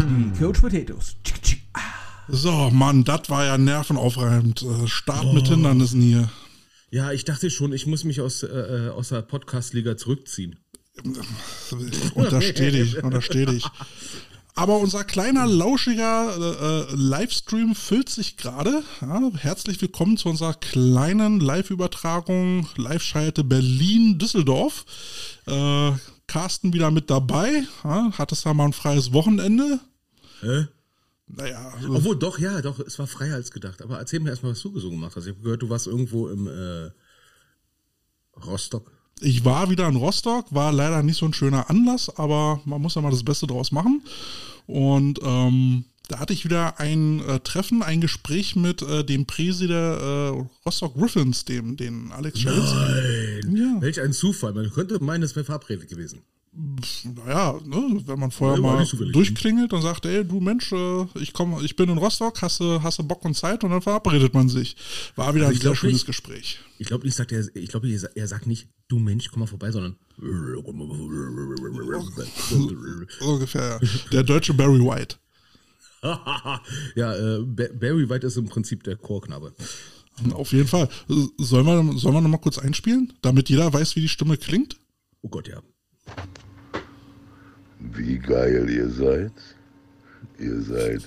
Die Coach Potatoes. So, Mann, das war ja nervenaufreibend. Äh, Start mit Hindernissen hier. Ja, ich dachte schon, ich muss mich aus, äh, aus der Podcast-Liga zurückziehen. Untersteh dich, untersteh dich. Aber unser kleiner, lauschiger äh, Livestream füllt sich gerade. Ja, herzlich willkommen zu unserer kleinen Live-Übertragung, Live-Schalte Berlin-Düsseldorf. Äh, Carsten wieder mit dabei. Ja, hattest da mal ein freies Wochenende? Hä? Naja, Obwohl, doch, ja, doch, es war freier als gedacht. Aber erzähl mir erstmal, was du so gemacht hast. Ich habe gehört, du warst irgendwo im äh, Rostock. Ich war wieder in Rostock, war leider nicht so ein schöner Anlass, aber man muss ja mal das Beste draus machen. Und ähm, da hatte ich wieder ein äh, Treffen, ein Gespräch mit äh, dem Präsi der äh, Rostock Griffins, dem, den Alex. Nein. Ja. Welch ein Zufall. Man könnte meinen, es wäre verabredet gewesen. Naja, ne, wenn man vorher Ja, mal zufällig. durchklingelt und sagt, ey, du Mensch, äh, ich komm, ich bin in Rostock, hast du, hast du Bock und Zeit und dann verabredet man sich. War wieder Also ein sehr schönes nicht. Gespräch. Ich glaube nicht, sagt er, ich glaube, er sagt nicht, du Mensch, komm mal vorbei, sondern. So ungefähr, ja. Der deutsche Barry White. ja, äh, Ba- Barry White ist im Prinzip der Chorknabe. Auf jeden Fall. Sollen wir, sollen wir noch mal kurz einspielen, damit jeder weiß, wie die Stimme klingt? Oh Gott, ja. Wie geil ihr seid. Ihr seid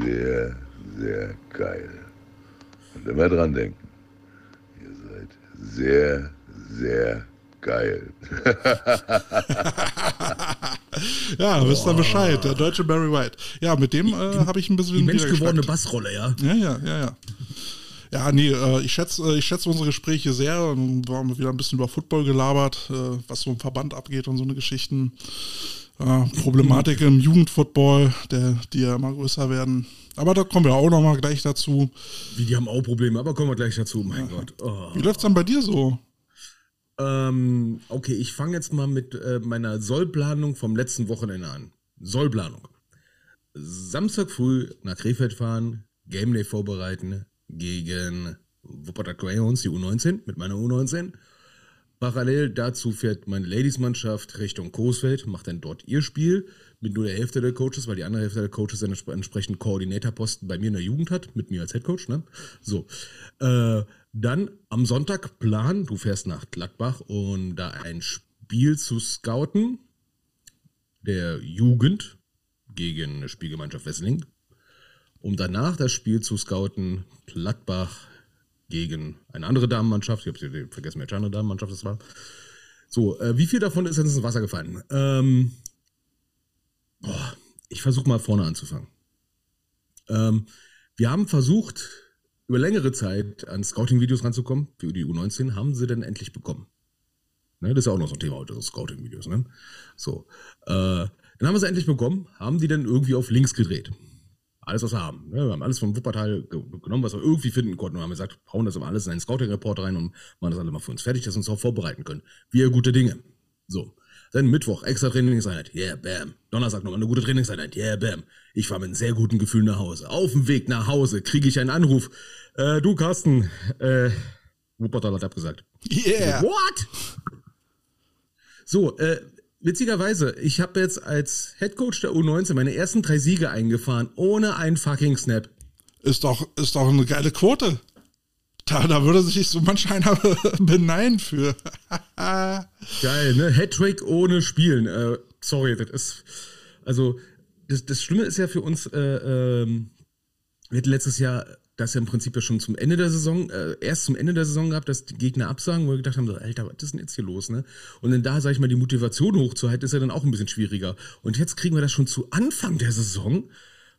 sehr, sehr geil. Und immer dran denken. Ihr seid sehr, sehr geil. Ja, wisst ihr Bescheid, der deutsche Barry White. Ja, mit dem äh, habe ich ein bisschen Die menschgewordene Bassrolle, ja. Ja, ja, ja, ja. Ja, nee, äh, ich schätze, äh, ich schätze unsere Gespräche sehr. Wir haben wieder ein bisschen über Football gelabert, äh, was so im Verband abgeht und so eine Geschichten. Äh, Problematik im Jugendfootball, der, die ja immer größer werden. Aber da kommen wir auch noch mal gleich dazu. Wie, die haben auch Probleme, aber kommen wir gleich dazu. Mein Gott. Oh. Wie läuft's dann bei dir so? Ähm, okay, ich fange jetzt mal mit äh, meiner Sollplanung vom letzten Wochenende an. Sollplanung. Samstag früh nach Krefeld fahren, Game Day vorbereiten gegen Wuppertal Greyhounds, die U19, mit meiner U19. Parallel dazu fährt meine Ladies-Mannschaft Richtung Coesfeld, macht dann dort ihr Spiel mit nur der Hälfte der Coaches, weil die andere Hälfte der Coaches dann entsp- entsprechend Koordinatorposten bei mir in der Jugend hat, mit mir als Headcoach. Ne? So. Äh, dann am Sonntag Plan, du fährst nach Gladbach, um da ein Spiel zu scouten der Jugend gegen eine Spielgemeinschaft Wesseling, um danach das Spiel zu scouten Gladbach gegen eine andere Damenmannschaft. Ich habe vergessen, welche andere Damenmannschaft das war. So, äh, wie viel davon ist ins Wasser gefallen? Ähm, boah, ich versuche mal vorne anzufangen. Ähm, wir haben versucht, über längere Zeit an Scouting-Videos ranzukommen für die U19, haben sie denn endlich bekommen. Ne, das ist ja auch noch so ein Thema heute, so Scouting-Videos. Ne? So, äh, dann haben wir sie endlich bekommen, haben die dann irgendwie auf links gedreht. Alles, was wir haben. Wir haben alles vom Wuppertal ge genommen, was wir irgendwie finden konnten und haben gesagt, hauen das immer alles in einen Scouting-Report rein und machen das alle mal für uns fertig, dass wir uns darauf vorbereiten können. Wir gute Dinge. So. Dann Mittwoch, extra Trainingseinheit. Yeah, bam. Donnerstag nochmal eine gute Trainingseinheit. Yeah, bam. Ich fahre mit einem sehr guten Gefühl nach Hause. Auf dem Weg nach Hause kriege ich einen Anruf. Äh, du, Carsten, äh, Wuppertal hat abgesagt. Yeah! What? So, äh, witzigerweise, ich habe jetzt als Headcoach der U19 meine ersten drei Siege eingefahren, ohne einen fucking Snap. Ist doch, ist doch eine geile Quote. Da, da würde sich so manch einer beneiden für. Geil, ne? Hattrick ohne Spielen. Äh, sorry, das ist. Also, das, das Schlimme ist ja für uns, äh, ähm, wir hatten letztes Jahr das ja im Prinzip ja schon zum Ende der Saison, äh, erst zum Ende der Saison gehabt, dass die Gegner absagen, wo wir gedacht haben, so, Alter, was ist denn jetzt hier los, ne? Und dann da, sag ich mal, die Motivation hochzuhalten, ist ja dann auch ein bisschen schwieriger. Und jetzt kriegen wir das schon zu Anfang der Saison,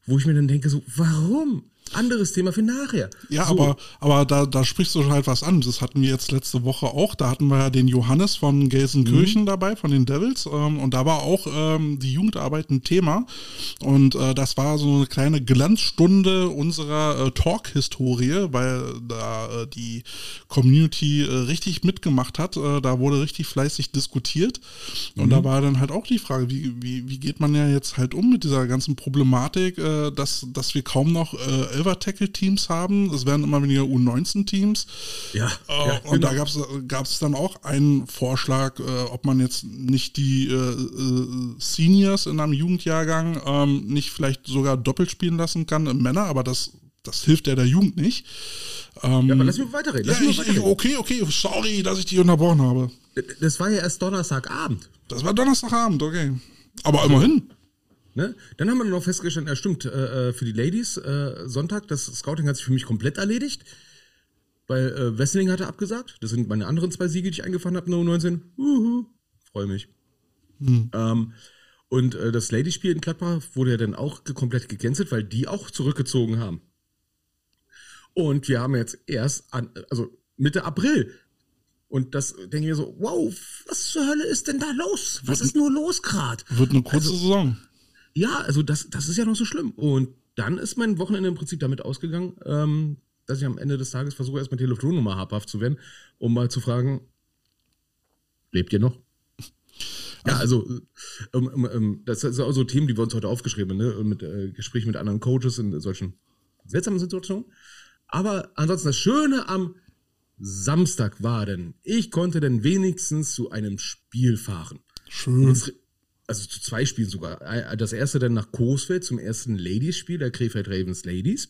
wo ich mir dann denke, so, warum? Anderes Thema für nachher. Ja, so. aber, aber da, da sprichst du halt was an. Das hatten wir jetzt letzte Woche auch. Da hatten wir ja den Johannes von Gelsenkirchen dabei, von den Devils. Ähm, und da war auch ähm, die Jugendarbeit ein Thema. Und äh, das war so eine kleine Glanzstunde unserer äh, Talk-Historie, weil da äh, die Community äh, richtig mitgemacht hat. Äh, da wurde richtig fleißig diskutiert. Und da war dann halt auch die Frage, wie, wie, wie geht man ja jetzt halt um mit dieser ganzen Problematik, äh, dass, dass wir kaum noch äh, U11er-Tackle-Teams haben. Es werden immer weniger U19-Teams. Ja, Äh, ja, und genau. da gab es dann auch einen Vorschlag, äh, ob man jetzt nicht die äh, äh, Seniors in einem Jugendjahrgang ähm, nicht vielleicht sogar doppelt spielen lassen kann im Männer, aber das, das hilft ja der Jugend nicht. Ähm, Ja, aber lass mich weiterreden. ja, Lass mich ich, ich, weiterreden. okay, okay, sorry, dass ich dich unterbrochen habe. Das war ja erst Donnerstagabend. Das war Donnerstagabend, okay. Aber immerhin. Ne? Dann haben wir noch festgestellt, ja stimmt, äh, äh, für die Ladies äh, Sonntag, das Scouting hat sich für mich komplett erledigt. Weil äh, Wesseling hatte abgesagt. Das sind meine anderen zwei Siege, die ich eingefahren habe der U19. Uhu. Freue mich. Ähm, und äh, das Ladies-Spiel in Gladbach wurde ja dann auch komplett gecancelt, weil die auch zurückgezogen haben. Und wir haben jetzt erst an, also Mitte April. Und das denke ich mir so, wow, was zur Hölle ist denn da los? Was ist nur los gerade? Wird eine kurze Saison. Ja, also das, das ist ja noch so schlimm. Und dann ist mein Wochenende im Prinzip damit ausgegangen, ähm, dass ich am Ende des Tages versuche, erstmal Telefonnummer habhaft zu werden, um mal zu fragen, lebt ihr noch? Ja, also ähm, ähm, ähm, das sind auch so Themen, die wir uns heute aufgeschrieben haben, ne? mit äh, Gesprächen mit anderen Coaches in solchen seltsamen Situationen. Aber ansonsten das Schöne am Samstag war denn, ich konnte dann wenigstens zu einem Spiel fahren. Schön. Jetzt- also zu zwei Spielen sogar. Das erste dann nach Coesfeld zum ersten Ladies-Spiel der Krefeld Ravens Ladies.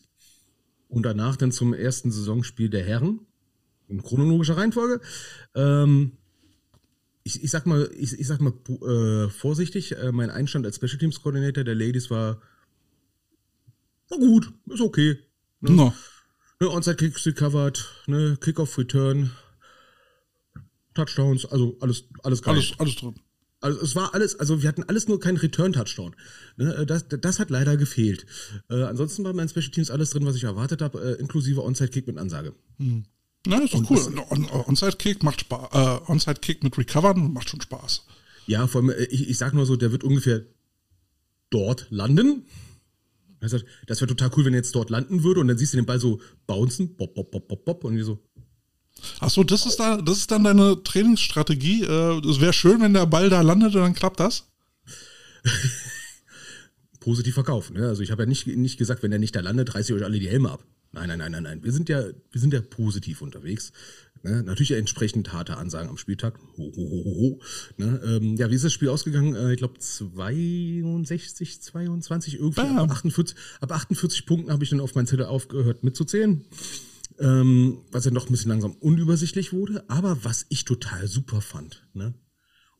Und danach dann zum ersten Saisonspiel der Herren. In chronologischer Reihenfolge. Ähm, ich, ich sag mal, ich, ich sag mal äh, vorsichtig, äh, mein Einstand als Special Teams Coordinator der Ladies war, war gut, ist okay. No. Ne, Onside Kicks recovered, ne, Kickoff Return, Touchdowns, also alles, alles geil. Alles, alles drin. Also es war alles, also wir hatten alles nur keinen Return-Touchdown. Ne, das, das hat leider gefehlt. Äh, ansonsten war mein Special Teams alles drin, was ich erwartet habe, äh, inklusive Onside-Kick mit Ansage. Na, ist doch cool. On, Onside-Kick macht Spaß. Äh, Onside-Kick mit Recovern macht schon Spaß. Ja, vor allem, äh, ich, ich sag nur so, der wird ungefähr dort landen. Das wäre total cool, wenn er jetzt dort landen würde und dann siehst du den Ball so bouncen, bop, bop, bop, bop, bop und die so, Achso, das ist da, das ist dann deine Trainingsstrategie. Äh, Es wäre schön, wenn der Ball da landet und dann klappt das. positiv verkaufen. Ne? Also ich habe ja nicht, nicht gesagt, wenn er nicht da landet, reiße ich euch alle die Helme ab. Nein, nein, nein, nein, nein. Wir sind ja, wir sind ja positiv unterwegs. Ne? Natürlich entsprechend harte Ansagen am Spieltag. Ho, ho, ho, ho, ho. Ne? Ähm, ja, wie ist das Spiel ausgegangen? Äh, ich glaube 62, 22, irgendwie ab 48, ab 48 Punkten habe ich dann auf meinen Zettel aufgehört mitzuzählen. Ähm, was ja noch ein bisschen langsam unübersichtlich wurde, aber was ich total super fand. Ne?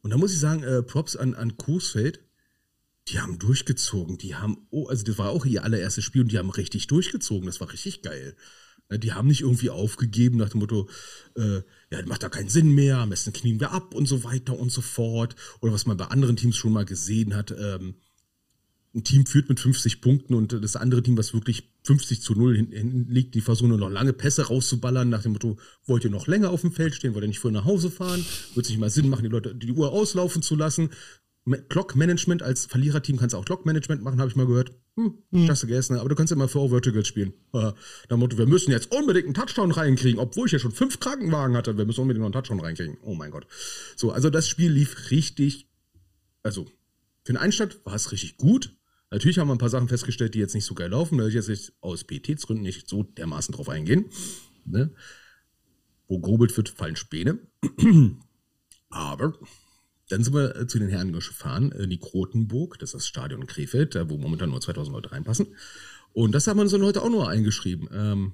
Und da muss ich sagen, äh, Props an, an Coesfeld, die haben durchgezogen. Die haben, oh, also das war auch ihr allererstes Spiel und die haben richtig durchgezogen. Das war richtig geil. Ne, Die haben nicht irgendwie aufgegeben nach dem Motto, äh, ja, macht da keinen Sinn mehr, am besten knien wir ab und so weiter und so fort. Oder was man bei anderen Teams schon mal gesehen hat, ähm, ein Team führt mit 50 Punkten und das andere Team, was wirklich 50 zu 0 hinten hin liegt, die versuchen nur noch lange Pässe rauszuballern, nach dem Motto, wollt ihr noch länger auf dem Feld stehen, wollt ihr nicht früher nach Hause fahren? Wird es nicht mal Sinn machen, die Leute die Uhr auslaufen zu lassen? Ma- Clock-Management, als Verliererteam kannst du auch Clock-Management machen, habe ich mal gehört. Hm, hast du gegessen, aber du kannst immer Four Verticals spielen. Äh, nach dem Motto, wir müssen jetzt unbedingt einen Touchdown reinkriegen, obwohl ich ja schon fünf Krankenwagen hatte, wir müssen unbedingt noch einen Touchdown reinkriegen. Oh mein Gott. So, also das Spiel lief richtig, also für den Einstand war es richtig gut. Natürlich haben wir ein paar Sachen festgestellt, die jetzt nicht so geil laufen, da will ich jetzt aus Pietätsgründen nicht so dermaßen drauf eingehen. Ne? Wo grobelt wird, fallen Späne. Aber dann sind wir äh, zu den Herren gefahren, in die Krotenburg, das ist das Stadion in Krefeld, da wo momentan nur 2000 Leute reinpassen. Und das haben wir uns dann heute auch nur eingeschrieben. Ähm,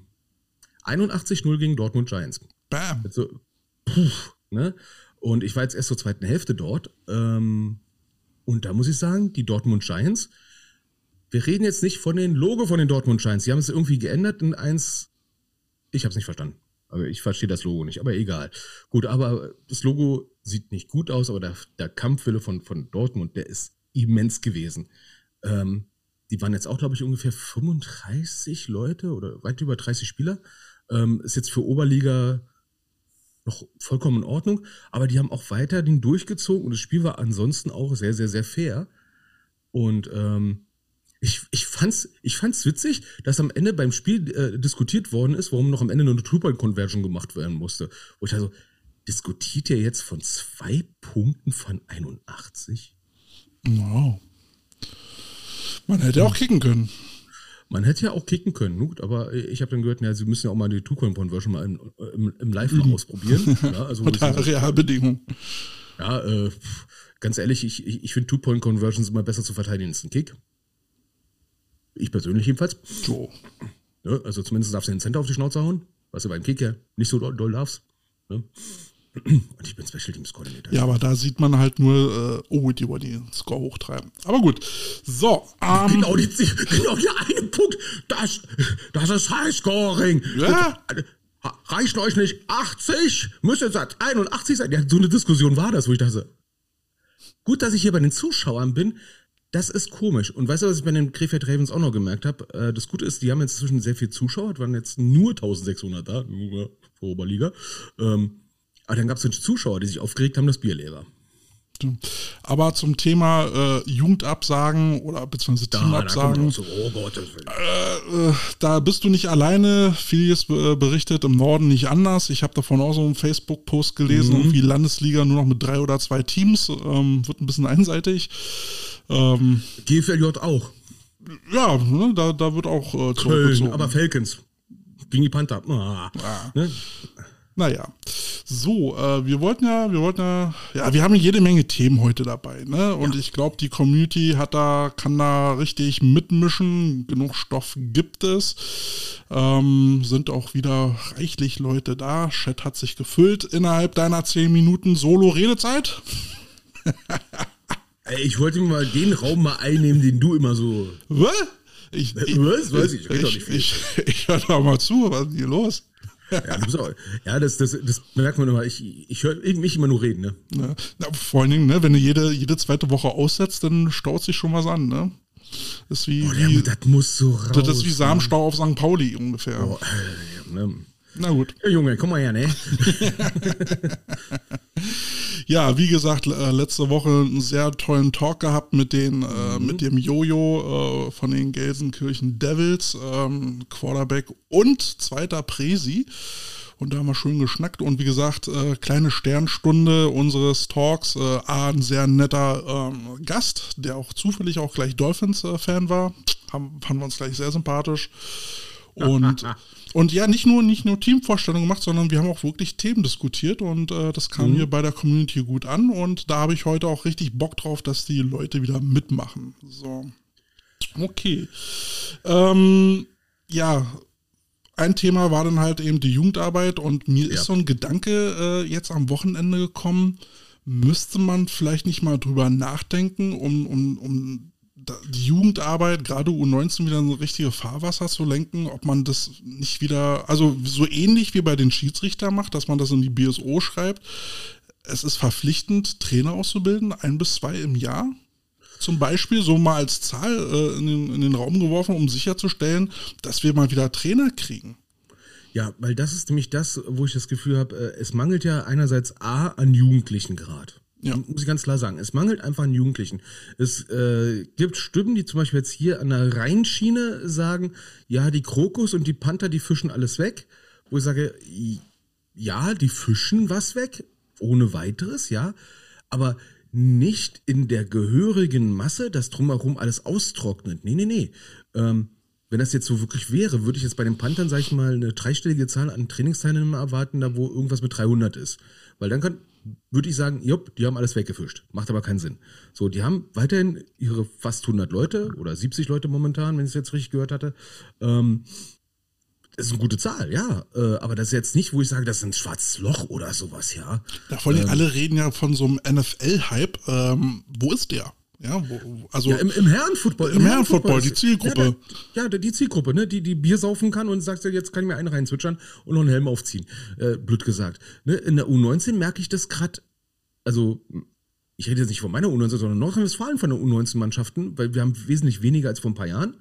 81-0 gegen Dortmund Giants. Bam. Also, puh, ne? Und ich war jetzt erst zur zweiten Hälfte dort. Ähm, und da muss ich sagen, die Dortmund Giants, wir reden jetzt nicht von den Logo von den Dortmund Giants. Die haben es irgendwie geändert in eins. Ich habe es nicht verstanden. Aber ich verstehe das Logo nicht. Aber egal. Gut, aber das Logo sieht nicht gut aus, aber der, der Kampfwille von, von Dortmund, der ist immens gewesen. Ähm, die waren jetzt auch, glaube ich, ungefähr 35 Leute oder weit über 30 Spieler. Ähm, ist jetzt für Oberliga noch vollkommen in Ordnung, aber die haben auch weiter den durchgezogen und das Spiel war ansonsten auch sehr, sehr, sehr fair. Und ähm, ich, ich, fand's, ich fand's witzig, dass am Ende beim Spiel äh, diskutiert worden ist, warum noch am Ende nur eine Two-Point-Conversion gemacht werden musste. Wo ich also, diskutiert ihr jetzt von zwei Punkten von 81? Wow. Man hätte auch kicken können. Man hätte ja auch kicken können, gut, aber ich habe dann gehört, ja, sie müssen ja auch mal die Two-Coin-Conversion mal im, im, im Live mal ausprobieren. Ja, also Unter Realbedingungen. Ja, äh, ganz ehrlich, ich, ich, ich finde Two-Point-Conversions immer besser zu verteidigen als ein Kick. Ich persönlich jedenfalls. So. Ja, also zumindest darfst du den Center auf die Schnauze hauen, was du beim Kick ja nicht so doll, darfst. Ne? Und ich bin Special Teams Coordinator. Ja, aber da sieht man halt nur, äh, oh, die wollen den Score hochtreiben. Aber gut. So, ähm, Genau, die, genau der eine Punkt. Das, das ist Highscoring. Ja. Reichen euch nicht 80? Müsste jetzt 81 sein? Ja, so eine Diskussion war das, wo ich dachte, gut, dass ich hier bei den Zuschauern bin. Das ist komisch. Und weißt du, was ich bei den Krefeld Ravens auch noch gemerkt habe? Äh, Das Gute ist, die haben jetzt inzwischen sehr viel Zuschauer. Waren jetzt nur 1600 da, nur für Oberliga. Ähm, aber dann gab es Zuschauer, die sich aufgeregt haben, das Bier leer war. Aber zum Thema äh, Jugendabsagen oder beziehungsweise Da, da Teamabsagen, so, oh Gott, das äh, da bist du nicht alleine. Vieles äh, berichtet im Norden nicht anders. Ich habe davon auch so einen Facebook-Post gelesen, Mhm. irgendwie Landesliga nur noch mit drei oder zwei Teams. Ähm, wird ein bisschen einseitig. Ähm, GFLJ auch. ja, ne, da, da wird auch äh, Köln, aber Falcons. Gegen die Panther. Ah. Ne? Naja, so, äh, wir wollten ja, wir wollten ja, ja, wir haben jede Menge Themen heute dabei, ne? Und ich glaube, die Community hat da, kann da richtig mitmischen. Genug Stoff gibt es. Ähm, sind auch wieder reichlich Leute da. Chat hat sich gefüllt innerhalb deiner 10 Minuten Solo-Redezeit. Ich wollte mir mal den Raum mal einnehmen, den du immer so. Was? Ich, ich, Was? Weiß ich, doch ich, nicht viel. ich, ich höre doch mal zu, was ist hier los? Ja, auch, ja das, das, das merkt man immer. Ich, ich höre mich immer nur reden, ne? Ne? Na, vor allen Dingen, ne, wenn du jede, jede zweite Woche aussetzt, dann staut sich schon was an, ne? Das ist wie, Oh, ja, wie, das muss so raus. das ist wie Samenstau auf St. Pauli ungefähr. Oh, äh, ja, ne? Na gut. ja, Junge, komm mal her, ne? Ja, wie gesagt, äh, letzte Woche einen sehr tollen Talk gehabt mit den, äh, mit dem Jojo äh, von den Gelsenkirchen Devils, ähm, Quarterback und zweiter Presi. Und da haben wir schön geschnackt und wie gesagt, äh, kleine Sternstunde unseres Talks. Äh, A, ein sehr netter ähm, Gast, der auch zufällig auch gleich Dolphins-Fan war. Haben, fanden wir uns gleich sehr sympathisch. Und, und ja, nicht nur, nicht nur Teamvorstellungen gemacht, sondern wir haben auch wirklich Themen diskutiert und äh, das kam hier bei der Community gut an. Und da habe ich heute auch richtig Bock drauf, dass die Leute wieder mitmachen. So. Okay. Ähm, ja, ein Thema war dann halt eben die Jugendarbeit und mir Ja. ist so ein Gedanke äh, jetzt am Wochenende gekommen, müsste man vielleicht nicht mal drüber nachdenken, um, um, um die Jugendarbeit, gerade U19 wieder in so richtige Fahrwasser zu lenken, ob man das nicht wieder, also so ähnlich wie bei den Schiedsrichtern macht, dass man das in die BSO schreibt. Es ist verpflichtend, Trainer auszubilden, ein bis zwei im Jahr. Zum Beispiel so mal als Zahl äh, in, den, in den Raum geworfen, um sicherzustellen, dass wir mal wieder Trainer kriegen. Ja, weil das ist nämlich das, wo ich das Gefühl habe, äh, es mangelt ja einerseits A an Jugendlichen gerade. Ja. Muss ich ganz klar sagen. Es mangelt einfach an Jugendlichen. Es äh, gibt Stimmen, die zum Beispiel jetzt hier an der Rheinschiene sagen, ja, die Krokus und die Panther, die fischen alles weg. Wo ich sage, ja, die fischen was weg, ohne weiteres, ja. Aber nicht in der gehörigen Masse, das drumherum alles austrocknet. Nee, nee, nee. Ähm, wenn das jetzt so wirklich wäre, würde ich jetzt bei den Panthern, sag ich mal, eine dreistellige Zahl an Trainingsteilnehmern erwarten, da wo irgendwas mit 300 ist. Weil dann kann, würde ich sagen, jupp, die haben alles weggefischt. Macht aber keinen Sinn. So, die haben weiterhin ihre fast 100 Leute oder 70 Leute momentan, wenn ich es jetzt richtig gehört hatte. Ähm, das ist eine gute Zahl, ja. Äh, aber das ist jetzt nicht, wo ich sage, das ist ein schwarzes Loch oder sowas, ja. Ja, vor allem alle reden ja von so einem NFL-Hype. Ähm, wo ist der? Ja, wo, also Ja, im, im Herrenfootball. Im Herrenfootball, die Zielgruppe. Ja, ja, die Zielgruppe, ne? Die, die Bier saufen kann und sagt, jetzt kann ich mir einen reinzwitschern und noch einen Helm aufziehen. Äh, blöd gesagt. Ne? In der U19 merke ich das gerade, also ich rede jetzt nicht von meiner U19, sondern Nordrhein-Westfalen von den U19-Mannschaften, weil wir haben wesentlich weniger als vor ein paar Jahren,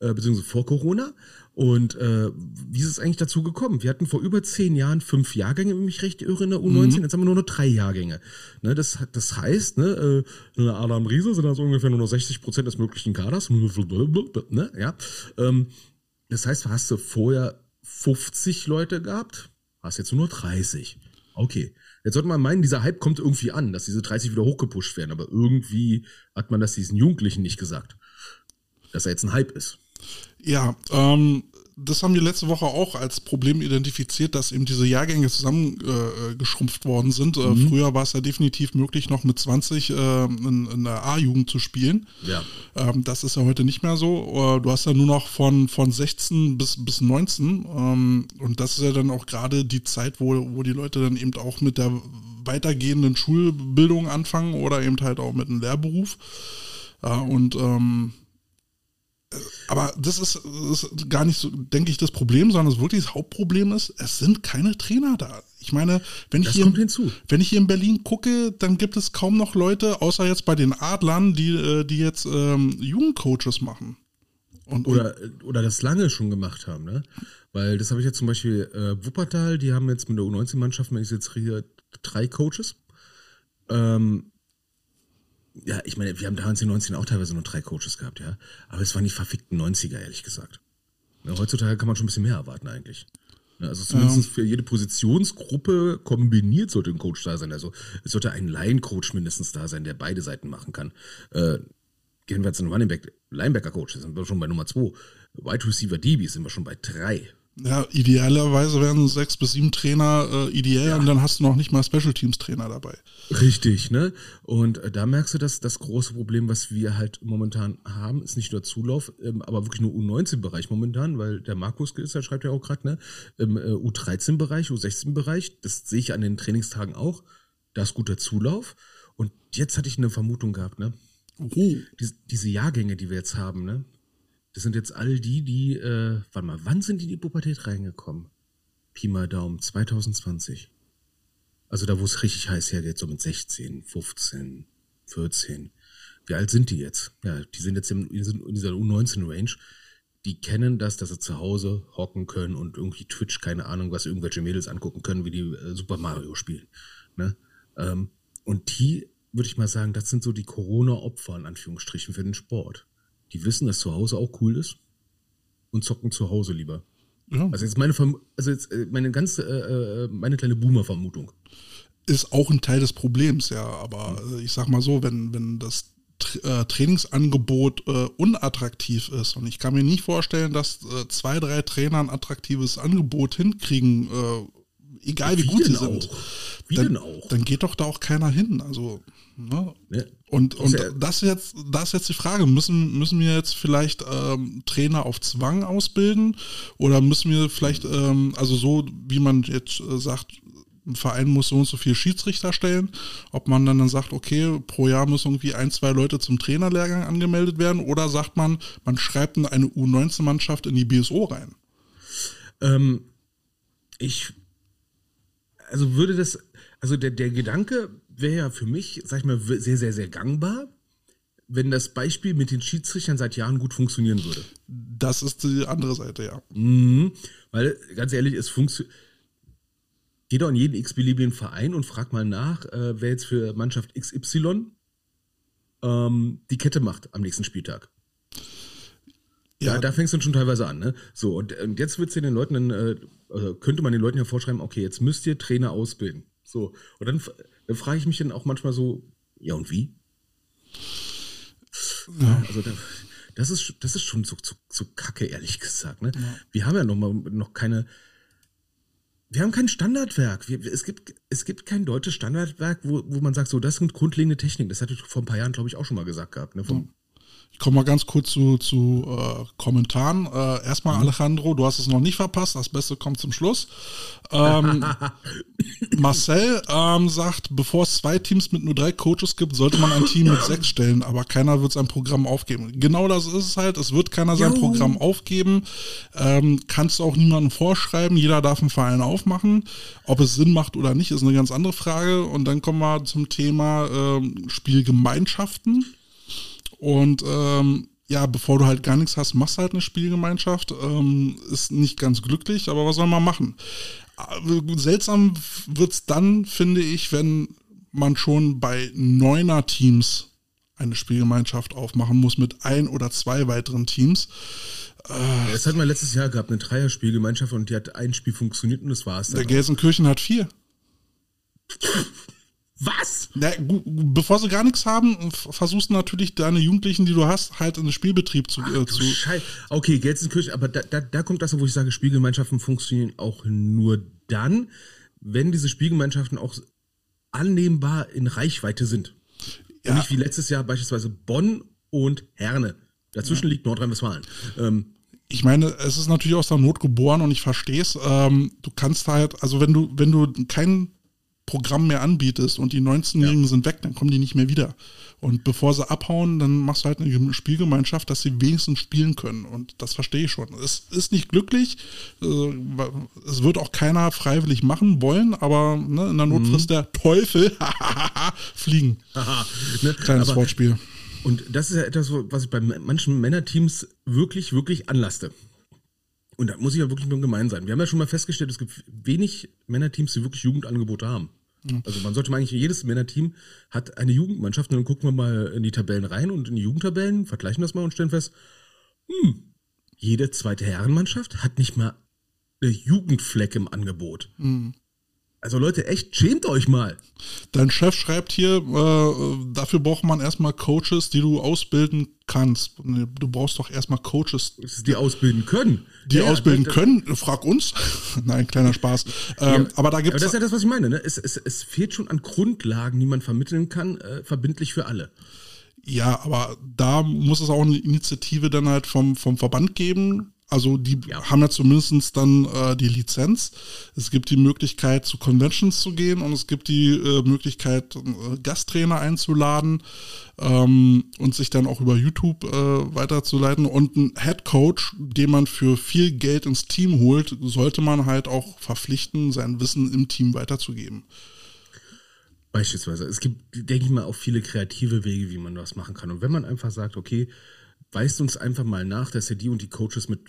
äh, beziehungsweise vor Corona. Und äh, wie ist es eigentlich dazu gekommen? Wir hatten vor über zehn Jahren fünf Jahrgänge, wenn ich mich recht irre, in der U19. Jetzt haben wir nur noch drei Jahrgänge. Ne, das, das heißt, ne, äh, in der Adam Riese sind das ungefähr nur noch 60 Prozent des möglichen Kaders. Ne, ja. Ähm, das heißt, hast du vorher 50 Leute gehabt, hast jetzt nur noch 30. Okay. Jetzt sollte man meinen, dieser Hype kommt irgendwie an, dass diese 30 wieder hochgepusht werden, aber irgendwie hat man das diesen Jugendlichen nicht gesagt, dass er jetzt ein Hype ist. Ja, ähm, das haben wir letzte Woche auch als Problem identifiziert, dass eben diese Jahrgänge zusammengeschrumpft äh, worden sind. Äh, mhm. Früher war es ja definitiv möglich, noch mit 20 äh, in, in, der A-Jugend zu spielen. Ja. Ähm, das ist ja heute nicht mehr so. Äh, du hast ja nur noch von, von 16 bis, bis 19. Ähm, und das ist ja dann auch gerade die Zeit, wo, wo die Leute dann eben auch mit der weitergehenden Schulbildung anfangen oder eben halt auch mit einem Lehrberuf. und ähm, aber das ist, das ist, gar nicht so, denke ich, das Problem, sondern das wirklich das Hauptproblem ist, es sind keine Trainer da. Ich meine, wenn ich, hier, wenn ich hier in Berlin gucke, dann gibt es kaum noch Leute, außer jetzt bei den Adlern, die, äh, die jetzt ähm, Jugendcoaches machen. Und, oder, oder das lange schon gemacht haben, ne? Weil das habe ich jetzt zum Beispiel äh, Wuppertal, die haben jetzt mit der U19-Mannschaft, wenn ich jetzt hier drei Coaches. Ähm, ja, ich meine, wir haben damals in den 90 auch teilweise nur drei Coaches gehabt, ja. Aber es waren die verfickten 90er, ehrlich gesagt. Ja, heutzutage kann man schon ein bisschen mehr erwarten, eigentlich. Ja, also zumindest ja. für jede Positionsgruppe kombiniert sollte ein Coach da sein. Also es sollte ein Line-Coach mindestens da sein, der beide Seiten machen kann. Äh, gehen wir jetzt in den Linebacker-Coach, da sind wir schon bei Nummer zwei. Wide Receiver DB sind wir schon bei drei. Ja, idealerweise wären sechs bis sieben Trainer äh, ideell ja. und dann hast du noch nicht mal Special Teams Trainer dabei. Richtig, ne? Und äh, da merkst du, dass das große Problem, was wir halt momentan haben, ist nicht nur Zulauf, ähm, aber wirklich nur U19-Bereich momentan, weil der Markus ist, der schreibt ja auch gerade, ne? Im äh, U13-Bereich, U16-Bereich, das sehe ich an den Trainingstagen auch, da ist guter Zulauf. Und jetzt hatte ich eine Vermutung gehabt, ne? Oh. Diese, diese Jahrgänge, die wir jetzt haben, ne? Das sind jetzt all die, die, äh, warte mal, wann sind die in die Pubertät reingekommen? Pi mal Daumen, 2020. Also da, wo es richtig heiß hergeht, so mit 16, 15, 14. Wie alt sind die jetzt? Ja, die sind jetzt in, in dieser U19-Range. Die kennen das, dass sie zu Hause hocken können und irgendwie Twitch, keine Ahnung, was irgendwelche Mädels angucken können, wie die äh, Super Mario spielen. Ne? Ähm, und die, würde ich mal sagen, das sind so die Corona-Opfer in Anführungsstrichen für den Sport die wissen, dass zu Hause auch cool ist und zocken zu Hause lieber. Ja. Also jetzt meine, Verm also jetzt äh, meine ganze, äh, äh, meine kleine Boomer-Vermutung. Ist auch ein Teil des Problems, ja. Aber mhm. ich sag mal so, wenn, wenn das Trainingsangebot äh, unattraktiv ist. Und ich kann mir nicht vorstellen, dass zwei, drei Trainer ein attraktives Angebot hinkriegen, äh, egal wie, wie gut sie sind. Wie dann, denn auch? Dann geht doch da auch keiner hin. Also Ne? Ja. Und, und ja das, jetzt, das ist jetzt die Frage, müssen, müssen wir jetzt vielleicht ähm, Trainer auf Zwang ausbilden oder müssen wir vielleicht, ähm, also so wie man jetzt äh, sagt, ein Verein muss so und so viel Schiedsrichter stellen, ob man dann, dann sagt, okay, pro Jahr müssen irgendwie ein, zwei Leute zum Trainerlehrgang angemeldet werden oder sagt man, man schreibt eine U19-Mannschaft in die BSO rein? Ähm, ich, also würde das, also der, der Gedanke wäre ja für mich, sag ich mal, sehr, sehr, sehr gangbar, wenn das Beispiel mit den Schiedsrichtern seit Jahren gut funktionieren würde. Das ist die andere Seite, ja. Mhm, weil, ganz ehrlich, es funktioniert. Geh doch in jeden x-beliebigen Verein und frag mal nach, äh, wer jetzt für Mannschaft XY ähm, die Kette macht am nächsten Spieltag. Ja, da, da fängst du schon teilweise an, ne? So, und, und jetzt wird's den Leuten dann, äh, also könnte man den Leuten ja vorschreiben, okay, jetzt müsst ihr Trainer ausbilden. So, und dann dann frage ich mich dann auch manchmal so, ja und wie? Ja. Also da, das ist, das ist schon so, so, so kacke, ehrlich gesagt. Ne? Ja. Wir haben ja noch, mal, noch keine, wir haben kein Standardwerk. Wir, es, gibt, es gibt kein deutsches Standardwerk, wo, wo man sagt, so, das sind grundlegende Techniken. Das hatte ich vor ein paar Jahren, glaube ich, auch schon mal gesagt gehabt. Ne? Vom, ich komme mal ganz kurz zu, zu äh, Kommentaren. Äh, erstmal, mhm. Alejandro, du hast es noch nicht verpasst. Das Beste kommt zum Schluss. Ähm, Marcel ähm, sagt, bevor es zwei Teams mit nur drei Coaches gibt, sollte man ein Team mit sechs stellen, aber keiner wird sein Programm aufgeben. Genau das ist es halt. Es wird keiner sein jo. Programm aufgeben. Ähm, kannst du auch niemandem vorschreiben. Jeder darf einen Verein aufmachen. Ob es Sinn macht oder nicht, ist eine ganz andere Frage. Und dann kommen wir zum Thema ähm, Spielgemeinschaften. Und ähm, ja, bevor du halt gar nichts hast, machst du halt eine Spielgemeinschaft. Ähm, ist nicht ganz glücklich, aber was soll man machen? Äh, seltsam wird's dann, finde ich, wenn man schon bei neuner Teams eine Spielgemeinschaft aufmachen muss mit ein oder zwei weiteren Teams. Äh, das hatten wir letztes Jahr gehabt, eine Dreier-Spielgemeinschaft und die hat ein Spiel funktioniert und das war's. Der Gelsenkirchen hat vier. Was? Na, bevor sie gar nichts haben, versuchst du natürlich deine Jugendlichen, die du hast, halt in den Spielbetrieb zu. Äh, Du zu Schei okay, Gelsenkirchen, aber da, da, da kommt das, wo ich sage, Spielgemeinschaften funktionieren auch nur dann, wenn diese Spielgemeinschaften auch annehmbar in Reichweite sind. Ja. Und nicht wie letztes Jahr beispielsweise Bonn und Herne. Dazwischen liegt Nordrhein-Westfalen. Ähm, ich meine, es ist natürlich aus der Not geboren und ich verstehe es. Ähm, du kannst halt, also wenn du, wenn du kein Programm mehr anbietest und die 19-Jährigen sind weg, dann kommen die nicht mehr wieder. Und bevor sie abhauen, dann machst du halt eine Spielgemeinschaft, dass sie wenigstens spielen können. Und das verstehe ich schon. Es ist nicht glücklich. äh, Es wird auch keiner freiwillig machen wollen, aber ne, in der Not frisst der Teufel fliegen. haha, ne? Kleines aber, Wortspiel. Und das ist ja etwas, was ich bei manchen Männerteams wirklich, wirklich anlaste. Und da muss ich ja wirklich nur gemein sein. Wir haben ja schon mal festgestellt, es gibt wenig Männerteams, die wirklich Jugendangebote haben. Also man sollte mal eigentlich, jedes Männerteam hat eine Jugendmannschaft und dann gucken wir mal in die Tabellen rein und in die Jugendtabellen, vergleichen das mal und stellen fest, hm, jede zweite Herrenmannschaft hat nicht mal eine Jugendfleck im Angebot. Also Leute, echt, schämt euch mal. Dein Chef schreibt hier, äh, dafür braucht man erstmal Coaches, die du ausbilden kannst. Du brauchst doch erstmal Coaches, die ausbilden können. die Ja, ausbilden das- können. Frag uns. Nein, kleiner Spaß. Ähm, Ja, aber da gibt Aber das es. ist ja das, was ich meine. Ne? Es, es, es fehlt schon an Grundlagen, die man vermitteln kann, äh, verbindlich für alle. Ja, aber da muss es auch eine Initiative dann halt vom, vom Verband geben. Also die Ja. haben ja zumindest dann äh, die Lizenz. Es gibt die Möglichkeit, zu Conventions zu gehen und es gibt die äh, Möglichkeit, äh, Gasttrainer einzuladen ähm, und sich dann auch über YouTube äh, weiterzuleiten. Und ein Head Coach, den man für viel Geld ins Team holt, sollte man halt auch verpflichten, sein Wissen im Team weiterzugeben. Beispielsweise. Es gibt, denke ich mal, auch viele kreative Wege, wie man das machen kann. Und wenn man einfach sagt, okay, weist uns einfach mal nach, dass er die und die Coaches mit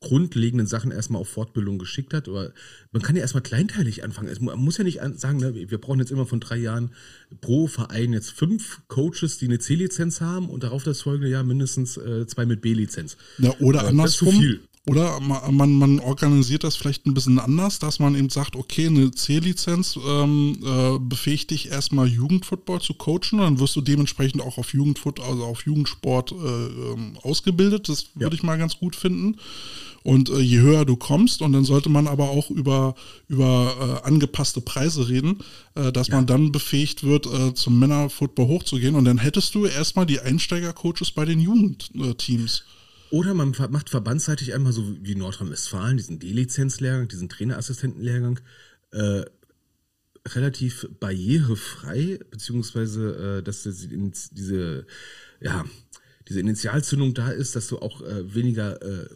grundlegenden Sachen erstmal auf Fortbildung geschickt hat. Oder man kann ja erstmal kleinteilig anfangen. Es, man muss ja nicht sagen, ne, wir brauchen jetzt immer von drei Jahren pro Verein jetzt fünf Coaches, die eine C-Lizenz haben und darauf das folgende Jahr mindestens äh, zwei mit B-Lizenz. Ja, oder Äh, das ist zu andersrum. viel. Oder ma- man, man organisiert das vielleicht ein bisschen anders, dass man eben sagt, okay, eine C-Lizenz ähm, äh, befähigt dich erstmal Jugendfootball zu coachen, dann wirst du dementsprechend auch auf Jugendfoot, also auf Jugendsport äh, ähm, ausgebildet. Das würde ich mal ganz gut finden. Und äh, je höher du kommst, und dann sollte man aber auch über, über äh, angepasste Preise reden, äh, dass man dann befähigt wird, äh, zum Männerfootball hochzugehen. Und dann hättest du erstmal die Einsteigercoaches bei den Jugendteams. Oder man macht verbandsseitig einmal so wie Nordrhein-Westfalen, diesen D-Lizenz-Lehrgang, diesen Trainerassistentenlehrgang, äh, relativ barrierefrei, beziehungsweise äh, dass diese, ja, diese Initialzündung da ist, dass du auch äh, weniger äh,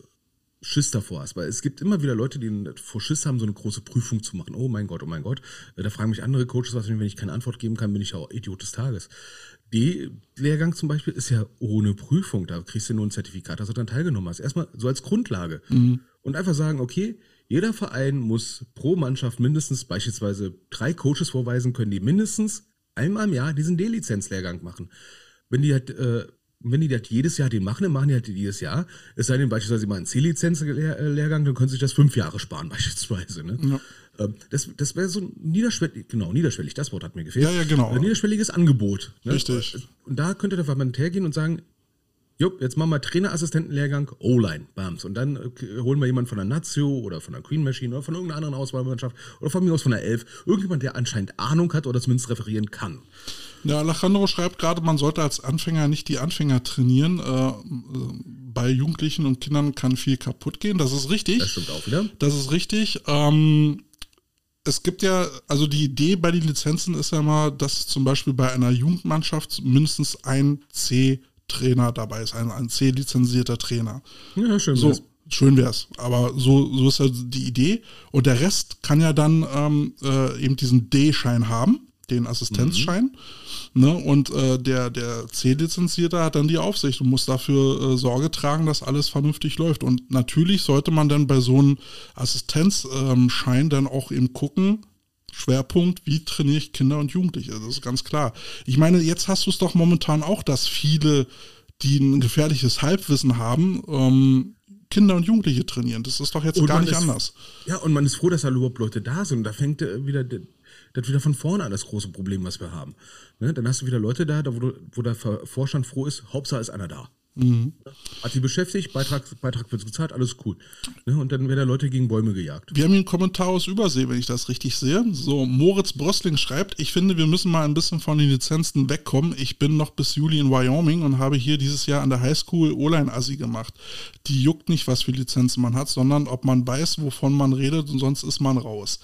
Schiss davor hast. Weil es gibt immer wieder Leute, die vor Schiss haben, so eine große Prüfung zu machen. Oh mein Gott, oh mein Gott. Äh, Da fragen mich andere Coaches, was, wenn ich keine Antwort geben kann, bin ich ja auch Idiot des Tages. D-Lehrgang zum Beispiel ist ja ohne Prüfung. Da kriegst du nur ein Zertifikat, dass du dann teilgenommen hast. Erstmal so als Grundlage. Und einfach sagen, okay, jeder Verein muss pro Mannschaft mindestens beispielsweise drei Coaches vorweisen können, die mindestens einmal im Jahr diesen D-Lizenz-Lehrgang machen. Wenn die halt, äh, wenn die das jedes Jahr den machen, dann machen die halt jedes Jahr. Es sei denn beispielsweise sie machen einen C-Lizenz-Lehrgang, dann können sie sich das fünf Jahre sparen beispielsweise. Ne? Ähm, Das, das wäre so ein niederschwellig, genau, niederschwellig, das Wort hat mir gefehlt. Ja, ja, genau. Ein niederschwelliges Angebot. Ne? Richtig. Und da könnte der Verband hergehen und sagen, Jupp, jetzt machen wir Trainerassistentenlehrgang O-Line, Bams. Und dann äh, holen wir jemanden von der Nazio oder von der Green Machine oder von irgendeiner anderen Auswahlmannschaft oder von mir aus von der Elf. Irgendjemand, der anscheinend Ahnung hat oder zumindest referieren kann. Ja, Alejandro schreibt gerade, man sollte als Anfänger nicht die Anfänger trainieren. Äh, äh, bei Jugendlichen und Kindern kann viel kaputt gehen. Das ist richtig. Das stimmt auch wieder. Das ist richtig. Ähm, es gibt ja, also die Idee bei den Lizenzen ist ja mal, dass zum Beispiel bei einer Jugendmannschaft mindestens ein C-Trainer dabei ist, ein, ein C-lizenzierter Trainer. Ja, schön. So, wär's. schön wär's. Aber so, so ist ja die Idee. Und der Rest kann ja dann ähm, äh, eben diesen D-Schein haben, den Assistenzschein. Ne? Und äh, der, der C-Lizenzierte hat dann die Aufsicht und muss dafür äh, Sorge tragen, dass alles vernünftig läuft. Und natürlich sollte man dann bei so einem Assistenzschein dann auch eben gucken, Schwerpunkt, wie trainiere ich Kinder und Jugendliche? Das ist ganz klar. Ich meine, jetzt hast du es doch momentan auch, dass viele, die ein gefährliches Halbwissen haben, ähm, Kinder und Jugendliche trainieren. Das ist doch jetzt Und gar nicht ist- anders. Ja, und man ist froh, dass da überhaupt Leute da sind. Da fängt äh, wieder der, das wieder von vorne das große Problem, was wir haben. Ne? Dann hast du wieder Leute da, da wo, du, wo der Vorstand froh ist, Hauptsache ist einer da. Mhm. Hat die beschäftigt, Beitrag, Beitrag wird gezahlt, alles cool. Ne? Und dann werden da Leute gegen Bäume gejagt. Wir haben hier einen Kommentar aus Übersee, wenn ich das richtig sehe. So, Moritz Brosling schreibt, ich finde, wir müssen mal ein bisschen von den Lizenzen wegkommen. Ich bin noch bis Juli in Wyoming und habe hier dieses Jahr an der Highschool O-Line-Assi gemacht. Die juckt nicht, was für Lizenzen man hat, sondern ob man weiß, wovon man redet und sonst ist man raus.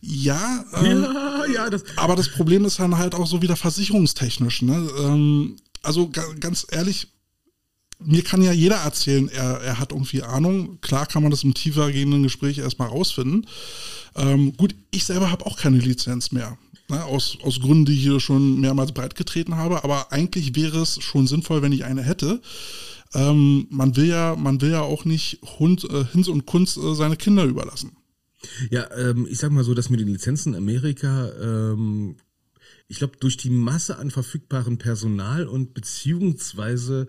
Ja, ähm, ja, ja das aber das Problem ist dann halt auch so wieder versicherungstechnisch. Ne? Ähm, also ganz ehrlich, mir kann ja jeder erzählen, er, er hat irgendwie Ahnung. Klar kann man das im tiefer gehenden Gespräch erstmal rausfinden. Ähm, gut, ich selber habe auch keine Lizenz mehr. Ne, aus, aus Gründen, die ich hier schon mehrmals breitgetreten habe. Aber eigentlich wäre es schon sinnvoll, wenn ich eine hätte. Ähm, man, will ja, man will ja auch nicht Hund, äh, Hinz und Kunst äh, seine Kinder überlassen. Ja, ähm, ich sag mal so, dass mit den Lizenzen in Amerika ähm, ich glaube, durch die Masse an verfügbarem Personal und beziehungsweise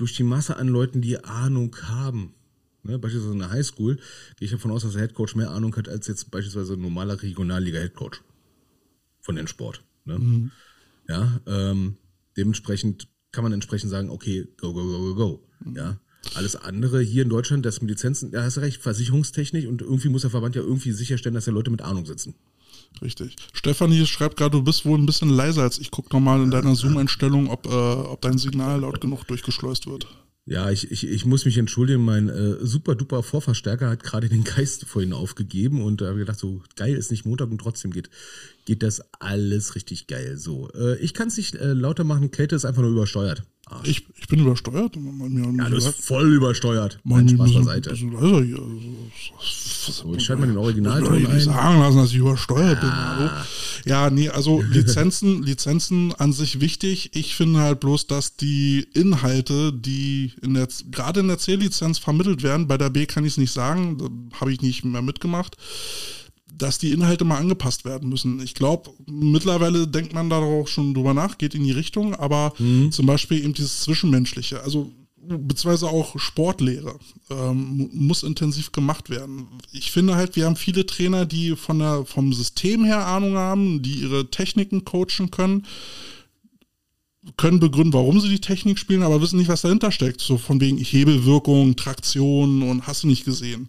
durch die Masse an Leuten, die Ahnung haben, ne, beispielsweise in der Highschool, gehe ich davon aus, dass der Headcoach mehr Ahnung hat als jetzt beispielsweise ein normaler Regionalliga-Headcoach von dem Sport. Ne? Mhm. Ja, ähm, dementsprechend kann man entsprechend sagen, okay, go, go, go, go, go. Mhm. Ja. Alles andere hier in Deutschland, das mit Lizenzen, da hast du recht, Versicherungstechnik und irgendwie muss der Verband ja irgendwie sicherstellen, dass da Leute mit Ahnung sitzen. Richtig. Stefanie schreibt gerade, du bist wohl ein bisschen leiser als ich. Guck nochmal in deiner Zoom-Einstellung, ob, äh, ob dein Signal laut genug durchgeschleust wird. Ja, ich, ich, ich muss mich entschuldigen, mein äh, super duper Vorverstärker hat gerade den Geist vorhin aufgegeben und da habe ich gedacht, so geil ist nicht Montag und trotzdem geht, geht das alles richtig geil. So, äh, ich kann es nicht äh, lauter machen, Kälte ist einfach nur übersteuert. Ich, ich bin übersteuert. ja, du bist voll übersteuert. Mein Spaß beiseite. Also, so, ich schalte mal den Originalton ein. Ich nicht sagen lassen, dass ich übersteuert ja. bin. Also, ja, nee, also Lizenzen, Lizenzen an sich wichtig. Ich finde halt bloß, dass die Inhalte, die in der, gerade in der C-Lizenz vermittelt werden, bei der B kann ich es nicht sagen, habe ich nicht mehr mitgemacht dass die Inhalte mal angepasst werden müssen. Ich glaube, mittlerweile denkt man da auch schon drüber nach, geht in die Richtung, aber mhm. zum Beispiel eben dieses Zwischenmenschliche, also beziehungsweise auch Sportlehre ähm, muss intensiv gemacht werden. Ich finde halt, wir haben viele Trainer, die von der, vom System her Ahnung haben, die ihre Techniken coachen können, können begründen, warum sie die Technik spielen, aber wissen nicht, was dahinter steckt. So von wegen Hebelwirkung, Traktion und hast du nicht gesehen.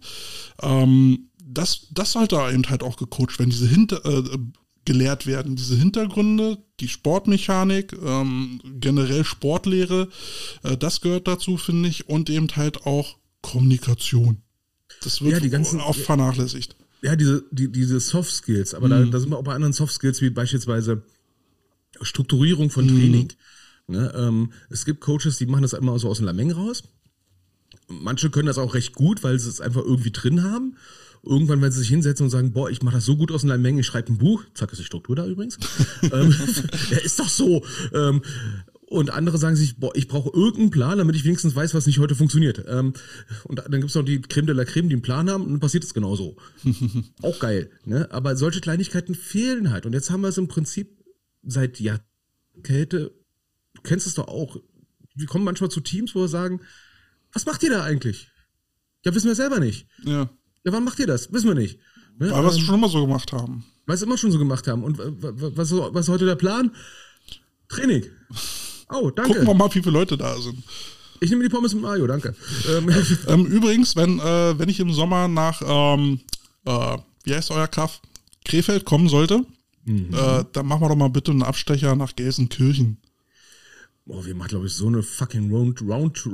Ähm, das, das sollte eben halt auch gecoacht werden, diese Hinter, äh, gelehrt werden, diese Hintergründe, die Sportmechanik, ähm, generell Sportlehre, äh, das gehört dazu, finde ich, und eben halt auch Kommunikation. Das wird ja, die ganzen, oft vernachlässigt. Ja, diese, die, diese Soft Skills, aber mhm. da, da sind wir auch bei anderen Soft Skills, wie beispielsweise Strukturierung von mhm. Training. Mhm. Ne, ähm, es gibt Coaches, die machen das immer so aus dem Lameng raus. Manche können das auch recht gut, weil sie es einfach irgendwie drin haben. Irgendwann werden sie sich hinsetzen und sagen, boah, ich mache das so gut aus einer Menge, ich schreibe ein Buch. Zack, ist die Struktur da übrigens. ähm, ja, ist doch so. Ähm, und andere sagen sich, boah, ich brauche irgendeinen Plan, damit ich wenigstens weiß, was nicht heute funktioniert. Ähm, und dann gibt es noch die Creme de la Creme, die einen Plan haben, und dann passiert es genauso. Auch geil. Ne? Aber solche Kleinigkeiten fehlen halt. Und jetzt haben wir es im Prinzip seit Jahrkälte, du kennst es doch auch. Wir kommen manchmal zu Teams, wo wir sagen, was macht ihr da eigentlich? Ja, wissen wir selber nicht. Ja. Ja, wann macht ihr das? Wissen wir nicht. Ne? Weil wir es ähm, schon immer so gemacht haben. Weil wir es immer schon so gemacht haben. Und was, was ist heute der Plan? Training. Oh, danke. Gucken wir mal, wie viele Leute da sind. Ich nehme die Pommes mit Mario, danke. Ähm, ähm, übrigens, wenn, äh, wenn ich im Sommer nach, ähm, äh, wie heißt euer Kaff? Krefeld kommen sollte, mhm. äh, dann machen wir doch mal bitte einen Abstecher nach Gelsenkirchen. Boah, wir machen, glaube ich, so eine fucking Round, Round,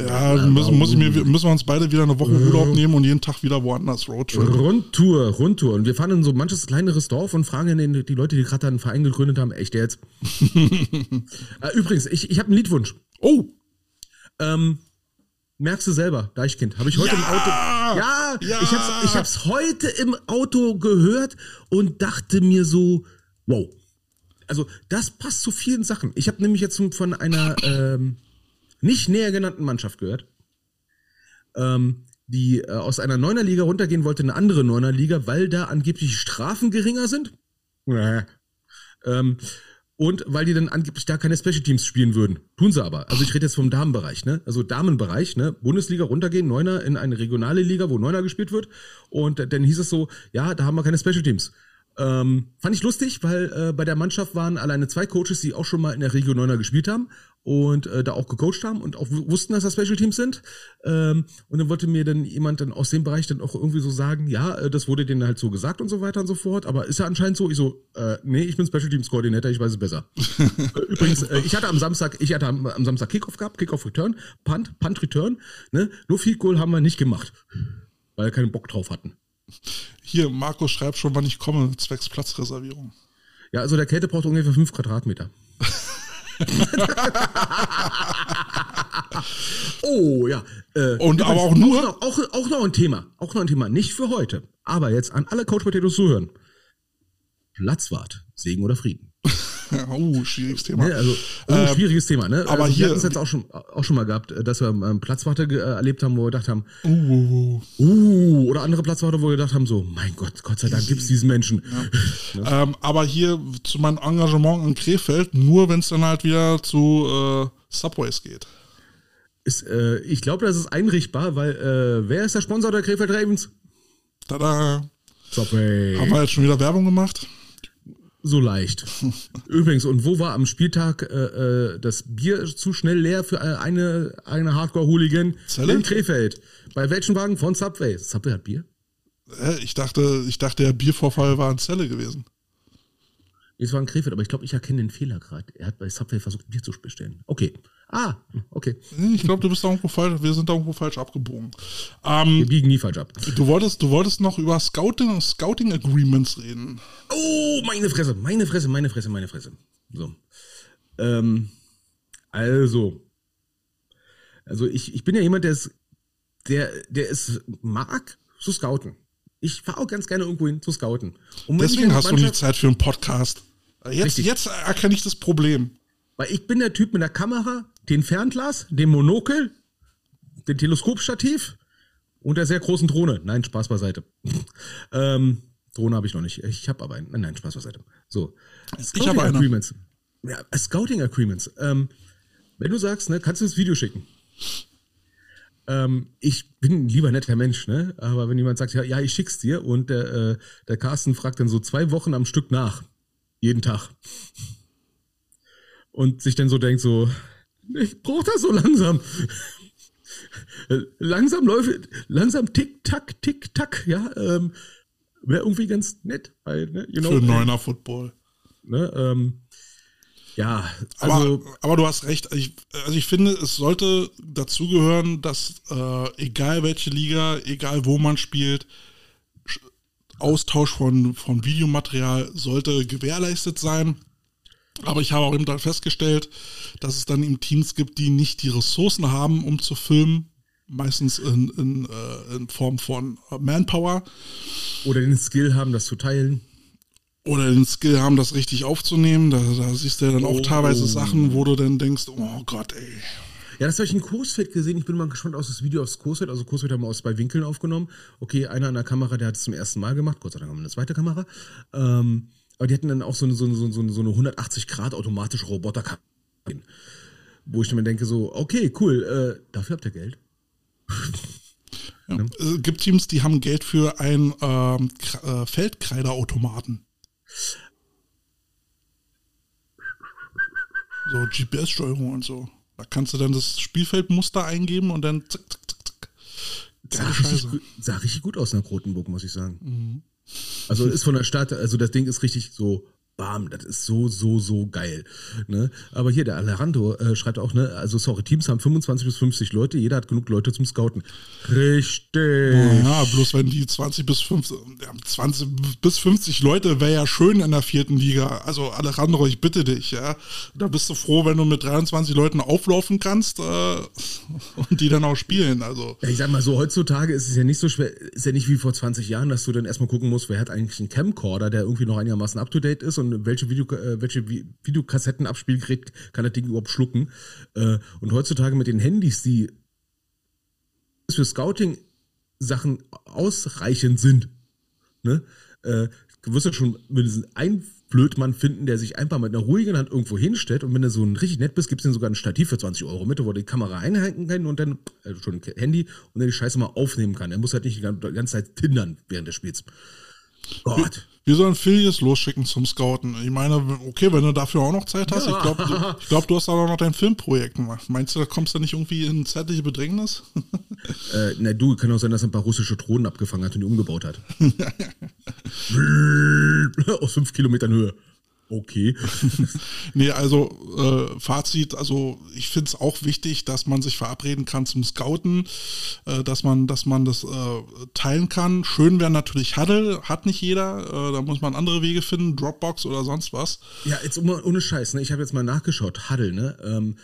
Ja, müssen, muss ich mir, müssen wir uns beide wieder eine Woche Urlaub nehmen und jeden Tag wieder woanders Roadtrip. Rundtour, Rundtour. Und wir fahren in so manches kleineres Dorf und fragen den, die Leute, die gerade einen Verein gegründet haben, echt jetzt? äh, übrigens, ich, ich habe einen Liedwunsch. Oh! Ähm, merkst du selber, Deichkind. Habe ich heute ja! im Auto. Ja, ja, ich hab's, ich hab's heute im Auto gehört und dachte mir so, wow also das passt zu vielen Sachen. Ich habe nämlich jetzt von einer ähm, nicht näher genannten Mannschaft gehört, ähm, die äh, aus einer Neuner Liga runtergehen wollte, eine andere Neuner Liga, weil da angeblich Strafen geringer sind. Äh. Ähm, und weil die dann angeblich da keine Special Teams spielen würden. Tun sie aber. Also ich rede jetzt vom Damenbereich, ne? Also Damenbereich, ne? Bundesliga runtergehen, Neuner in eine regionale Liga, wo Neuner gespielt wird. Und dann hieß es so, ja, da haben wir keine Special Teams. Ähm, fand ich lustig, weil äh, bei der Mannschaft waren alleine zwei Coaches, die auch schon mal in der Region 9er gespielt haben und äh, da auch gecoacht haben und auch wussten, dass das Special Teams sind. Ähm, und dann wollte mir dann jemand dann aus dem Bereich dann auch irgendwie so sagen, ja, äh, das wurde denen halt so gesagt und so weiter und so fort. Aber ist ja anscheinend so. Ich so, äh, nee, ich bin Special Teams Koordinator, ich weiß es besser. Äh, übrigens, äh, ich hatte am Samstag, ich hatte am, am Samstag Kickoff gehabt, Kickoff Return, Punt, Punt Return. Ne? Nur Field Goal haben wir nicht gemacht, weil wir keinen Bock drauf hatten. Hier, Markus schreibt schon, wann ich komme, zwecks Platzreservierung. Ja, also der Kälte braucht ungefähr fünf Quadratmeter. oh ja. Äh, Und aber auch nur. Auch noch, auch, auch noch ein Thema. Auch noch ein Thema. Nicht für heute. Aber jetzt an alle Couch Potatoes zuhören. Platzwart. Segen oder Frieden. Uh, schwieriges Thema. Ne, also, oh, ähm, schwieriges Thema, ne? Aber also, hier. Wir hatten es jetzt auch schon, auch schon mal gehabt, dass wir ähm, Platzwarte äh, erlebt haben, wo wir gedacht haben, uh, uh, uh, oder andere Platzwarte, wo wir gedacht haben, so, mein Gott, Gott sei Dank gibt es diesen Menschen. Ja. ähm, aber hier zu meinem Engagement in Krefeld, nur wenn es dann halt wieder zu äh, Subways geht. Ist, äh, ich glaube, das ist einrichtbar, weil äh, wer ist der Sponsor der Krefeld Ravens? Tada! Subway. Haben wir jetzt schon wieder Werbung gemacht? So leicht. Übrigens, und wo war am Spieltag äh, äh, das Bier zu schnell leer für eine, eine Hardcore-Hooligan? In Krefeld. Bei welchem Wagen? Von Subway. Subway hat Bier? Äh, ich dachte, ich dachte, der Biervorfall war in Zelle gewesen. Es war in Krefeld, aber ich glaube, ich erkenne den Fehler gerade. Er hat bei Subway versucht, Bier zu bestellen. Okay. Ah, okay. Ich glaube, du bist da irgendwo falsch, wir sind da irgendwo falsch abgebogen. Ähm, wir biegen nie falsch ab. Du wolltest, du wolltest noch über Scouting, Scouting Agreements reden. Oh, meine Fresse, meine Fresse, meine Fresse, meine Fresse. So. Ähm, also. Also ich, ich bin ja jemand, der es, der, der mag, zu scouten. Ich fahre auch ganz gerne irgendwo hin zu scouten. Deswegen hast du nie Zeit für einen Podcast. Jetzt, jetzt erkenne ich das Problem. Weil ich bin der Typ mit der Kamera, den Fernglas, dem Monokel, dem Teleskopstativ und der sehr großen Drohne. Nein, Spaß beiseite. ähm, Drohne habe ich noch nicht. Ich habe aber einen. Nein, nein, Spaß beiseite. So. Scouting Agreements. Ja, Scouting Agreements. Ähm, wenn du sagst, ne, kannst du das Video schicken. Ähm, ich bin ein lieber netter Mensch, ne? Aber wenn jemand sagt, ja, ja ich schick's dir und der, äh, der Carsten fragt dann so zwei Wochen am Stück nach. Jeden Tag. Und sich dann so denkt, so, ich brauche das so langsam. langsam läuft, langsam tick, tack, tick, tack, ja. Ähm, Wäre irgendwie ganz nett, weil, ne, you know, Für neuner Football. Ne, ähm, ja, also. Aber, aber du hast recht. Ich, also ich finde, es sollte dazugehören, dass äh, egal welche Liga, egal wo man spielt, Austausch von, von Videomaterial sollte gewährleistet sein. Aber ich habe auch eben dann festgestellt, dass es dann eben Teams gibt, die nicht die Ressourcen haben, um zu filmen. Meistens in, in, äh, in Form von Manpower. Oder den Skill haben, das zu teilen. Oder den Skill haben, das richtig aufzunehmen. Da, da siehst du ja dann auch oh. teilweise Sachen, wo du dann denkst, oh Gott, ey. Ja, das habe ich in Kursfeld gesehen. Ich bin mal gespannt aus das Video aus Kursfeld. Also Kursfeld haben wir aus zwei Winkeln aufgenommen. Okay, einer an der Kamera, der hat es zum ersten Mal gemacht. Gott sei Dank haben wir eine zweite Kamera. Ähm, aber die hatten dann auch so eine, so eine, so eine, so eine 180 Grad automatische Roboter, wo ich mir denke so, okay, cool, äh, dafür habt ihr Geld. Ja. Es gibt Teams, die haben Geld für einen ähm, äh, Feldkreiderautomaten. So GPS-Steuerung und so. Da kannst du dann das Spielfeldmuster eingeben und dann zack, zack, zack, zack. Sah richtig, sah richtig, gut aus nach Rotenburg, muss ich sagen. Mhm. Also ist von der Stadt, also das Ding ist richtig so bam, das ist so, so, so geil. Ne? Aber hier, der Alejandro äh, schreibt auch, ne, also sorry, Teams haben 25 bis 50 Leute, jeder hat genug Leute zum Scouten. Richtig. Ja, bloß wenn die 20 bis 50, ja, 20 bis 50 Leute wäre ja schön in der vierten Liga. Also Alejandro, ich bitte dich, ja. Da bist du froh, wenn du mit 23 Leuten auflaufen kannst äh, und die dann auch spielen. Also. Ja, ich sag mal so, heutzutage ist es ja nicht so schwer, ist ja nicht wie vor 20 Jahren, dass du dann erstmal gucken musst, wer hat eigentlich einen Camcorder, der irgendwie noch einigermaßen up to date ist und welche, Video, äh, welche Videokassettenabspielgerät kann das Ding überhaupt schlucken. Äh, und heutzutage mit den Handys, die für Scouting-Sachen ausreichend sind, ne? Äh, du wirst ja schon mindestens ein Blödmann finden, der sich einfach mit einer ruhigen Hand irgendwo hinstellt und wenn du so ein richtig nett bist, gibt es dir sogar ein Stativ für 20 Euro mit, wo du die Kamera einhängen kann und dann, äh, schon ein Handy und dann die Scheiße mal aufnehmen kann. Er muss halt nicht die ganze Zeit tindern während des Spiels. Gott. Wir sollen Philius losschicken zum Scouten. Ich meine, okay, wenn du dafür auch noch Zeit hast, Ja. ich glaube, du, ich glaub, du hast da noch dein Filmprojekt gemacht. Meinst du, da kommst du nicht irgendwie in zeitliche Bedrängnis? Äh, na du, kann auch sein, dass er ein paar russische Drohnen abgefangen hat und die umgebaut hat. Aus fünf Kilometern Höhe. Okay. Nee, also äh, Fazit, also ich finde es auch wichtig, dass man sich verabreden kann zum Scouten, äh, dass man, dass man das äh, teilen kann. Schön wäre natürlich Huddle, hat nicht jeder, äh, da muss man andere Wege finden, Dropbox oder sonst was. Ja, jetzt ohne, ohne Scheiß, ne? Ich habe jetzt mal nachgeschaut, Huddle, ne? Ähm,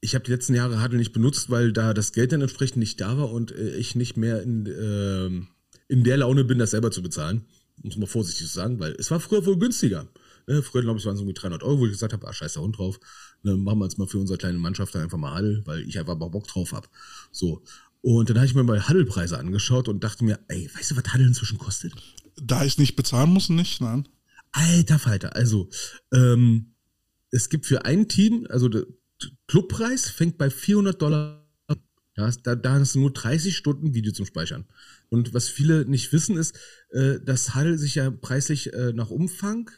ich habe die letzten Jahre Huddle nicht benutzt, weil da das Geld dann entsprechend nicht da war und äh, ich nicht mehr in, ähm, in der Laune bin, das selber zu bezahlen. Muss man vorsichtig sagen, weil es war früher wohl günstiger. Ne? Früher, glaube ich, waren es irgendwie 300 Euro, wo ich gesagt habe, ah, scheiß der Hund drauf. Ne, machen wir jetzt mal für unsere kleine Mannschaft dann einfach mal Huddle, weil ich einfach mal Bock drauf habe. So. Und dann habe ich mir mal Huddle-Preise angeschaut und dachte mir, ey, weißt du, was Huddle inzwischen kostet? Da ich es nicht bezahlen muss, nicht, nein. Alter Falter, also ähm, es gibt für ein Team, also der Clubpreis fängt bei 400 Dollar an. Ja, da, da hast du nur 30 Stunden Video zum Speichern. Und was viele nicht wissen ist, äh, dass Huddle sich ja preislich äh, nach Umfang,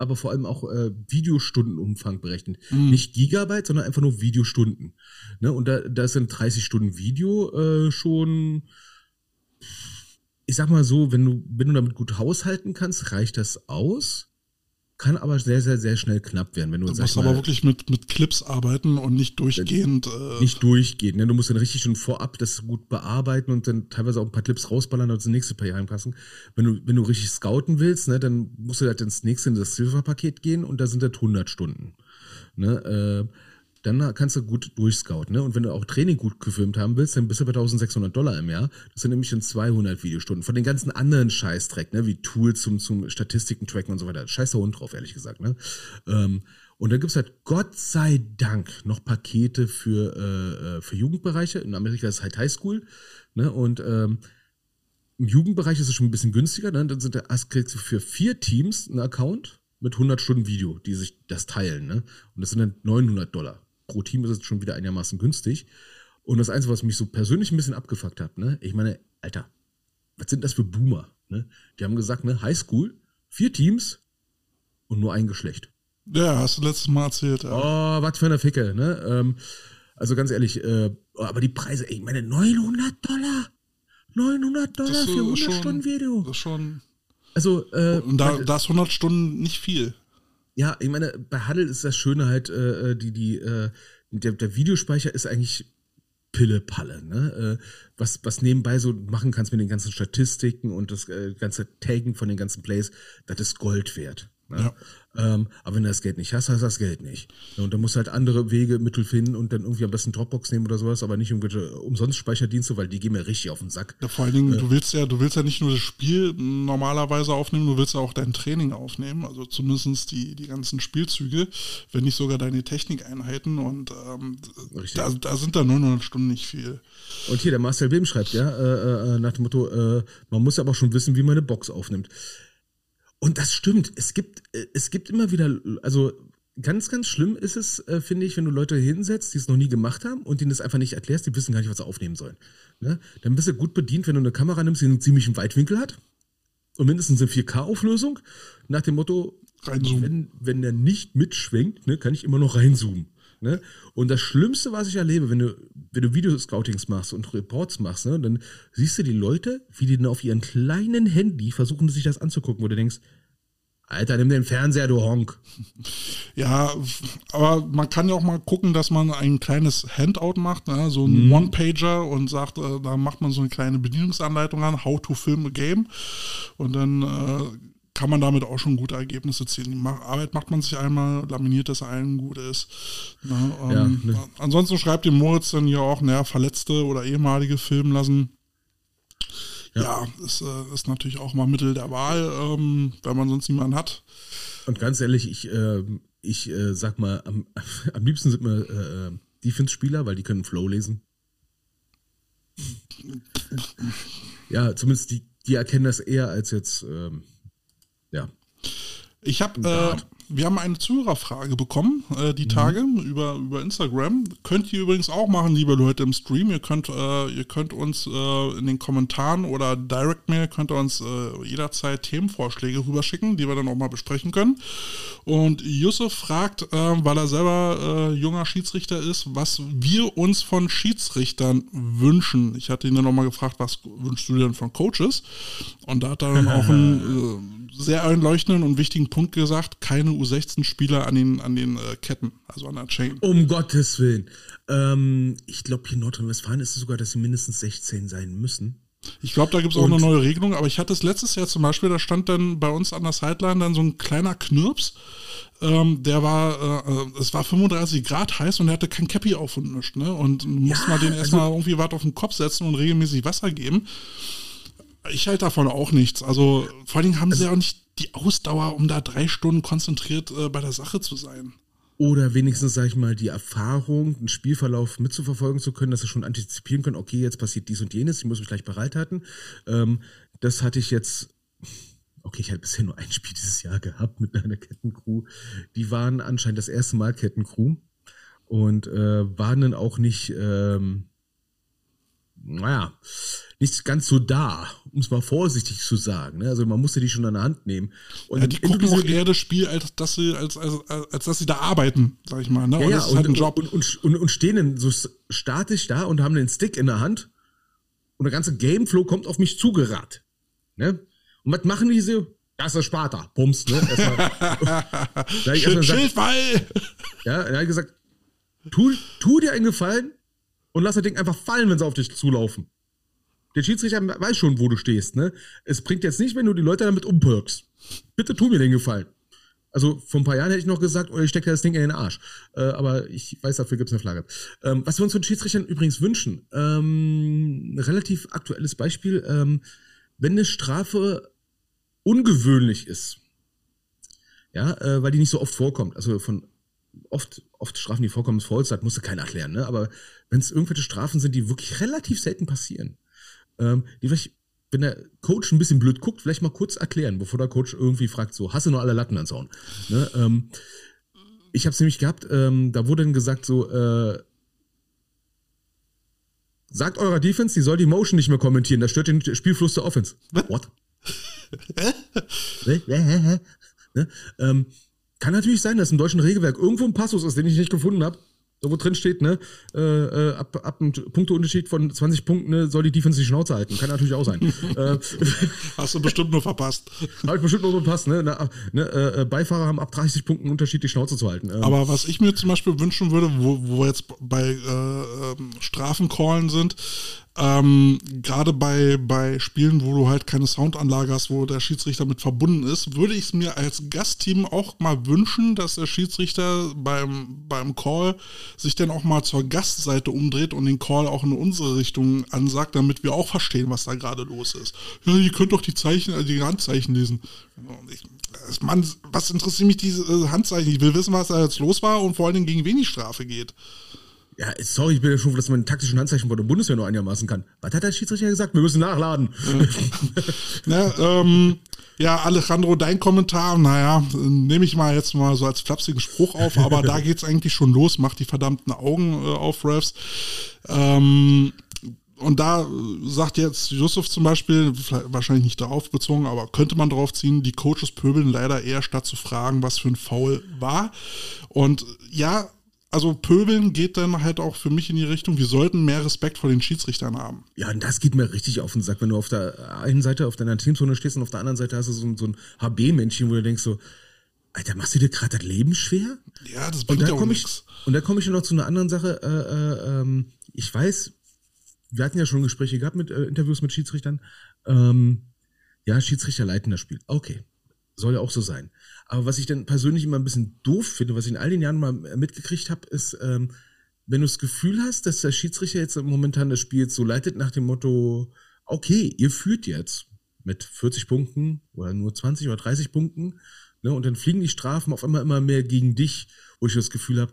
aber vor allem auch äh, Videostundenumfang berechnet. Nicht Gigabyte, sondern einfach nur Videostunden. Ne? Und da, da sind 30 Stunden Video äh, schon ich sag mal so, wenn du, wenn du damit gut haushalten kannst, reicht das aus. Kann aber sehr, sehr, sehr schnell knapp werden, wenn du Du musst mal, aber wirklich mit, mit Clips arbeiten und nicht durchgehend. Äh, nicht durchgeht. Ne? Du musst dann richtig schon vorab das gut bearbeiten und dann teilweise auch ein paar Clips rausballern und das nächste Paar Jahre passen. Wenn du, wenn du richtig scouten willst, ne, dann musst du halt ins nächste, in das Silver-Paket gehen und da sind das 100 Stunden. Ne? Äh, dann kannst du gut durchscouten. Ne? Und wenn du auch Training gut gefilmt haben willst, dann bist du bei 1600 Dollar im Jahr. Das sind nämlich schon 200 Videostunden. Von den ganzen anderen Scheißdreck, ne? wie Tools zum, zum Statistiken tracken und so weiter. Scheiß der Hund drauf, ehrlich gesagt. Ne? Ähm, und dann gibt's halt Gott sei Dank noch Pakete für, äh, äh, für Jugendbereiche. In Amerika ist es halt Highschool. Ne? Und ähm, im Jugendbereich ist es schon ein bisschen günstiger. Ne? Dann sind da, kriegst du für vier Teams einen Account mit 100 Stunden Video, die sich das teilen. Ne? Und das sind dann 900 Dollar. Pro Team ist es schon wieder einigermaßen günstig. Und das Einzige, was mich so persönlich ein bisschen abgefuckt hat, ne? ich meine, Alter, was sind das für Boomer? Ne? Die haben gesagt, ne, Highschool, vier Teams und nur ein Geschlecht. ja, hast du letztes Mal erzählt. Ja. Oh, was für eine Ficke, ne? Ähm, also ganz ehrlich, äh, aber die Preise, ey, ich meine, 900 Dollar. 900 Dollar für äh, 100 schon- Stunden Video. Das ist schon. Also, äh, Und da, da ist 100 Stunden nicht viel. Ja, ich meine, bei Huddle ist das Schöne halt, äh, die, die, äh, der, der Videospeicher ist eigentlich Pille-Palle, ne? Äh, was, was nebenbei so machen kannst mit den ganzen Statistiken und das äh, ganze Taggen von den ganzen Plays, das ist Gold wert. Ne? Ja. Ähm, aber wenn du das Geld nicht hast, hast du das Geld nicht. Und dann musst du halt andere Wege, Mittel finden und dann irgendwie am besten Dropbox nehmen oder sowas, aber nicht irgendwelche Umsonst-Speicherdienste, weil die gehen mir richtig auf den Sack. Ja, vor allen Dingen, du willst ja, du willst ja nicht nur das Spiel normalerweise aufnehmen, du willst ja auch dein Training aufnehmen, also zumindest die, die ganzen Spielzüge, wenn nicht sogar deine Technikeinheiten und ähm, da, da sind da 900 Stunden nicht viel. Und hier, der Marcel Wilm schreibt, ja, äh, äh, nach dem Motto, äh, man muss aber auch schon wissen, wie man eine Box aufnimmt. Und das stimmt. Es gibt, äh, es gibt immer wieder, also ganz, ganz schlimm ist es, äh, finde ich, wenn du Leute hinsetzt, die es noch nie gemacht haben und denen das einfach nicht erklärst, die wissen gar nicht, was sie aufnehmen sollen. Ne? Dann bist du gut bedient, wenn du eine Kamera nimmst, die einen ziemlichen Weitwinkel hat und mindestens eine 4K-Auflösung, nach dem Motto, Reinzoomen. wenn, wenn der nicht mitschwenkt, ne, kann ich immer noch reinzoomen. Ne? Und das Schlimmste, was ich erlebe, wenn du, wenn du Videoscoutings machst und Reports machst, ne, dann siehst du die Leute, wie die dann auf ihren kleinen Handy versuchen, sich das anzugucken, wo du denkst, Alter, nimm den Fernseher, du Honk. Ja, aber man kann ja auch mal gucken, dass man ein kleines Handout macht, ne? so ein One-Pager und sagt, äh, da macht man so eine kleine Bedienungsanleitung an, how to film a game. Und dann äh, kann man damit auch schon gute Ergebnisse Ma- Arbeit macht man sich einmal, laminiert, dass allen gut ist. Ne? Ähm, Ja, ne. Ansonsten schreibt dem Moritz dann ja auch, naja, Verletzte oder ehemalige filmen lassen. Ja, ist, äh, ist natürlich auch mal Mittel der Wahl, ähm, wenn man sonst niemanden hat. Und ganz ehrlich, ich, ähm, ich äh, sag mal, am, am liebsten sind mir äh, äh, Defense-Spieler, weil die können Flow lesen. Ja, zumindest die, die erkennen das eher als jetzt, ähm, ja. Ich habe äh, wir haben eine Zuhörerfrage bekommen, äh, die Tage über, über Instagram. Könnt ihr übrigens auch machen, liebe Leute im Stream. Ihr könnt, äh, ihr könnt uns äh, in den Kommentaren oder Direct Mail könnt ihr uns äh, jederzeit Themenvorschläge rüberschicken, die wir dann auch mal besprechen können. Und Yusuf fragt, äh, weil er selber junger Schiedsrichter ist, was wir uns von Schiedsrichtern wünschen. Ich hatte ihn dann nochmal gefragt, was wünschst du denn von Coaches? Und da hat er dann auch äh, sehr einleuchtenden und wichtigen Punkt gesagt, keine U16-Spieler an den, an den äh, Ketten, also an der Chain. Um Gottes Willen. Ähm, ich glaube, hier in Nordrhein-Westfalen ist es sogar, dass sie mindestens 16 sein müssen. Ich glaube, da gibt es auch Und- eine neue Regelung, aber ich hatte es letztes Jahr zum Beispiel, da stand dann bei uns an der Sideline dann so ein kleiner Knirps, ähm, der war, äh, äh, es war 35 Grad heiß und der hatte kein Cappy auf und nichts, ne? Und musste Ja, mal den erstmal also- irgendwie was auf den Kopf setzen und regelmäßig Wasser geben. Ich halte davon auch nichts. Also vor allen Dingen haben sie ja auch nicht die Ausdauer, um da drei Stunden konzentriert äh, bei der Sache zu sein. Oder wenigstens, sag ich mal, die Erfahrung, einen Spielverlauf mitzuverfolgen zu können, dass sie schon antizipieren können, okay, jetzt passiert dies und jenes, ich muss mich gleich bereithalten. Ähm, das hatte ich jetzt, okay, ich hatte bisher nur ein Spiel dieses Jahr gehabt mit einer Kettencrew. Die waren anscheinend das erste Mal Kettencrew und äh, waren dann auch nicht, ähm, naja, nicht ganz so da, um es mal vorsichtig zu sagen. Ne? Also man musste die schon an der Hand nehmen. Und Ja, die gucken auch inklusive- eher das Spiel, als dass sie, als, als, als, als dass sie da arbeiten, sag ich mal. Ne? Ja, und ja, ist und, halt ein Job. Und, und, und, und stehen dann so statisch da und haben den Stick in der Hand und der ganze Gameflow kommt auf mich zugerannt. Ne? Und was machen die so? Das ist Sparta. Bums, ne? Erstmal, Schild, gesagt, Schildwall! ja, er hat gesagt, tu, tu dir einen Gefallen und lass das Ding einfach fallen, wenn sie auf dich zulaufen. Der Schiedsrichter weiß schon, wo du stehst, ne? Es bringt jetzt nicht, wenn du die Leute damit umpirkst. Bitte tu mir den Gefallen. Also vor ein paar Jahren hätte ich noch gesagt, oder ich stecke das Ding in den Arsch. Äh, aber ich weiß, dafür gibt es eine Flagge. Ähm, was wir uns von Schiedsrichtern übrigens wünschen, ähm, ein relativ aktuelles Beispiel, ähm, wenn eine Strafe ungewöhnlich ist, ja, äh, weil die nicht so oft vorkommt, also von oft, oft Strafen, die vorkommen, ist das musste keiner erklären, ne? aber wenn es irgendwelche Strafen sind, die wirklich relativ selten passieren, ähm, die vielleicht, wenn der Coach ein bisschen blöd guckt, vielleicht mal kurz erklären, bevor der Coach irgendwie fragt, so, hast du noch alle Latten ans Zaun? Ne? Ähm, ich habe es nämlich gehabt, ähm, da wurde dann gesagt, so, äh, sagt eurer Defense, die soll die Motion nicht mehr kommentieren, das stört den Spielfluss der Offense. What? Ne? ähm, kann natürlich sein, dass im deutschen Regelwerk irgendwo ein Passus ist, den ich nicht gefunden habe. Da wo drin steht, ne, äh, äh, ab, ab einem Punkteunterschied von 20 Punkten ne, soll die Defense die Schnauze halten. Kann natürlich auch sein. äh, Hast du bestimmt nur verpasst. Habe ich bestimmt noch so passt, ne? Na, ne äh, Beifahrer haben ab 30 Punkten Unterschied, die Schnauze zu halten. Ähm, Aber was ich mir zum Beispiel wünschen würde, wo, wo wir jetzt bei äh, ähm, Strafencallen sind, ähm, gerade bei, bei Spielen, wo du halt keine Soundanlage hast, wo der Schiedsrichter mit verbunden ist, würde ich es mir als Gastteam auch mal wünschen, dass der Schiedsrichter beim, beim Call sich dann auch mal zur Gastseite umdreht und den Call auch in unsere Richtung ansagt, damit wir auch verstehen, was da gerade los ist. Ja, ihr könnt doch die Zeichen, äh, die Handzeichen lesen. Ich, Mann, was interessiert mich diese äh, Handzeichen? Ich will wissen, was da jetzt los war und vor allen Dingen gegen wen die Strafe geht. Ja, sorry, ich bin ja schon, froh, dass man taktischen Handzeichen von der Bundeswehr nur einigermaßen kann. Was hat der Schiedsrichter gesagt? Wir müssen nachladen. Ne, ähm, ja, Alejandro, dein Kommentar, naja, nehme ich mal jetzt mal so als flapsigen Spruch auf, aber da geht's eigentlich schon los, macht die verdammten Augen äh, auf, Refs. Ähm, und da sagt jetzt Yusuf zum Beispiel, wahrscheinlich nicht darauf bezogen, aber könnte man drauf ziehen, die Coaches pöbeln leider eher statt zu fragen, was für ein Foul war. Und ja, also pöbeln geht dann halt auch für mich in die Richtung, wir sollten mehr Respekt vor den Schiedsrichtern haben. Ja, und das geht mir richtig auf den Sack, wenn du auf der einen Seite auf deiner Teamzone stehst und auf der anderen Seite hast du so, ein- so ein HB-Männchen, wo du denkst so, Alter, machst du dir gerade das Leben schwer? Ja, das Und bringt da ja auch nichts. und da komme ich noch zu einer anderen Sache. Äh, äh, ähm, ich weiß, wir hatten ja schon Gespräche gehabt mit äh, Interviews mit Schiedsrichtern. Ähm, ja, Schiedsrichter leiten das Spiel. Okay, soll ja auch so sein. Aber was ich dann persönlich immer ein bisschen doof finde, was ich in all den Jahren mal mitgekriegt habe, ist, ähm, wenn du das Gefühl hast, dass der Schiedsrichter jetzt momentan das Spiel so leitet nach dem Motto, okay, ihr führt jetzt mit 40 Punkten oder nur 20 oder 30 Punkten, ne, und dann fliegen die Strafen auf einmal immer mehr gegen dich, wo ich das Gefühl habe,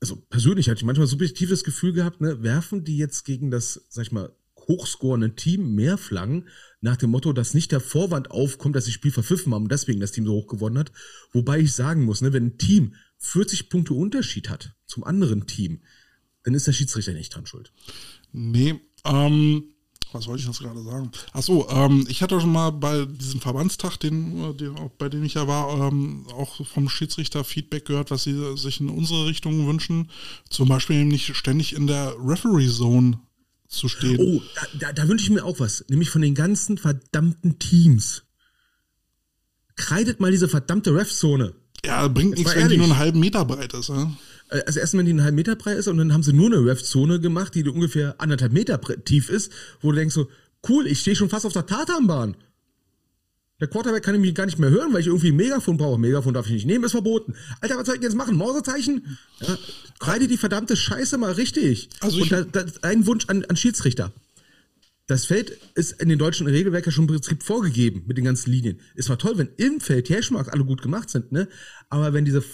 also persönlich hatte ich manchmal subjektives Gefühl gehabt, ne, werfen die jetzt gegen das, sag ich mal, hochscorenden Team mehr Flaggen, nach dem Motto, dass nicht der Vorwand aufkommt, dass sie Spiel verpfiffen haben und deswegen das Team so hoch gewonnen hat. Wobei ich sagen muss, ne, wenn ein Team 40 Punkte Unterschied hat zum anderen Team, dann ist der Schiedsrichter nicht dran schuld. Nee, ähm, was wollte ich jetzt gerade sagen? Achso, ähm, ich hatte schon mal bei diesem Verbandstag, den, den, bei dem ich ja war, ähm, auch vom Schiedsrichter Feedback gehört, was sie sich in unsere Richtung wünschen. Zum Beispiel nicht ständig in der Referee-Zone zu stehen. Oh, da, da, da wünsche ich mir auch was, nämlich von den ganzen verdammten Teams. Kreidet mal diese verdammte Ref-Zone. Ja, bringt nichts, wenn die nur einen halben Meter breit ist. Ja? Äh, also erstmal, wenn die einen halben Meter breit ist und dann haben sie nur eine Ref-Zone gemacht, die ungefähr anderthalb Meter tief ist, wo du denkst so, cool, ich stehe schon fast auf der Tatanbahn. Der Quarterback kann mich gar nicht mehr hören, weil ich irgendwie ein Megafon brauche. Megafon darf ich nicht nehmen, ist verboten. Alter, was soll ich jetzt machen? Mausezeichen? Ja, kreide die verdammte Scheiße mal richtig. Also und da, da, ein Wunsch an, an Schiedsrichter. Das Feld ist in den deutschen Regelwerken ja schon im Prinzip vorgegeben mit den ganzen Linien. Es war toll, wenn im Feld Hashmarks alle gut gemacht sind, ne? Aber wenn diese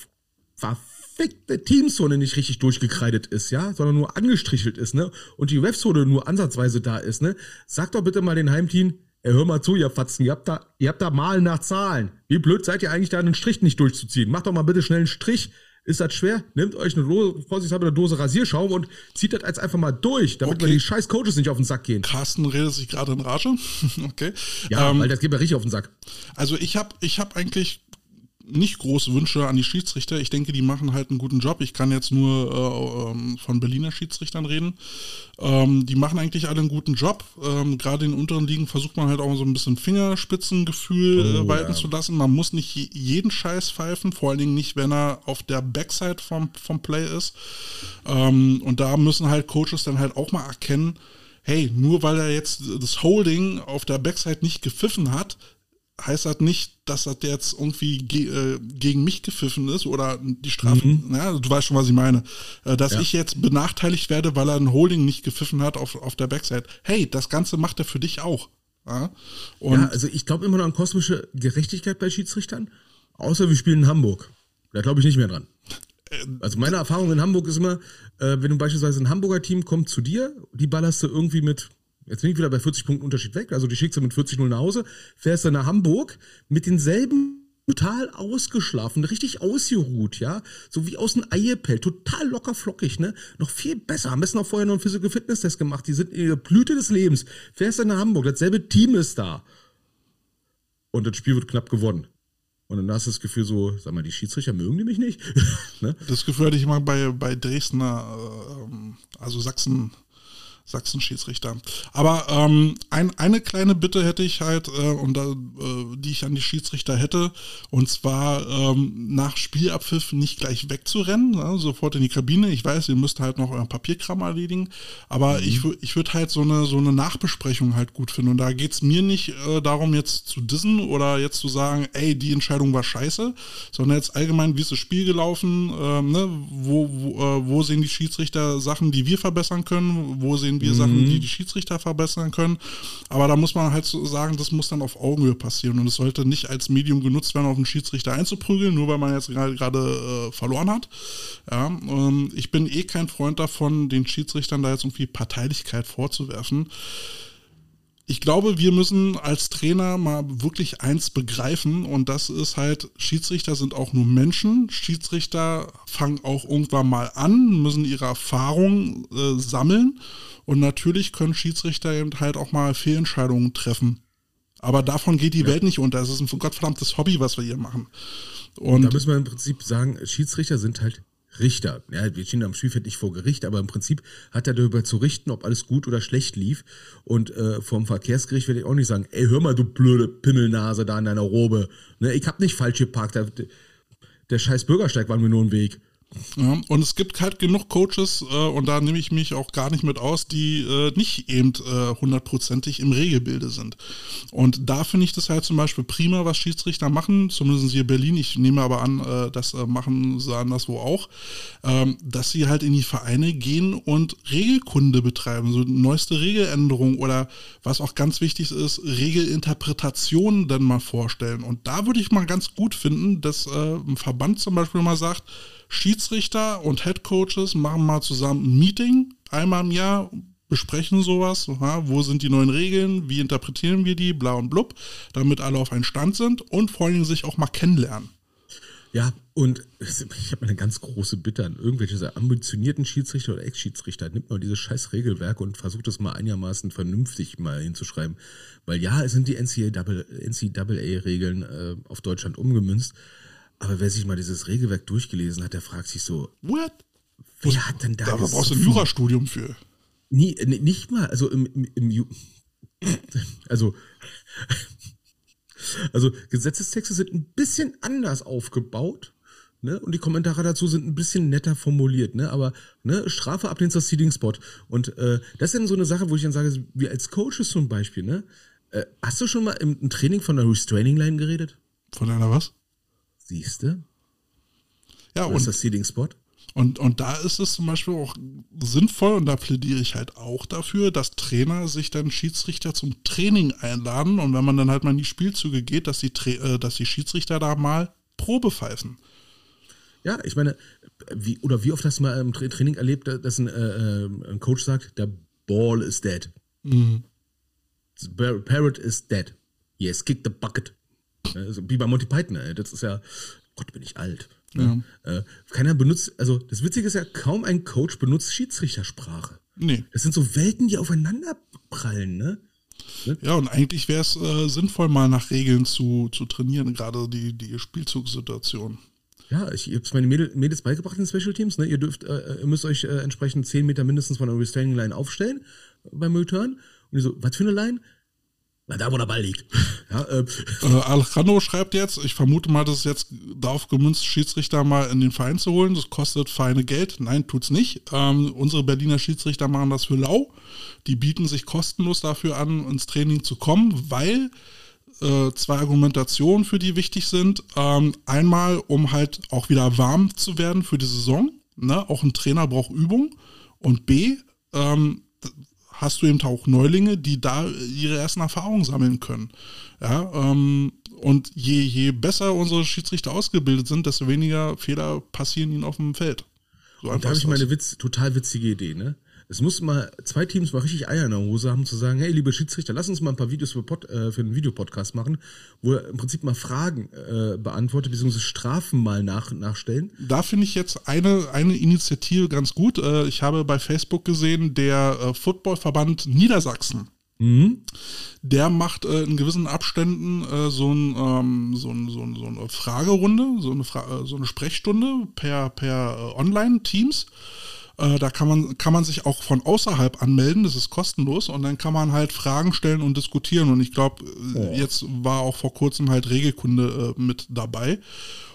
verfickte Teamzone nicht richtig durchgekreidet ist, ja, sondern nur angestrichelt ist, ne? Und die Refzone nur ansatzweise da ist, ne? Sag doch bitte mal den Heimteam, Ey, hör mal zu, ihr Fatzen, ihr habt, da, ihr habt da Malen nach Zahlen. Wie blöd seid ihr eigentlich da, einen Strich nicht durchzuziehen? Macht doch mal bitte schnell einen Strich. Ist das schwer? Nehmt euch eine Dose, vorsichtshalber eine Dose Rasierschaum und zieht das jetzt einfach mal durch, damit okay. die scheiß Coaches nicht auf den Sack gehen. Carsten redet sich gerade in Rage. okay. Ja, ähm, weil das geht mir richtig auf den Sack. Also ich habe ich hab eigentlich nicht große Wünsche an die Schiedsrichter. Ich denke, die machen halt einen guten Job. Ich kann jetzt nur äh, ähm, von Berliner Schiedsrichtern reden. Ähm, die machen eigentlich alle einen guten Job. Ähm, Gerade in unteren Ligen versucht man halt auch so ein bisschen Fingerspitzengefühl äh, oh, walten ja. zu lassen. Man muss nicht jeden Scheiß pfeifen, vor allen Dingen nicht, wenn er auf der Backside vom, vom Play ist. Ähm, und da müssen halt Coaches dann halt auch mal erkennen, hey, nur weil er jetzt das Holding auf der Backside nicht gepfiffen hat, heißt das nicht, dass das jetzt irgendwie ge äh, gegen mich gepfiffen ist oder die Strafe, mhm. ja, du weißt schon, was ich meine, äh, dass ja. ich jetzt benachteiligt werde, weil er ein Holding nicht gepfiffen hat auf, auf der Backside. Hey, das Ganze macht er für dich auch. Ja, ja also ich glaube immer noch an kosmische Gerechtigkeit bei Schiedsrichtern, außer wir spielen in Hamburg. Da glaube ich nicht mehr dran. Äh, also meine Erfahrung in Hamburg ist immer, äh, wenn du beispielsweise ein Hamburger Team kommt zu dir, die ballerst du irgendwie mit Jetzt bin ich wieder bei 40 Punkten Unterschied weg. Also die schickst du mit 40-0 nach Hause, fährst dann nach Hamburg mit denselben total ausgeschlafen, richtig ausgeruht, ja, so wie aus dem Eierpell, total locker flockig, ne, noch viel besser, am besten auch vorher noch einen Physical Fitness Test gemacht, die sind in der Blüte des Lebens, fährst dann nach Hamburg, dasselbe Team ist da und das Spiel wird knapp gewonnen. Und dann hast du das Gefühl so, sag mal, die Schiedsrichter mögen die mich nicht. ne? Das Gefühl hatte ich mal bei, bei Dresdner, äh, also Sachsen, Sachsen-Schiedsrichter. Aber ähm, ein, eine kleine Bitte hätte ich halt, äh, und da, äh, die ich an die Schiedsrichter hätte, und zwar ähm, nach Spielabpfiff nicht gleich wegzurennen, ne, sofort in die Kabine. Ich weiß, ihr müsst halt noch euren Papierkram erledigen, aber mhm. ich, ich würde halt so eine, so eine Nachbesprechung halt gut finden. Und da geht es mir nicht äh, darum, jetzt zu dissen oder jetzt zu sagen, ey, die Entscheidung war scheiße, sondern jetzt allgemein, wie ist das Spiel gelaufen, ähm, ne, wo, wo, äh, wo sehen die Schiedsrichter Sachen, die wir verbessern können, wo sehen sehen wir mhm. Sachen, die die Schiedsrichter verbessern können. Aber da muss man halt so sagen, das muss dann auf Augenhöhe passieren und es sollte nicht als Medium genutzt werden, auf den Schiedsrichter einzuprügeln, nur weil man jetzt gerade äh, verloren hat. Ja, ähm, ich bin eh kein Freund davon, den Schiedsrichtern da jetzt irgendwie Parteilichkeit vorzuwerfen ich glaube, wir müssen als Trainer mal wirklich eins begreifen und das ist halt, Schiedsrichter sind auch nur Menschen. Schiedsrichter fangen auch irgendwann mal an, müssen ihre Erfahrungen äh, sammeln und natürlich können Schiedsrichter eben halt auch mal Fehlentscheidungen treffen. Aber davon geht die ja. Welt nicht unter. Es ist ein gottverdammtes Hobby, was wir hier machen. Und, und da müssen wir im Prinzip sagen, Schiedsrichter sind halt Richter. Ja, wir stehen am Spielfeld nicht vor Gericht, aber im Prinzip hat er darüber zu richten, ob alles gut oder schlecht lief. Und äh, vom Verkehrsgericht werde ich auch nicht sagen, ey, hör mal, du blöde Pimmelnase da in deiner Robe. Ne, ich hab nicht falsch geparkt. Der, der scheiß Bürgersteig war mir nur ein Weg. Ja, und es gibt halt genug Coaches, äh, und da nehme ich mich auch gar nicht mit aus, die äh, nicht eben äh, hundertprozentig im Regelbilde sind. Und da finde ich das halt zum Beispiel prima, was Schiedsrichter machen, zumindest hier in Berlin. Ich nehme aber an, äh, das äh, machen sie anderswo auch, ähm, dass sie halt in die Vereine gehen und Regelkunde betreiben, so neueste Regeländerungen oder was auch ganz wichtig ist, Regelinterpretationen dann mal vorstellen. Und da würde ich mal ganz gut finden, dass äh, ein Verband zum Beispiel mal sagt, Schiedsrichter und Headcoaches machen mal zusammen ein Meeting einmal im Jahr, besprechen sowas, aha, wo sind die neuen Regeln, wie interpretieren wir die, bla und blub, damit alle auf einen Stand sind und vor allen Dingen sich auch mal kennenlernen. Ja, und ich habe eine ganz große Bitte an irgendwelche ambitionierten Schiedsrichter oder Ex-Schiedsrichter. Nimmt mal dieses scheiß Regelwerk und versucht es mal einigermaßen vernünftig mal hinzuschreiben. Weil ja, es sind die NCAA-Regeln äh, auf Deutschland umgemünzt. Aber wer sich mal dieses Regelwerk durchgelesen hat, der fragt sich so, What? wer hat denn da Da brauchst du ein? Jurastudium für. Nie, nicht mal, also im, im, im Ju also, also Gesetzestexte sind ein bisschen anders aufgebaut. Ne? Und die Kommentare dazu sind ein bisschen netter formuliert, ne? Aber ne, Strafe ab den Seeding Spot. Und äh, das ist dann so eine Sache, wo ich dann sage, wie als Coaches zum Beispiel, ne? Äh, hast du schon mal im, im Training von der Restraining Line geredet? Von einer was? Siehste? Ja, Was ist und, das Seeding Spot? und, und da ist es zum Beispiel auch sinnvoll, und da plädiere ich halt auch dafür, dass Trainer sich dann Schiedsrichter zum Training einladen und wenn man dann halt mal in die Spielzüge geht, dass die, äh, dass die Schiedsrichter da mal Probe pfeifen. Ja, ich meine, wie, oder wie oft hast du mal im Tra Training erlebt, dass ein, äh, äh, ein Coach sagt, der Ball is dead. The Bar- Parrot is dead. Yes, kick the bucket. Also, wie bei Monty Python, ey. das ist ja, Gott, bin ich alt. Ne? Äh, keiner benutzt, also das Witzige ist ja, kaum ein Coach benutzt Schiedsrichtersprache. Nee. Das sind so Welten, die aufeinander prallen, ne? Ja, und eigentlich wäre es äh, sinnvoll, mal nach Regeln zu, zu trainieren, gerade die, die Spielzugssituation. Ja, ich habe es meine Mädel, Mädels beigebracht in Special Teams. Ne? Ihr dürft, äh, ihr müsst euch äh, entsprechend 10 Meter mindestens von der Restraining Line aufstellen äh, beim Return. Und die so, was für eine Line? Na, da, wo der Ball liegt. ja, äh, Äh, Alejandro schreibt jetzt, ich vermute mal, dass es jetzt darauf gemünzt, Schiedsrichter mal in den Verein zu holen. Das kostet feine Geld. Nein, tut's nicht. Ähm, unsere Berliner Schiedsrichter machen das für lau. Die bieten sich kostenlos dafür an, ins Training zu kommen, weil äh, zwei Argumentationen für die wichtig sind. Ähm, einmal, um halt auch wieder warm zu werden für die Saison. Ne? Auch ein Trainer braucht Übung. Und B, ähm, hast du eben auch Neulinge, die da ihre ersten Erfahrungen sammeln können. Ja, ähm, und je, je besser unsere Schiedsrichter ausgebildet sind, desto weniger Fehler passieren ihnen auf dem Feld. So da habe ich mal das. eine Witz, total witzige Idee, ne? Es muss mal zwei Teams mal richtig Eier in der Hose haben, zu sagen, hey, liebe Schiedsrichter, lass uns mal ein paar Videos für, Pod, äh, für einen Videopodcast machen, wo er im Prinzip mal Fragen äh, beantwortet, beziehungsweise Strafen mal nach, nachstellen. Da finde ich jetzt eine, eine Initiative ganz gut. Äh, ich habe bei Facebook gesehen, der äh, Footballverband Niedersachsen. Der macht äh, in gewissen Abständen äh, so, ein, ähm, so, ein, so, ein, so eine Fragerunde, so eine, Fra äh, so eine Sprechstunde per, per äh, Online-Teams. Äh, da kann man, kann man sich auch von außerhalb anmelden, das ist kostenlos und dann kann man halt Fragen stellen und diskutieren. Und ich glaube, äh, jetzt war auch vor kurzem halt Regelkunde äh, mit dabei.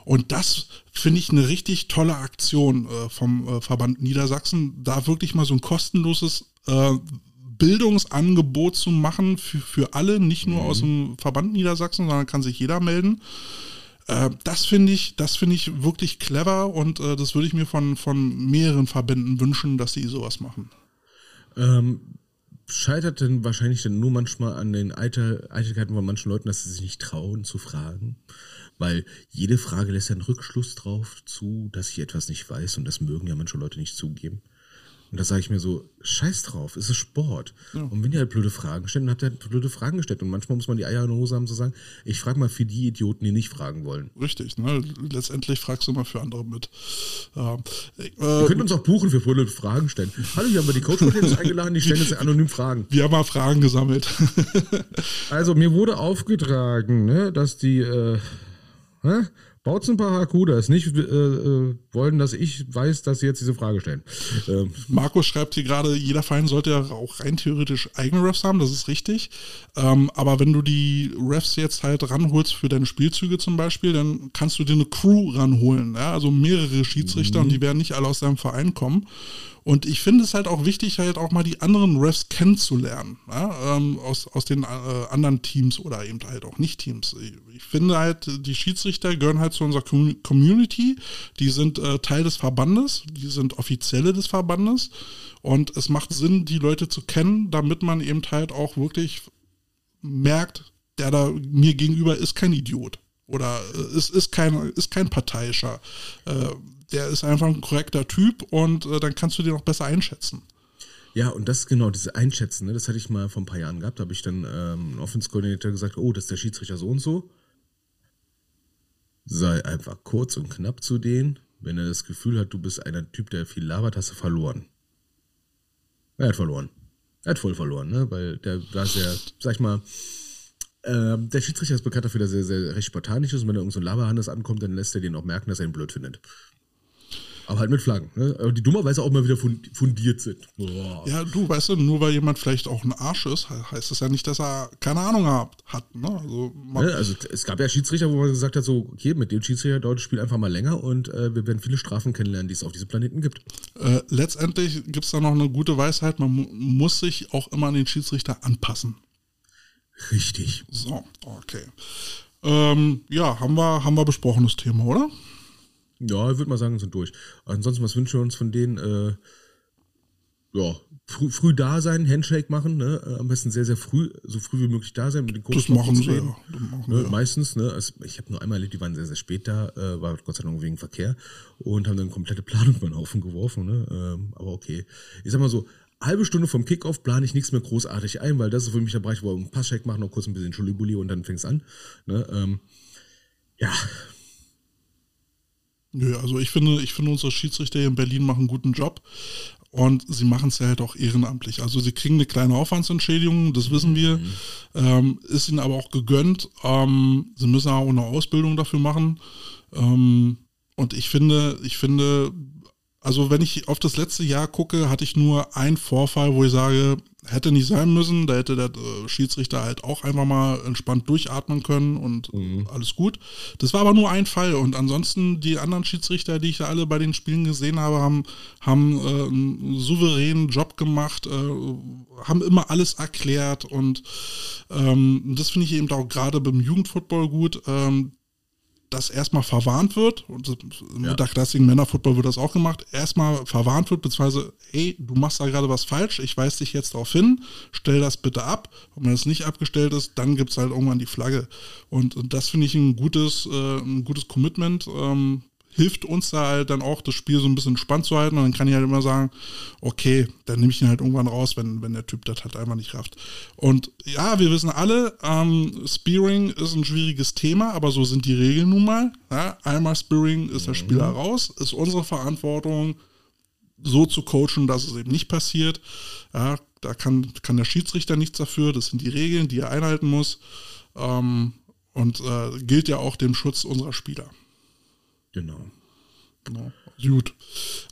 Und das finde ich eine richtig tolle Aktion äh, vom äh, Verband Niedersachsen, da wirklich mal so ein kostenloses äh, Bildungsangebot zu machen für, für alle, nicht nur aus dem Verband Niedersachsen, sondern kann sich jeder melden. Äh, das finde ich, das finde ich wirklich clever und äh, das würde ich mir von, von mehreren Verbänden wünschen, dass sie sowas machen. Ähm, scheitert denn wahrscheinlich dann nur manchmal an den Eiter, Eitelkeiten von manchen Leuten, dass sie sich nicht trauen zu fragen? Weil jede Frage lässt einen Rückschluss drauf zu, dass ich etwas nicht weiß und das mögen ja manche Leute nicht zugeben. Und da sage ich mir so, scheiß drauf, es ist Sport. Und wenn ihr halt blöde Fragen stellt, dann habt ihr halt blöde Fragen gestellt. Und manchmal muss man die Eier in der Hose haben, zu sagen, ich frage mal für die Idioten, die nicht fragen wollen. Richtig, ne? Letztendlich fragst du mal für andere mit. Ähm, Ihr äh, könnt uns auch buchen für blöde Fragen stellen. Hallo, hier haben wir die coach eingeladen, die stellen jetzt anonym Fragen. wir haben mal Fragen gesammelt. Also mir wurde aufgetragen, ne, dass die äh, hä? Bautzenpaar Hakudas nicht äh, äh, wollen, dass ich weiß, dass sie jetzt diese Frage stellen. Ähm, Markus schreibt hier gerade, jeder Verein sollte ja auch rein theoretisch eigene Refs haben, das ist richtig. Ähm, aber wenn du die Refs jetzt halt ranholst für deine Spielzüge zum Beispiel, dann kannst du dir eine Crew ranholen. Ja? Also mehrere Schiedsrichter und die werden nicht alle aus deinem Verein kommen. Und ich finde es halt auch wichtig, halt auch mal die anderen Refs kennenzulernen, ja? ähm, aus, aus den äh, anderen Teams oder eben halt auch nicht Teams. Ich, ich finde halt, die Schiedsrichter gehören halt zu unserer Com- Community, die sind äh, Teil des Verbandes, die sind Offizielle des Verbandes und es macht Sinn, die Leute zu kennen, damit man eben halt auch wirklich merkt, der da mir gegenüber ist kein Idiot oder äh, ist, ist, kein, ist kein parteiischer. Äh, der ist einfach ein korrekter Typ und äh, dann kannst du den auch besser einschätzen. Ja, und das genau, diese Einschätzen, ne, das hatte ich mal vor ein paar Jahren gehabt. Da habe ich dann ähm, Offense Coordinator gesagt, oh, das ist der Schiedsrichter so und so. Sei einfach kurz und knapp zu denen. Wenn er das Gefühl hat, du bist einer Typ, der viel labert, hast du verloren. Er hat verloren. Er hat voll verloren, ne? Weil der war sehr, sag ich mal, äh, der Schiedsrichter ist bekannt dafür, dass er sehr, sehr recht spartanisch ist und wenn er irgend so ein Laberhannes ankommt, dann lässt er den auch merken, dass er ihn blöd findet. Aber halt mit Flaggen, ne? Aber die dummerweise auch mal wieder fundiert sind. Boah. Ja, du, weißt du, nur weil jemand vielleicht auch ein Arsch ist, heißt das ja nicht, dass er keine Ahnung hat. hat ne? also, ja, also es gab ja Schiedsrichter, wo man gesagt hat, so, okay, mit dem Schiedsrichter dauert das Spiel einfach mal länger und äh, wir werden viele Strafen kennenlernen, die es auf diesem Planeten gibt. Äh, letztendlich gibt es da noch eine gute Weisheit, man mu muss sich auch immer an den Schiedsrichter anpassen. Richtig. So, okay. Ähm, ja, haben wir, haben wir besprochen, das Thema, oder? Ja, ich würde mal sagen, sind durch. Ansonsten, was wünschen wir uns von denen? Äh, ja, früh, früh, da sein, Handshake machen, ne? Äh, am besten sehr, sehr früh, so früh wie möglich da sein, mit den Coaches Das machen sie, ja. Machen ne? ja. Meistens, ne? Also ich habe nur einmal erlebt, die waren sehr, sehr spät da, äh, war Gott sei Dank wegen Verkehr und haben dann komplette Planung über den Haufen geworfen, ne? Ähm, aber okay. Ich sag mal so, halbe Stunde vom Kickoff plane ich nichts mehr großartig ein, weil das ist für mich der Bereich, wo wir einen Passcheck machen, noch kurz ein bisschen Schulibuli und dann fängt's an. Ne? Ähm, ja. Nö, also ich finde, ich finde, unsere Schiedsrichter hier in Berlin machen einen guten Job. Und sie machen es ja halt auch ehrenamtlich. Also sie kriegen eine kleine Aufwandsentschädigung, das wissen wir. Mhm. Ähm, ist ihnen aber auch gegönnt. Ähm, sie müssen auch eine Ausbildung dafür machen. Ähm, und ich finde, ich finde, also wenn ich auf das letzte Jahr gucke, hatte ich nur einen Vorfall, wo ich sage, hätte nicht sein müssen. Da hätte der äh, Schiedsrichter halt auch einfach mal entspannt durchatmen können und mhm. alles gut. Das war aber nur ein Fall. Und ansonsten die anderen Schiedsrichter, die ich da alle bei den Spielen gesehen habe, haben, haben äh, einen souveränen Job gemacht, äh, haben immer alles erklärt. Und ähm, das finde ich eben auch gerade beim Jugendfootball gut. Ähm, dass erstmal verwarnt wird, und im ja. unterklassigen Männerfootball wird das auch gemacht, erstmal verwarnt wird, beziehungsweise, ey, du machst da gerade was falsch, ich weise dich jetzt darauf hin, stell das bitte ab. Und wenn es nicht abgestellt ist, dann gibt es halt irgendwann die Flagge. Und, und das finde ich ein gutes, äh, ein gutes Commitment. Ähm, hilft uns da halt dann auch, das Spiel so ein bisschen spannend zu halten. Und dann kann ich halt immer sagen, okay, dann nehme ich ihn halt irgendwann raus, wenn, wenn der Typ das halt einfach nicht rafft. Und ja, wir wissen alle, ähm, Spearing ist ein schwieriges Thema, aber so sind die Regeln nun mal. Ja, einmal Spearing ist der Spieler mhm. raus, ist unsere Verantwortung, so zu coachen, dass es eben nicht passiert. Ja, da kann, kann der Schiedsrichter nichts dafür, das sind die Regeln, die er einhalten muss. Ähm, und äh, gilt ja auch dem Schutz unserer Spieler. Genau. genau. Gut.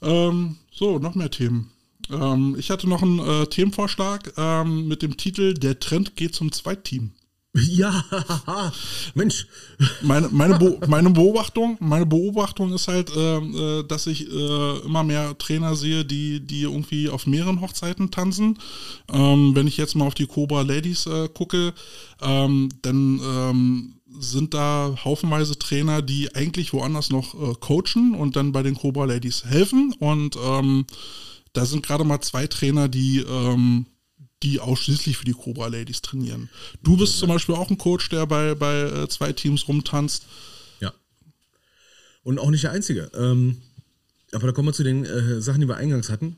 Ähm, so, noch mehr Themen. Ähm, ich hatte noch einen äh, Themenvorschlag ähm, mit dem Titel Der Trend geht zum Zweitteam. Ja, Mensch. Meine, meine, Be meine, Beobachtung, meine Beobachtung ist halt, äh, äh, dass ich äh, immer mehr Trainer sehe, die, die irgendwie auf mehreren Hochzeiten tanzen. Ähm, wenn ich jetzt mal auf die Cobra Ladies äh, gucke, ähm, dann ähm, sind da haufenweise Trainer, die eigentlich woanders noch äh, coachen und dann bei den Cobra Ladies helfen. Und ähm, da sind gerade mal zwei Trainer, die, ähm, die ausschließlich für die Cobra Ladies trainieren. Du bist ja. zum Beispiel auch ein Coach, der bei, bei äh, zwei Teams rumtanzt. Ja. Und auch nicht der Einzige. Ähm, aber da kommen wir zu den äh, Sachen, die wir eingangs hatten.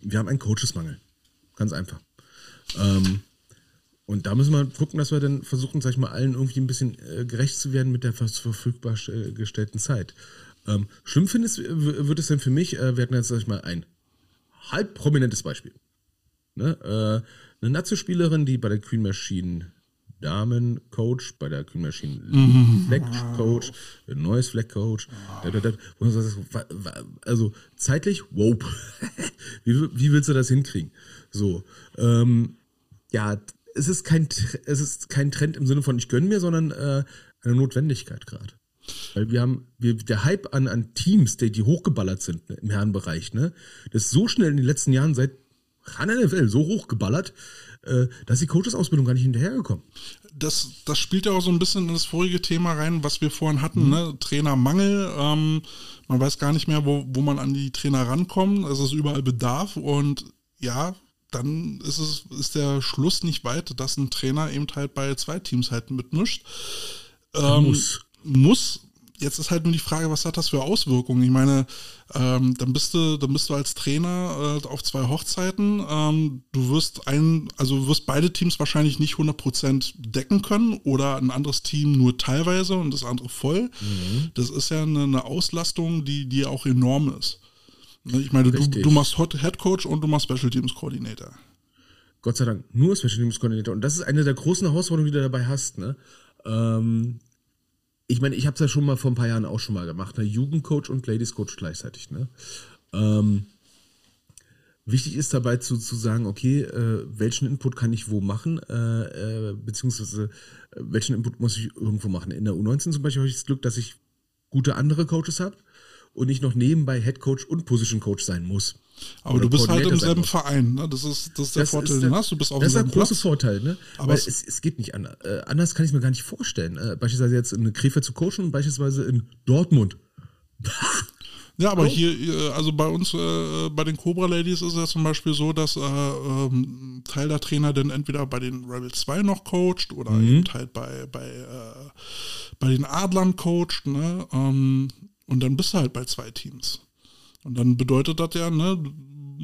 Wir haben einen Coachesmangel. Ganz einfach. Ähm, und da müssen wir gucken, dass wir dann versuchen, sag ich mal, allen irgendwie ein bisschen äh, gerecht zu werden mit der verfügbar äh, gestellten Zeit. Ähm, schlimm findest, wird es denn für mich, äh, wir hatten jetzt, sag ich mal, ein halb prominentes Beispiel. Ne? Äh, eine Nazi-Spielerin, die bei der Queen Machine Damen Coach, bei der Queen Machine mhm. Fleck Coach, neues Fleck Coach. Also zeitlich, wow. wie, wie willst du das hinkriegen? So, ähm, ja, es ist kein, es ist kein Trend im Sinne von ich gönne mir, sondern äh, eine Notwendigkeit gerade. Weil wir haben, wir, der Hype an, an Teams, die, die hochgeballert sind ne, im Herrenbereich, ne, das ist so schnell in den letzten Jahren seit ran NFL so hochgeballert, äh, dass die Coaches-Ausbildung gar nicht hinterhergekommen. Das, das spielt ja auch so ein bisschen in das vorige Thema rein, was wir vorhin hatten, mhm. ne? Trainermangel. Ähm, man weiß gar nicht mehr, wo, wo man an die Trainer rankommt. Es ist überall Bedarf und ja, dann ist es, ist der Schluss nicht weit, dass ein Trainer eben halt bei zwei Teams halt mitmischt. Ähm, muss. Muss, jetzt ist halt nur die Frage, was hat das für Auswirkungen? Ich meine, ähm, dann bist du, dann bist du als Trainer äh, auf zwei Hochzeiten. Ähm, du wirst ein, also wirst beide Teams wahrscheinlich nicht 100% decken können oder ein anderes Team nur teilweise und das andere voll. Mhm. Das ist ja eine, eine, Auslastung, die, die auch enorm ist. Ne, ich meine, du, du machst Head Coach und du machst Special Teams Coordinator. Gott sei Dank nur Special Teams Coordinator. Und das ist eine der großen Herausforderungen, die du dabei hast. Ne? Ähm, ich meine, ich habe es ja schon mal vor ein paar Jahren auch schon mal gemacht, ne? Jugendcoach und Ladies Coach gleichzeitig. Ne? Ähm, wichtig ist dabei zu, zu sagen, okay, äh, welchen Input kann ich wo machen, äh, äh, beziehungsweise äh, welchen Input muss ich irgendwo machen. In der U19 zum Beispiel habe ich das Glück, dass ich gute andere Coaches habe und nicht noch nebenbei Head Coach und Position Coach sein muss. Aber du bist halt im selben Verein, ne? Das ist, das ist der das Vorteil, den hast. Du bist auch Das ist ein großer Vorteil, ne? Aber es, es, geht nicht anders. Äh, anders kann ich es mir gar nicht vorstellen. Äh, beispielsweise jetzt in Krefeld zu coachen und beispielsweise in Dortmund. Ja, aber oh. hier, also bei uns, äh, bei den Cobra Ladies ist es zum Beispiel so, dass äh, ähm, Teil der Trainer dann entweder bei den Rebel 2 noch coacht oder mhm. eben halt bei, bei, äh, bei den Adlern coacht, ne? Ähm, und dann bist du halt bei zwei Teams. Und dann bedeutet das ja, ne, du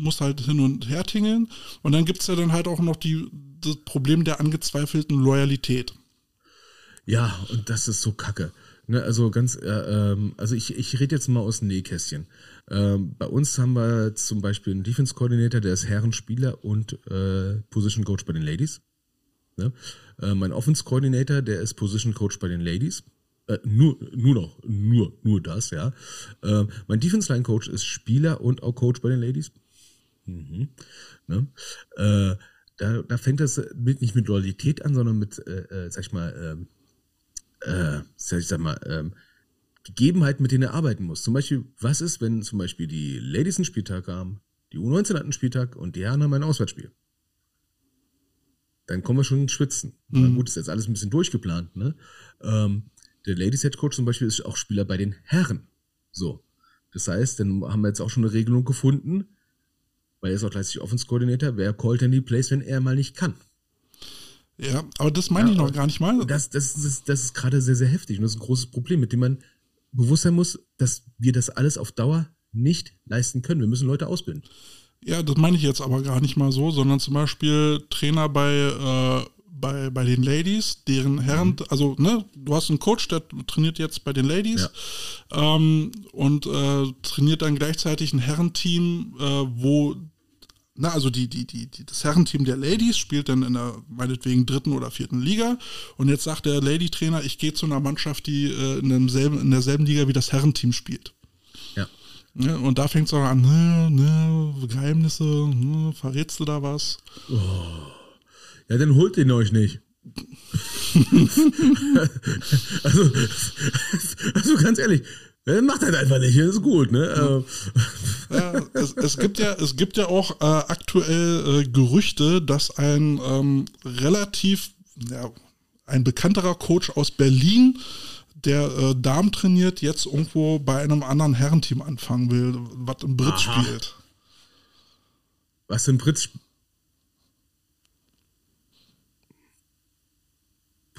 musst halt hin und her tingeln. Und dann gibt es ja dann halt auch noch die, das Problem der angezweifelten Loyalität. Ja, und das ist so kacke. Ne, also ganz, äh, ähm, also ich, ich rede jetzt mal aus dem Nähkästchen. Ähm, bei uns haben wir zum Beispiel einen Defense Coordinator, der ist Herrenspieler und äh, Position Coach bei den Ladies. Ne? Äh, mein Offense Coordinator, der ist Position Coach bei den Ladies. Äh, nur, nur noch, nur, nur das, ja. Äh, mein Defense Line Coach ist Spieler und auch Coach bei den Ladies. Mhm. Ne? Äh, da, da fängt das mit, nicht mit Loyalität an, sondern mit, äh, äh, sag ich mal, ähm, äh, sag ich sag mal, ähm, Gegebenheiten, mit denen er arbeiten muss. Zum Beispiel, was ist, wenn zum Beispiel die Ladies einen Spieltag haben, die U19 hat einen Spieltag und die Herren haben ein Auswärtsspiel? Dann kommen wir schon ins Schwitzen. Mhm. Na gut, ist jetzt alles ein bisschen durchgeplant, ne? Ähm, der Ladies Head Coach zum Beispiel ist auch Spieler bei den Herren. So. Das heißt, dann haben wir jetzt auch schon eine Regelung gefunden, weil er ist auch gleichzeitig Offense Coordinator, wer callt denn die Plays, wenn er mal nicht kann? Ja, aber das meine ja, ich noch gar nicht mal. Das, das, das, das ist gerade sehr, sehr heftig und das ist ein großes Problem, mit dem man bewusst sein muss, dass wir das alles auf Dauer nicht leisten können. Wir müssen Leute ausbilden. Ja, das meine ich jetzt aber gar nicht mal so, sondern zum Beispiel Trainer bei äh, bei, bei den Ladies, deren Herren, mhm. also ne, du hast einen Coach, der trainiert jetzt bei den Ladies ja. ähm, und äh, trainiert dann gleichzeitig ein Herrenteam, äh, wo na, also die, die, die, die, das Herrenteam der Ladies spielt dann in der meinetwegen dritten oder vierten Liga. Und jetzt sagt der Lady-Trainer, ich gehe zu einer Mannschaft, die äh, in, demselben, in derselben Liga wie das Herrenteam spielt. Ja. ja und da fängt es auch an, ne, ne, Geheimnisse, ne, verrätst du da was? Oh. Ja, dann holt den euch nicht. also, also ganz ehrlich, macht halt einfach nicht, ist gut, ne? Ja, es, es, gibt ja, es gibt ja auch äh, aktuell äh, Gerüchte, dass ein ähm, relativ, ja, ein bekannterer Coach aus Berlin, der äh, Damen trainiert, jetzt irgendwo bei einem anderen Herrenteam anfangen will, was im Brit Aha. spielt. Was im Brit spielt?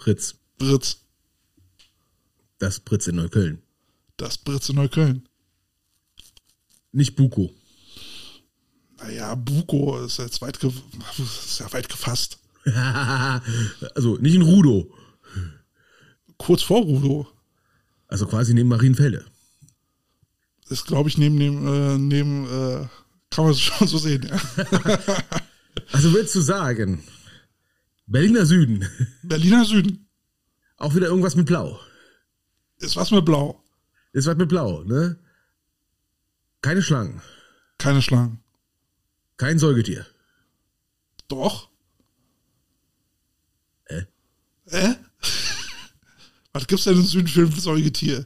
Fritz. Britz. Das Britz in Neukölln. Das Britz in Neukölln. Nicht Buko. Naja, Buko ist jetzt weit, ist ja weit gefasst. also nicht in Rudo. Kurz vor Rudo. Also quasi neben Marienfelde. Ist, glaube ich, neben dem, äh, neben, äh, kann man es schon so sehen, ja. also willst du sagen, Berliner Süden. Berliner Süden. Auch wieder irgendwas mit Blau. Ist was mit Blau. Ist was mit Blau, ne? Keine Schlangen. Keine Schlangen. Kein Säugetier. Doch. Äh? Äh? was gibt's denn im Süden für ein Säugetier?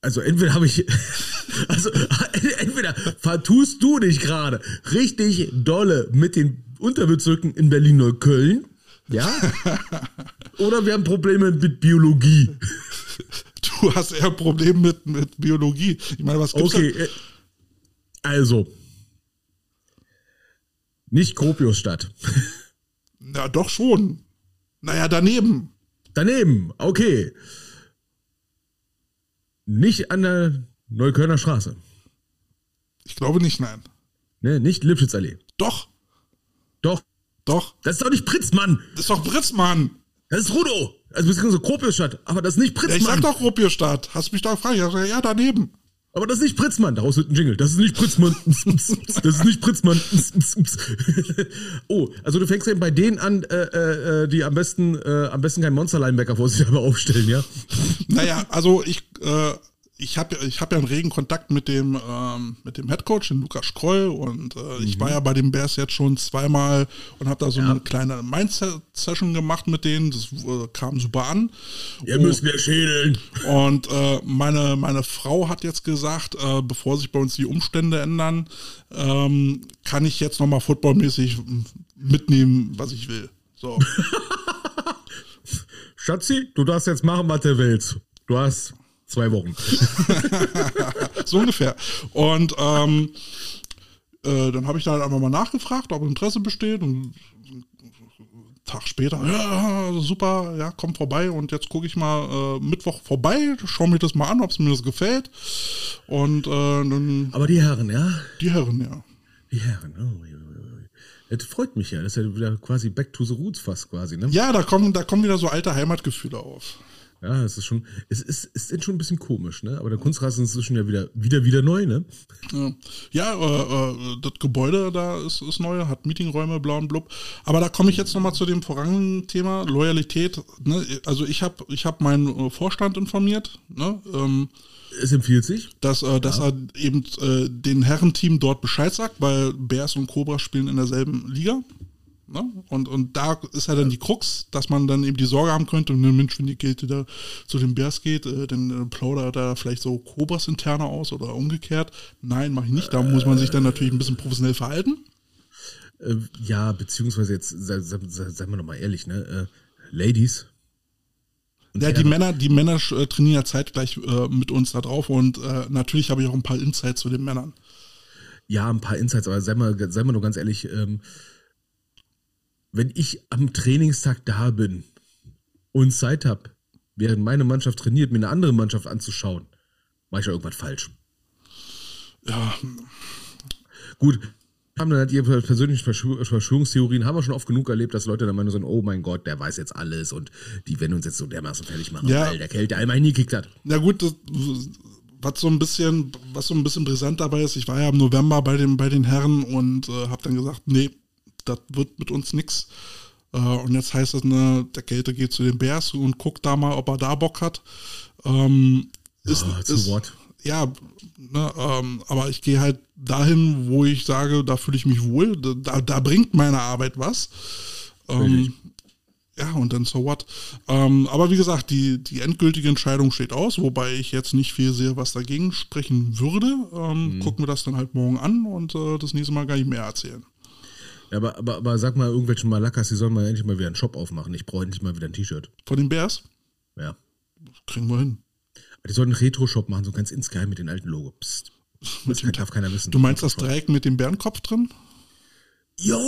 Also entweder habe ich, also entweder vertust du dich gerade richtig dolle mit den Unterbezirken in Berlin-Neukölln, ja, oder wir haben Probleme mit Biologie. Du hast eher Probleme mit, mit Biologie. Ich meine, was gibt's Okay, äh, also nicht Gropiusstadt. Na, doch schon. Naja, daneben. Daneben, okay. Nicht an der Neuköllner Straße. Ich glaube nicht, nein. Ne, nicht Lipschitzallee. Doch, Doch. doch. Das ist doch nicht Pritzmann. Das ist doch Britzmann. Das ist Rudo. Also beziehungsweise Kropiusstadt. Aber das ist nicht Ja, Pritzmann. ich sag doch Ruppierstadt. Hast mich da gefragt? Ich sag, ja, daneben. Aber das ist nicht Pritzmann. Daraus wird ein Jingle. Das ist nicht Pritzmann. Das ist nicht Pritzmann. Oh, also du fängst eben bei denen an, äh, äh, äh, die am besten, äh, am besten keinen Monster-Linebacker vor sich selber aufstellen, ja? Naja, also ich, äh, ich habe ich hab ja einen regen Kontakt mit dem, ähm, mit dem Headcoach, dem Lukas Kroll. Und äh, ich war ja bei den Bears jetzt schon zweimal und habe da so eine kleine Mindset-Session gemacht mit denen. Das äh, kam super an. Ihr müsst mir schädeln. Und äh, meine, meine Frau hat jetzt gesagt, äh, bevor sich bei uns die Umstände ändern, ähm, kann ich jetzt nochmal footballmäßig mitnehmen, was ich will. So. Schatzi, du darfst jetzt machen, was du willst. Du hast zwei Wochen. so ungefähr. Und ähm, äh, dann habe ich da halt einfach mal nachgefragt, ob Interesse besteht. Und einen Tag später, ja, super, ja, komm vorbei. Und jetzt gucke ich mal äh, Mittwoch vorbei, schau mir das mal an, ob es mir das gefällt. Und äh, dann Aber die Herren, ja? die Herren, ja. Die Herren, oh, ui. Das freut mich ja. Das ist ja wieder quasi back to the roots fast quasi, ne? Ja, da kommen, da kommen wieder so alte Heimatgefühle auf. Ja, es ist schon, es ist, es ist schon ein bisschen komisch, ne? Aber der Kunstrasen ist inzwischen ja wieder, wieder, wieder neu, ne? Ja, ja äh, äh, das Gebäude da ist, ist neu, hat Meetingräume, blau und blub. Aber da komme ich jetzt nochmal zu dem vorangehenden Thema, Loyalität. Ne? Also ich habe ich hab meinen äh, Vorstand informiert, ne? ähm, Es empfiehlt sich. dass, äh, dass er eben äh, den Herrenteam dort Bescheid sagt, weil Bears und Cobra spielen in derselben Liga. Ne? Und, und da ist ja dann die Krux, dass man dann eben die Sorge haben könnte, ne, Mensch, wenn die Kälte da zu den Bears geht, äh, dann äh, plaudert da vielleicht so Cobras interner aus oder umgekehrt. Nein, mache ich nicht. Da muss man sich dann natürlich ein bisschen professionell verhalten. Äh, ja, beziehungsweise jetzt, sei, sei, sei, seien wir doch mal ehrlich, ne? Äh, Ladies. Ja, die Männer, die Männer äh, trainieren ja zeitgleich äh, mit uns da drauf und natürlich habe ich auch ein paar Insights zu den Männern. Ja, ein paar Insights, aber sei mal, sei mal nur ganz ehrlich, ähm, wenn ich am Trainingstag da bin und Zeit habe, während meine Mannschaft trainiert, mir eine andere Mannschaft anzuschauen, mache ich ja irgendwas falsch. Ja, Gut, haben dann halt ihre persönlichen Verschwör Verschwörungstheorien, haben wir schon oft genug erlebt, dass Leute dann meinen so, oh mein Gott, der weiß jetzt alles und die werden uns jetzt so dermaßen fertig machen, Ja. weil der Kälte einmal hingekickt hat. na gut, das, was so ein bisschen, was so ein bisschen brisant dabei ist, ich war ja im November bei den, bei den Herren und äh, habe dann gesagt, nee, das wird mit uns nix. Äh, und jetzt heißt es, ne, der Kälte geht zu den Bears und guckt da mal, ob er da Bock hat. Ähm, ist, Ja, ist, what? Ja, ne, ähm, aber ich gehe halt dahin, wo ich sage, da fühle ich mich wohl, da, da bringt meine Arbeit was. Ähm, ja, und dann so what. Ähm, aber wie gesagt, die, die endgültige Entscheidung steht aus, wobei ich jetzt nicht viel sehe, was dagegen sprechen würde. Ähm, Gucken wir das dann halt morgen an und äh, das nächste Mal gar nicht mehr erzählen. Ja, aber, aber, aber sag mal irgendwelchen Malakas, die sollen mal endlich mal wieder einen Shop aufmachen. Ich brauche endlich mal wieder ein T-Shirt. Von den Bears Ja. kriegen wir hin. Die sollen einen Retro-Shop machen, so ganz insgeheim mit den alten Logo. Psst. Mit dem, darf keiner wissen. du meinst das Dreieck mit dem Bärenkopf drin? Jo,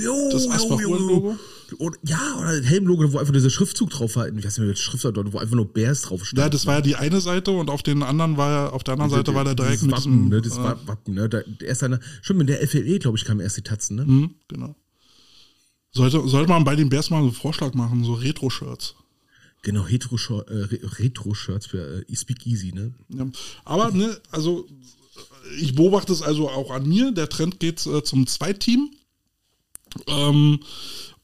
jo, Das jo. Oder, ja, oder ein Helmlogo, wo einfach dieser Schriftzug drauf war. Ich weiß nicht mehr, welche Schrift da dort, wo einfach nur Bears drauf stand. Ja, das war ja die eine Seite und auf den anderen war ja, auf der anderen Seite war der Dreieck mit Wappen, diesem. ne, das äh, war Wappen, ne? Da, erst eine, stimmt, in der FLE, glaube ich, kamen erst die Tatzen, ne? Mhm, genau. Sollte, sollte man bei den Bears mal so einen Vorschlag machen, so Retro-Shirts. Genau, äh, Re- Retro-Shirts für äh, Speak Easy, ne? Ja. Aber, ne, also ich beobachte es also auch an mir. Der Trend geht äh, zum Zweiteam. Ähm,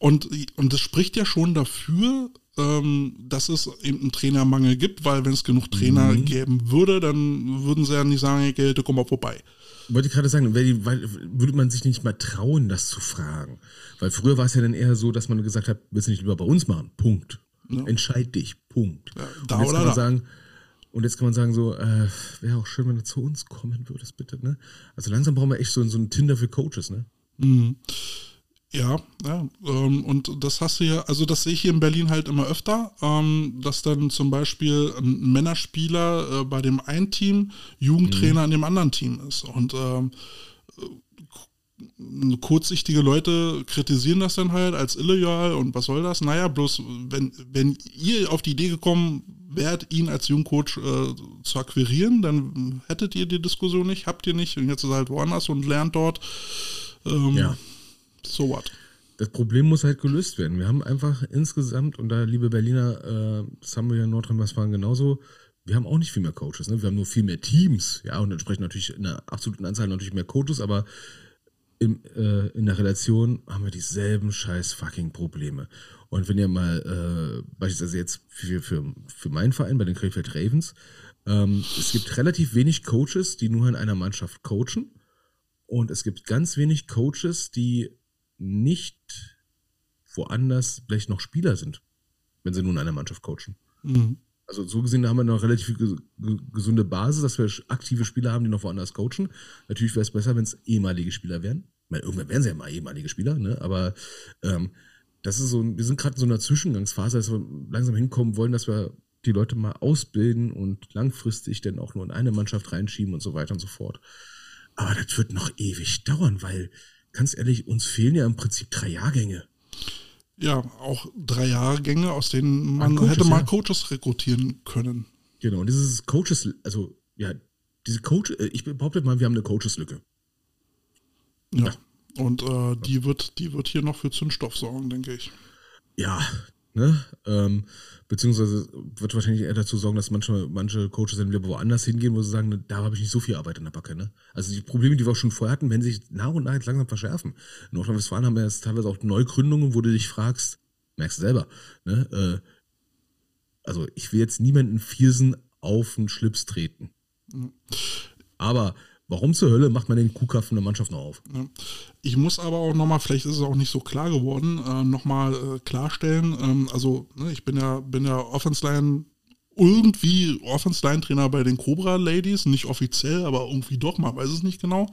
und, und das spricht ja schon dafür, ähm, dass es eben einen Trainermangel gibt, weil wenn es genug Trainer geben würde, dann würden sie ja nicht sagen, hey, Geld, komm mal vorbei. Wollte ich gerade sagen, weil, weil, würde man sich nicht mal trauen, das zu fragen. Weil früher war es ja dann eher so, dass man gesagt hat, willst du nicht lieber bei uns machen? Punkt. Entscheid dich. Punkt. da und jetzt oder kann man da. sagen, und jetzt kann man sagen, so, äh, wäre auch schön, wenn du zu uns kommen würdest, bitte, ne? Also langsam brauchen wir echt so, so ein Tinder für Coaches, ne? Ja, ja. Ähm, und das hast du ja, also das sehe ich hier in Berlin halt immer öfter, ähm, dass dann zum Beispiel ein Männerspieler äh, bei dem einen Team Jugendtrainer in dem anderen Team ist. Und ähm, kurzsichtige Leute kritisieren das dann halt als illegal und was soll das? Naja, bloß wenn, wenn ihr auf die Idee gekommen wärt, ihn als Jungcoach äh, zu akquirieren, dann hättet ihr die Diskussion nicht, habt ihr nicht und jetzt ist halt woanders und lernt dort. Ähm, Ja. So what? Das Problem muss halt gelöst werden. Wir haben einfach insgesamt, und da, liebe Berliner, äh, das haben wir ja in Nordrhein-Westfalen genauso, wir haben auch nicht viel mehr Coaches. Ne? Wir haben nur viel mehr Teams, ja, und entsprechend natürlich in der absoluten Anzahl natürlich mehr Coaches, aber im, äh, in der Relation haben wir dieselben scheiß fucking Probleme. Und wenn ihr mal, äh, beispielsweise jetzt für, für, für meinen Verein bei den Krefeld Ravens, ähm, es gibt relativ wenig Coaches, die nur in einer Mannschaft coachen. Und es gibt ganz wenig Coaches, die nicht woanders vielleicht noch Spieler sind, wenn sie nun in einer Mannschaft coachen. Mhm. Also so gesehen haben wir noch relativ ge ge gesunde Basis, dass wir aktive Spieler haben, die noch woanders coachen. Natürlich wäre es besser, wenn es ehemalige Spieler wären. Ich meine, irgendwann wären sie ja mal ehemalige Spieler, ne? Aber ähm, das ist so, wir sind gerade in so einer Zwischengangsphase, dass wir langsam hinkommen wollen, dass wir die Leute mal ausbilden und langfristig dann auch nur in eine Mannschaft reinschieben und so weiter und so fort. Aber das wird noch ewig dauern, weil, ganz ehrlich, uns fehlen ja im Prinzip drei Jahrgänge. Ja, auch drei Jahrgänge, aus denen man An Coaches, hätte mal ja. Coaches rekrutieren können. Genau, und dieses Coaches, also ja, diese Coach, äh, ich behaupte mal, wir haben eine Coaches-Lücke. Ja. Und äh, die wird, die wird hier noch für Zündstoff sorgen, denke ich. Ja, ne? Ähm, beziehungsweise wird wahrscheinlich eher dazu sorgen, dass manche, manche Coaches dann wieder woanders hingehen, wo sie sagen, ne, da habe ich nicht so viel Arbeit in der Backe. Ne? Also die Probleme, die wir auch schon vorher hatten, werden sich nach und nach jetzt langsam verschärfen. In Nordrhein-Westfalen haben wir jetzt teilweise auch Neugründungen, wo du dich fragst, merkst du selber, ne? Äh, also ich will jetzt niemanden Viersen auf den Schlips treten. Aber warum zur Hölle macht man den Kuhkaff von der Mannschaft noch auf? Ich muss aber auch nochmal, vielleicht ist es auch nicht so klar geworden, äh, nochmal äh, klarstellen. Ähm, also, ne, ich bin ja, bin ja Offense-Line, irgendwie Offense-Line-Trainer bei den Cobra Ladies, nicht offiziell, aber irgendwie doch, man weiß es nicht genau.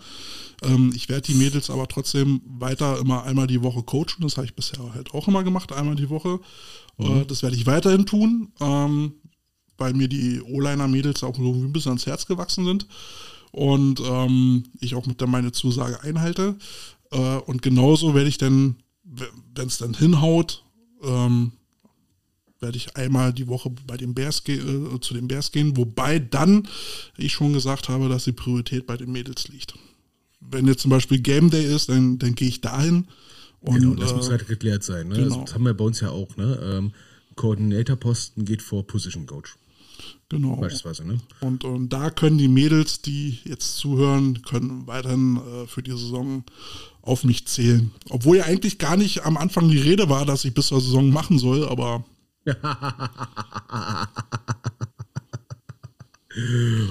Ähm, ich werde die Mädels aber trotzdem weiter immer einmal die Woche coachen. Das habe ich bisher halt auch immer gemacht, einmal die Woche. Äh, das werde ich weiterhin tun, ähm, weil mir die O-Liner-Mädels auch irgendwie ein bisschen ans Herz gewachsen sind und ähm, ich auch mit der meine Zusage einhalte. Äh, und genauso werde ich dann, wenn es dann hinhaut, ähm, werde ich einmal die Woche bei den Bears äh, zu den Bears gehen, wobei dann ich schon gesagt habe, dass die Priorität bei den Mädels liegt. Wenn jetzt zum Beispiel Game Day ist, dann, dann gehe ich dahin. Und, genau, das äh, muss halt geklärt sein. Ne? genau. Das haben wir bei uns ja auch. Ne? Ähm, Coordinator-Posten geht vor Position Coach, genau. beispielsweise. Ne? Und, und da können die Mädels, die jetzt zuhören, können weiterhin äh, für die Saison auf mich zählen. Obwohl ja eigentlich gar nicht am Anfang die Rede war, dass ich bis zur Saison machen soll, aber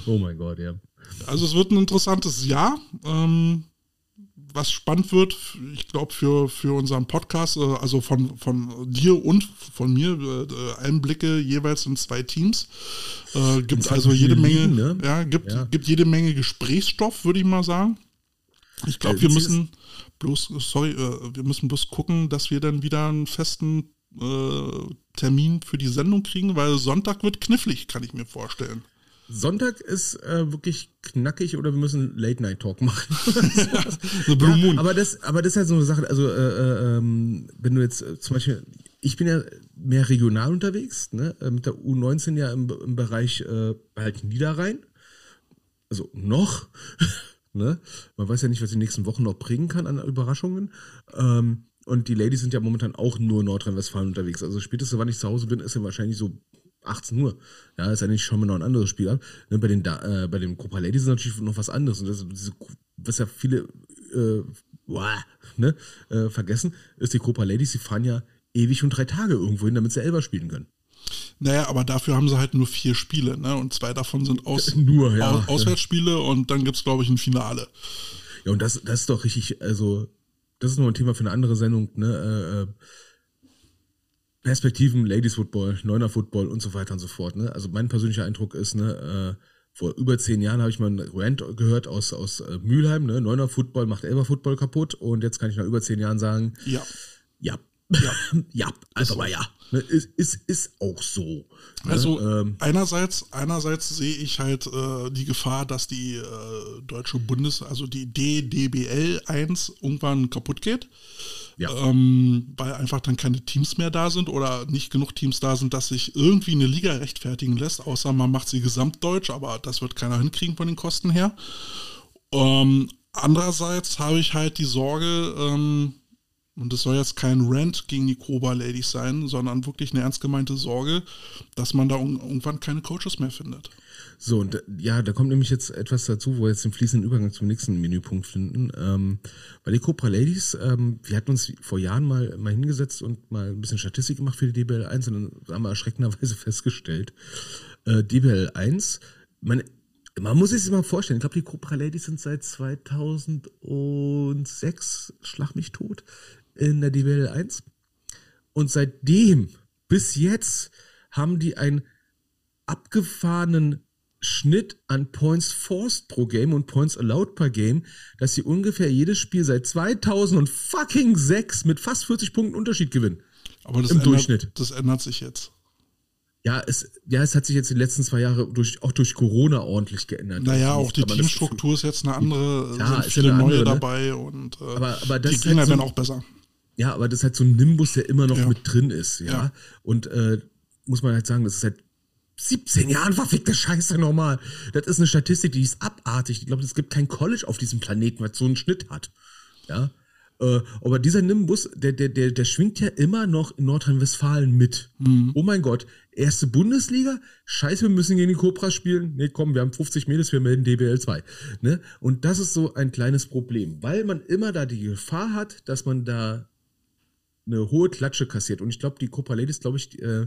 Oh mein Gott, ja. also es wird ein interessantes Jahr. Ähm, was spannend wird, ich glaube, für, für unseren Podcast, äh, also von, von dir und von mir, äh, Einblicke jeweils in zwei Teams. Äh, gibt also jede Menge, Ligen, ne? ja, gibt, Ja. gibt jede Menge Gesprächsstoff, würde ich mal sagen. Ich glaube, Äh, wir müssen bloß, sorry, äh, wir müssen bloß gucken, dass wir dann wieder einen festen äh, Termin für die Sendung kriegen, weil Sonntag wird knifflig, kann ich mir vorstellen. Sonntag ist äh, wirklich knackig oder wir müssen Late-Night-Talk machen. The Blue Moon. aber, das, aber das ist halt so eine Sache, also äh, äh, ähm, wenn du jetzt äh, zum Beispiel, ich bin ja mehr regional unterwegs, ne? äh, mit der U19 ja im, im Bereich äh, halt Niederrhein, also noch, ne? man weiß ja nicht, was die nächsten Wochen noch bringen kann an Überraschungen. Ähm, und die Ladies sind ja momentan auch nur Nordrhein-Westfalen unterwegs. Also spätestens, wann ich zu Hause bin, ist ja wahrscheinlich so 18 Uhr. Ja, ist eigentlich schon mal noch ein anderes Spiel ab. Ne, bei den, da, äh, bei den Copa Ladies ist natürlich noch was anderes. Und das, diese, was ja viele äh, uah, ne, äh, vergessen, ist die Copa Ladies, die fahren ja ewig und drei Tage irgendwo hin, damit sie Elber spielen können. Naja, aber dafür haben sie halt nur vier Spiele, ne? Und zwei davon sind aus, Nur, ja. Aus, Auswärtsspiele und dann gibt es, glaube ich, ein Finale. Ja, und das, das ist doch richtig, also, das ist noch ein Thema für eine andere Sendung, ne? Äh, äh, Perspektiven, Ladies Football, Neuner Football und so weiter und so fort. Ne? Also mein persönlicher Eindruck ist, ne, äh, vor über zehn Jahren habe ich mal einen Rant gehört aus, aus äh, Mülheim, ne? Neuner Football macht Elber Football kaputt und jetzt kann ich nach über zehn Jahren sagen, Ja. ja, Ja, ja also aber ja. Ne, ist, ist, ist auch so. Ne? Also ähm, einerseits, einerseits sehe ich halt äh, die Gefahr, dass die äh, deutsche Bundes, also die DDBL 1 irgendwann kaputt geht. Ja. Ähm, weil einfach dann keine Teams mehr da sind oder nicht genug Teams da sind, dass sich irgendwie eine Liga rechtfertigen lässt, außer man macht sie gesamtdeutsch, aber das wird keiner hinkriegen von den Kosten her. Ähm, andererseits habe ich halt die Sorge, ähm, und das soll jetzt kein Rant gegen die Cobra Ladies sein, sondern wirklich eine ernst gemeinte Sorge, dass man da irgendwann keine Coaches mehr findet. So, und ja, da kommt nämlich jetzt etwas dazu, wo wir jetzt den fließenden Übergang zum nächsten Menüpunkt finden. Ähm, bei den Cobra Ladies, ähm, wir hatten uns vor Jahren mal, mal hingesetzt und mal ein bisschen Statistik gemacht für die DBL 1 und dann haben wir erschreckenderweise festgestellt, äh, DBL 1, man, man muss sich das mal vorstellen, ich glaube, die Cobra Ladies sind seit 2006, schlag mich tot, in der DBL 1. Und seitdem bis jetzt haben die einen abgefahrenen Schnitt an Points forced pro Game und Points allowed per Game, dass sie ungefähr jedes Spiel seit 2006 mit fast 40 Punkten Unterschied gewinnen. Aber das im ändert, Durchschnitt. Das ändert sich jetzt. Ja, es, ja, es hat sich jetzt die letzten zwei Jahre durch, auch durch Corona ordentlich geändert. Naja, auch die Teamstruktur ist jetzt eine andere, ja, sind viele neue andere, ne? dabei und äh, aber, aber die Gegner halt so, werden auch besser. Ja, aber das ist halt so ein Nimbus, der immer noch ja. mit drin ist, ja. ja. Und äh, muss man halt sagen, das ist seit 17 Jahren verfickte Scheiße normal. Das ist eine Statistik, die ist abartig. Ich glaube, es gibt kein College auf diesem Planeten, was so einen Schnitt hat. Ja. Äh, aber dieser Nimbus, der, der, der, der schwingt ja immer noch in Nordrhein-Westfalen mit. Mhm. Oh mein Gott, erste Bundesliga? Scheiße, wir müssen gegen die Cobra spielen. Nee, komm, wir haben 50 Mädels, wir melden DBL 2. Ne? Und das ist so ein kleines Problem, weil man immer da die Gefahr hat, dass man da eine hohe Klatsche kassiert. Und ich glaube, die Copa Ladies, glaube ich, äh,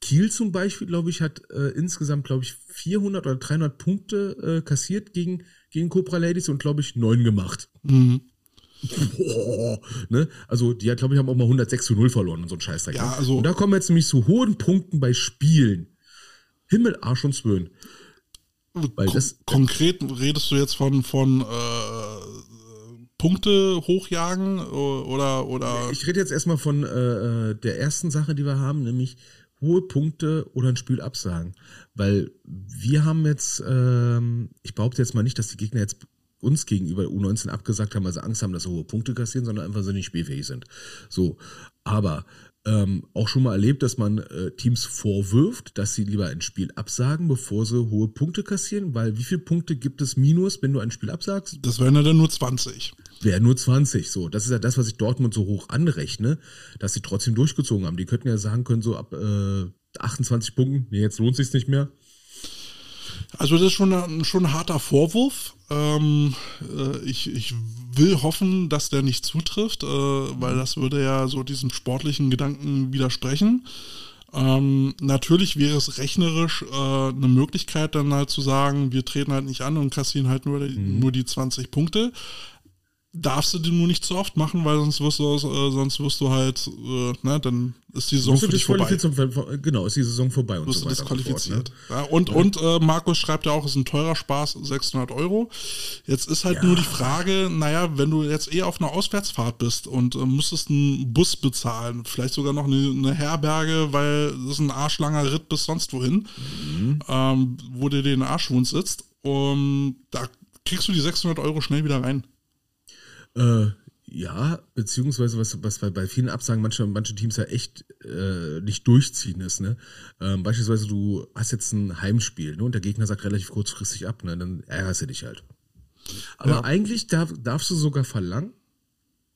Kiel zum Beispiel, glaube ich, hat äh, insgesamt, glaube ich, 400 oder 300 Punkte äh, kassiert gegen, gegen Cobra Ladies und, glaube ich, neun gemacht. Mhm. Boah, ne? Also, die hat, glaube ich, haben auch mal 106 zu 0 verloren und so ein Scheiß. Ja, also, und da kommen wir jetzt nämlich zu hohen Punkten bei Spielen. Himmel, Arsch und Zwöhn. Weil Kon das, konkret redest du jetzt von, von äh, Punkte hochjagen oder oder ich rede jetzt erstmal von äh, äh, der ersten Sache, die wir haben, nämlich hohe Punkte oder ein Spiel absagen, weil wir haben jetzt ähm, ich behaupte jetzt mal nicht, dass die Gegner jetzt uns gegenüber U19 abgesagt haben, weil sie Angst haben, dass sie hohe Punkte kassieren, sondern einfach, sie nicht spielfähig sind. So, aber ähm, auch schon mal erlebt, dass man äh, Teams vorwirft, dass sie lieber ein Spiel absagen, bevor sie hohe Punkte kassieren, weil wie viele Punkte gibt es minus, wenn du ein Spiel absagst? Das wären ja dann nur 20. Wäre nur 20, so. Das ist ja das, was ich Dortmund so hoch anrechne, dass sie trotzdem durchgezogen haben. Die könnten ja sagen können, so ab äh, 28 Punkten, nee, jetzt lohnt sich nicht mehr. Also das ist schon ein, schon ein harter Vorwurf. Ähm, äh, ich, ich will hoffen, dass der nicht zutrifft, äh, weil das würde ja so diesem sportlichen Gedanken widersprechen. Ähm, natürlich wäre es rechnerisch äh, eine Möglichkeit, dann halt zu sagen, wir treten halt nicht an und kassieren halt nur, mhm. nur die 20 Punkte darfst du die nur nicht zu oft machen, weil sonst wirst du, äh, sonst wirst du halt, äh, ne, dann ist die Saison für dich vorbei. Genau, ist die Saison vorbei und wirst so du disqualifiziert. Und, fort, ne? ja, und, und äh, Markus schreibt ja auch, es ist ein teurer Spaß, 600 Euro. Jetzt ist halt ja. nur die Frage, naja, wenn du jetzt eh auf einer Auswärtsfahrt bist und äh, müsstest einen Bus bezahlen, vielleicht sogar noch eine, eine Herberge, weil das ist ein arschlanger Ritt bis sonst wohin, mhm. ähm, wo dir den Arschwund sitzt, um, da kriegst du die 600 Euro schnell wieder rein. Äh, ja, beziehungsweise was, was bei, bei vielen Absagen manche, manche Teams ja echt äh, nicht durchziehen ist. Ne? Ähm, beispielsweise du hast jetzt ein Heimspiel ne? und der Gegner sagt relativ kurzfristig ab, ne? dann ärgerst du dich halt. Aber ja. eigentlich darf, darfst du sogar verlangen,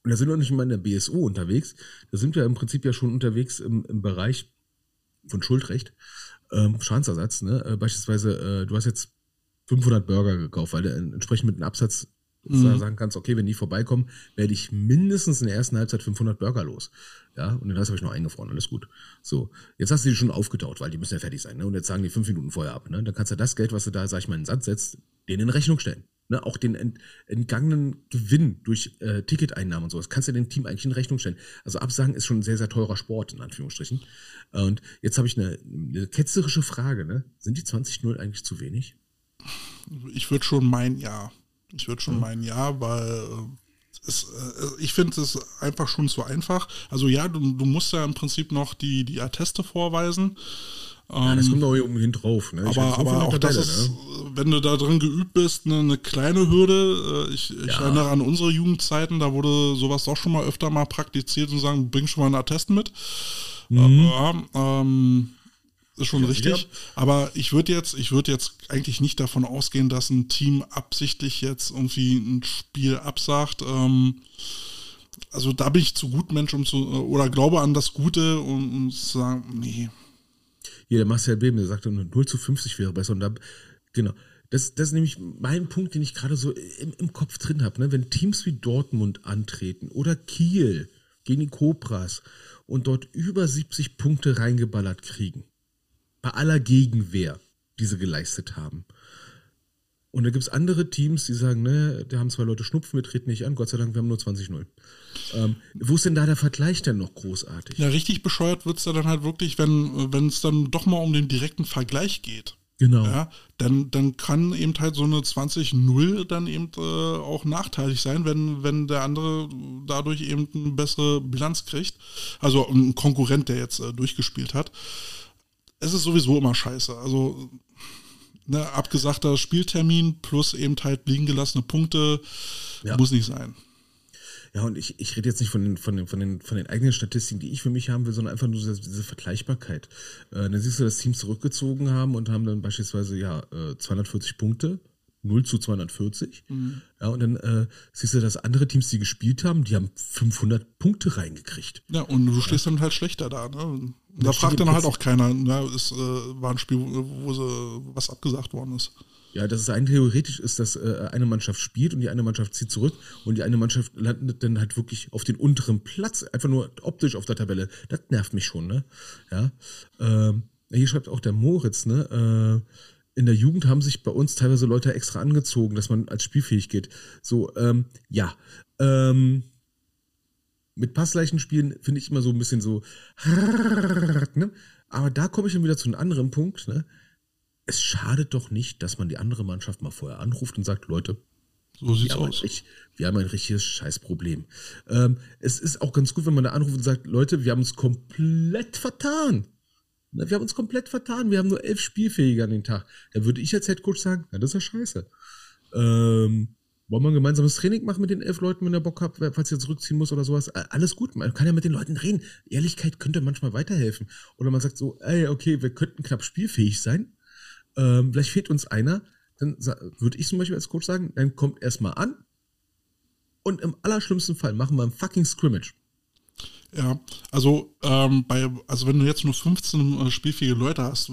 und da sind wir nicht immer in der BSO unterwegs, da sind wir im Prinzip ja schon unterwegs im, im Bereich von Schuldrecht, ähm, Schadensersatz. Ne? Äh, beispielsweise, äh, du hast jetzt 500 Burger gekauft, weil du entsprechend mit einem Absatz mhm. sagen kannst, okay, wenn die vorbeikommen, werde ich mindestens in der ersten Halbzeit 500 Burger los. Ja, und den Rest habe ich noch eingefroren, alles gut. So, jetzt hast du die schon aufgetaut, weil die müssen ja fertig sein, ne? Und jetzt sagen die fünf Minuten vorher ab, ne? Dann kannst du das Geld, was du da, sag ich mal, in den Sand setzt, denen in Rechnung stellen. Ne? Auch den ent, entgangenen Gewinn durch äh, Ticketeinnahmen und sowas kannst du dem Team eigentlich in Rechnung stellen. Also Absagen ist schon ein sehr, sehr teurer Sport, in Anführungsstrichen. Und jetzt habe ich eine, eine ketzerische Frage, ne? Sind die 20-0 eigentlich zu wenig? Ich würde schon meinen, ja. Ich würde schon mhm. meinen, ja, weil es, äh, ich finde es einfach schon zu einfach. Also ja, du, du musst ja im Prinzip noch die, die Atteste vorweisen. Ja, das kommt auch irgendwie drauf. Ne? aber aber auch das ist, ne? wenn du da drin geübt bist, eine, eine kleine Hürde. Äh, ich, ich ja. erinnere an unsere Jugendzeiten, da wurde sowas doch schon mal öfter mal praktiziert und sagen, bring schon mal einen Attest mit. Mhm. Ja, ähm, ist schon ja, richtig. Aber ich würde jetzt, ich würde jetzt eigentlich nicht davon ausgehen, dass ein Team absichtlich jetzt irgendwie ein Spiel absagt. Ähm, also da bin ich zu gut Mensch, um zu, oder glaube an das Gute, um, um zu sagen, nee. Hier, der Marcel Beben, der sagte, 0 zu 50 wäre besser. Und da, genau. Das, das ist nämlich mein Punkt, den ich gerade so im, im Kopf drin habe. Ne? Wenn Teams wie Dortmund antreten oder Kiel gegen die Cobras und dort über 70 Punkte reingeballert kriegen, bei aller Gegenwehr, die sie geleistet haben. Und da gibt es andere Teams, die sagen, ne, da haben zwei Leute Schnupfen, wir treten nicht an, Gott sei Dank, wir haben nur 20-0. Ähm, wo ist denn da der Vergleich denn noch großartig? Ja, richtig bescheuert wird es da dann halt wirklich, wenn es dann doch mal um den direkten Vergleich geht. Genau. Ja, dann, dann kann eben halt so eine 20-0 dann eben äh, auch nachteilig sein, wenn, wenn der andere dadurch eben eine bessere Bilanz kriegt. Also ein Konkurrent, der jetzt äh, durchgespielt hat es ist sowieso immer scheiße. Also, ne, abgesagter Spieltermin plus eben halt liegen gelassene Punkte ja. muss nicht sein. Ja, und ich, ich rede jetzt nicht von den, von, den, von, den, von den eigenen Statistiken, die ich für mich haben will, sondern einfach nur diese, diese Vergleichbarkeit. Äh, dann siehst du, dass Teams zurückgezogen haben und haben dann beispielsweise ja äh, 240 Punkte 0 zu 240. Mhm. Ja, und dann äh, siehst du, dass andere Teams, die gespielt haben, die haben 500 Punkte reingekriegt. Ja, und du stehst ja. dann halt schlechter da. Ne? Da fragt dann halt auch keiner. Ja, es äh, war ein Spiel, wo, wo sie, was abgesagt worden ist. Ja, dass es ein theoretisch ist, dass äh, eine Mannschaft spielt und die eine Mannschaft zieht zurück und die eine Mannschaft landet dann halt wirklich auf den unteren Platz, einfach nur optisch auf der Tabelle. Das nervt mich schon, ne? Ja. Ähm, hier schreibt auch der Moritz, ne? Äh, in der Jugend haben sich bei uns teilweise Leute extra angezogen, dass man als spielfähig geht. So, ähm, ja. Ähm, mit Passleichen spielen finde ich immer so ein bisschen so. Ne? Aber da komme ich dann wieder zu einem anderen Punkt. Ne? Es schadet doch nicht, dass man die andere Mannschaft mal vorher anruft und sagt, Leute, so sieht's wir aus. Richtig, wir haben ein richtiges Scheißproblem. Ähm, es ist auch ganz gut, wenn man da anruft und sagt, Leute, wir haben uns komplett vertan. Wir haben uns komplett vertan. Wir haben nur elf Spielfähige an den Tag. Da würde ich als Headcoach sagen, na, das ist ja scheiße. Ähm, wollen wir ein gemeinsames Training machen mit den elf Leuten, wenn ihr Bock habt, falls ihr zurückziehen muss oder sowas? Alles gut, man kann ja mit den Leuten reden. Ehrlichkeit könnte manchmal weiterhelfen. Oder man sagt so, ey, okay, wir könnten knapp spielfähig sein. Ähm, vielleicht fehlt uns einer. Dann würde ich zum Beispiel als Coach sagen, dann kommt erstmal an. Und im allerschlimmsten Fall machen wir ein fucking Scrimmage. Ja, also ähm, bei, also wenn du jetzt nur 15 äh, spielfähige Leute hast,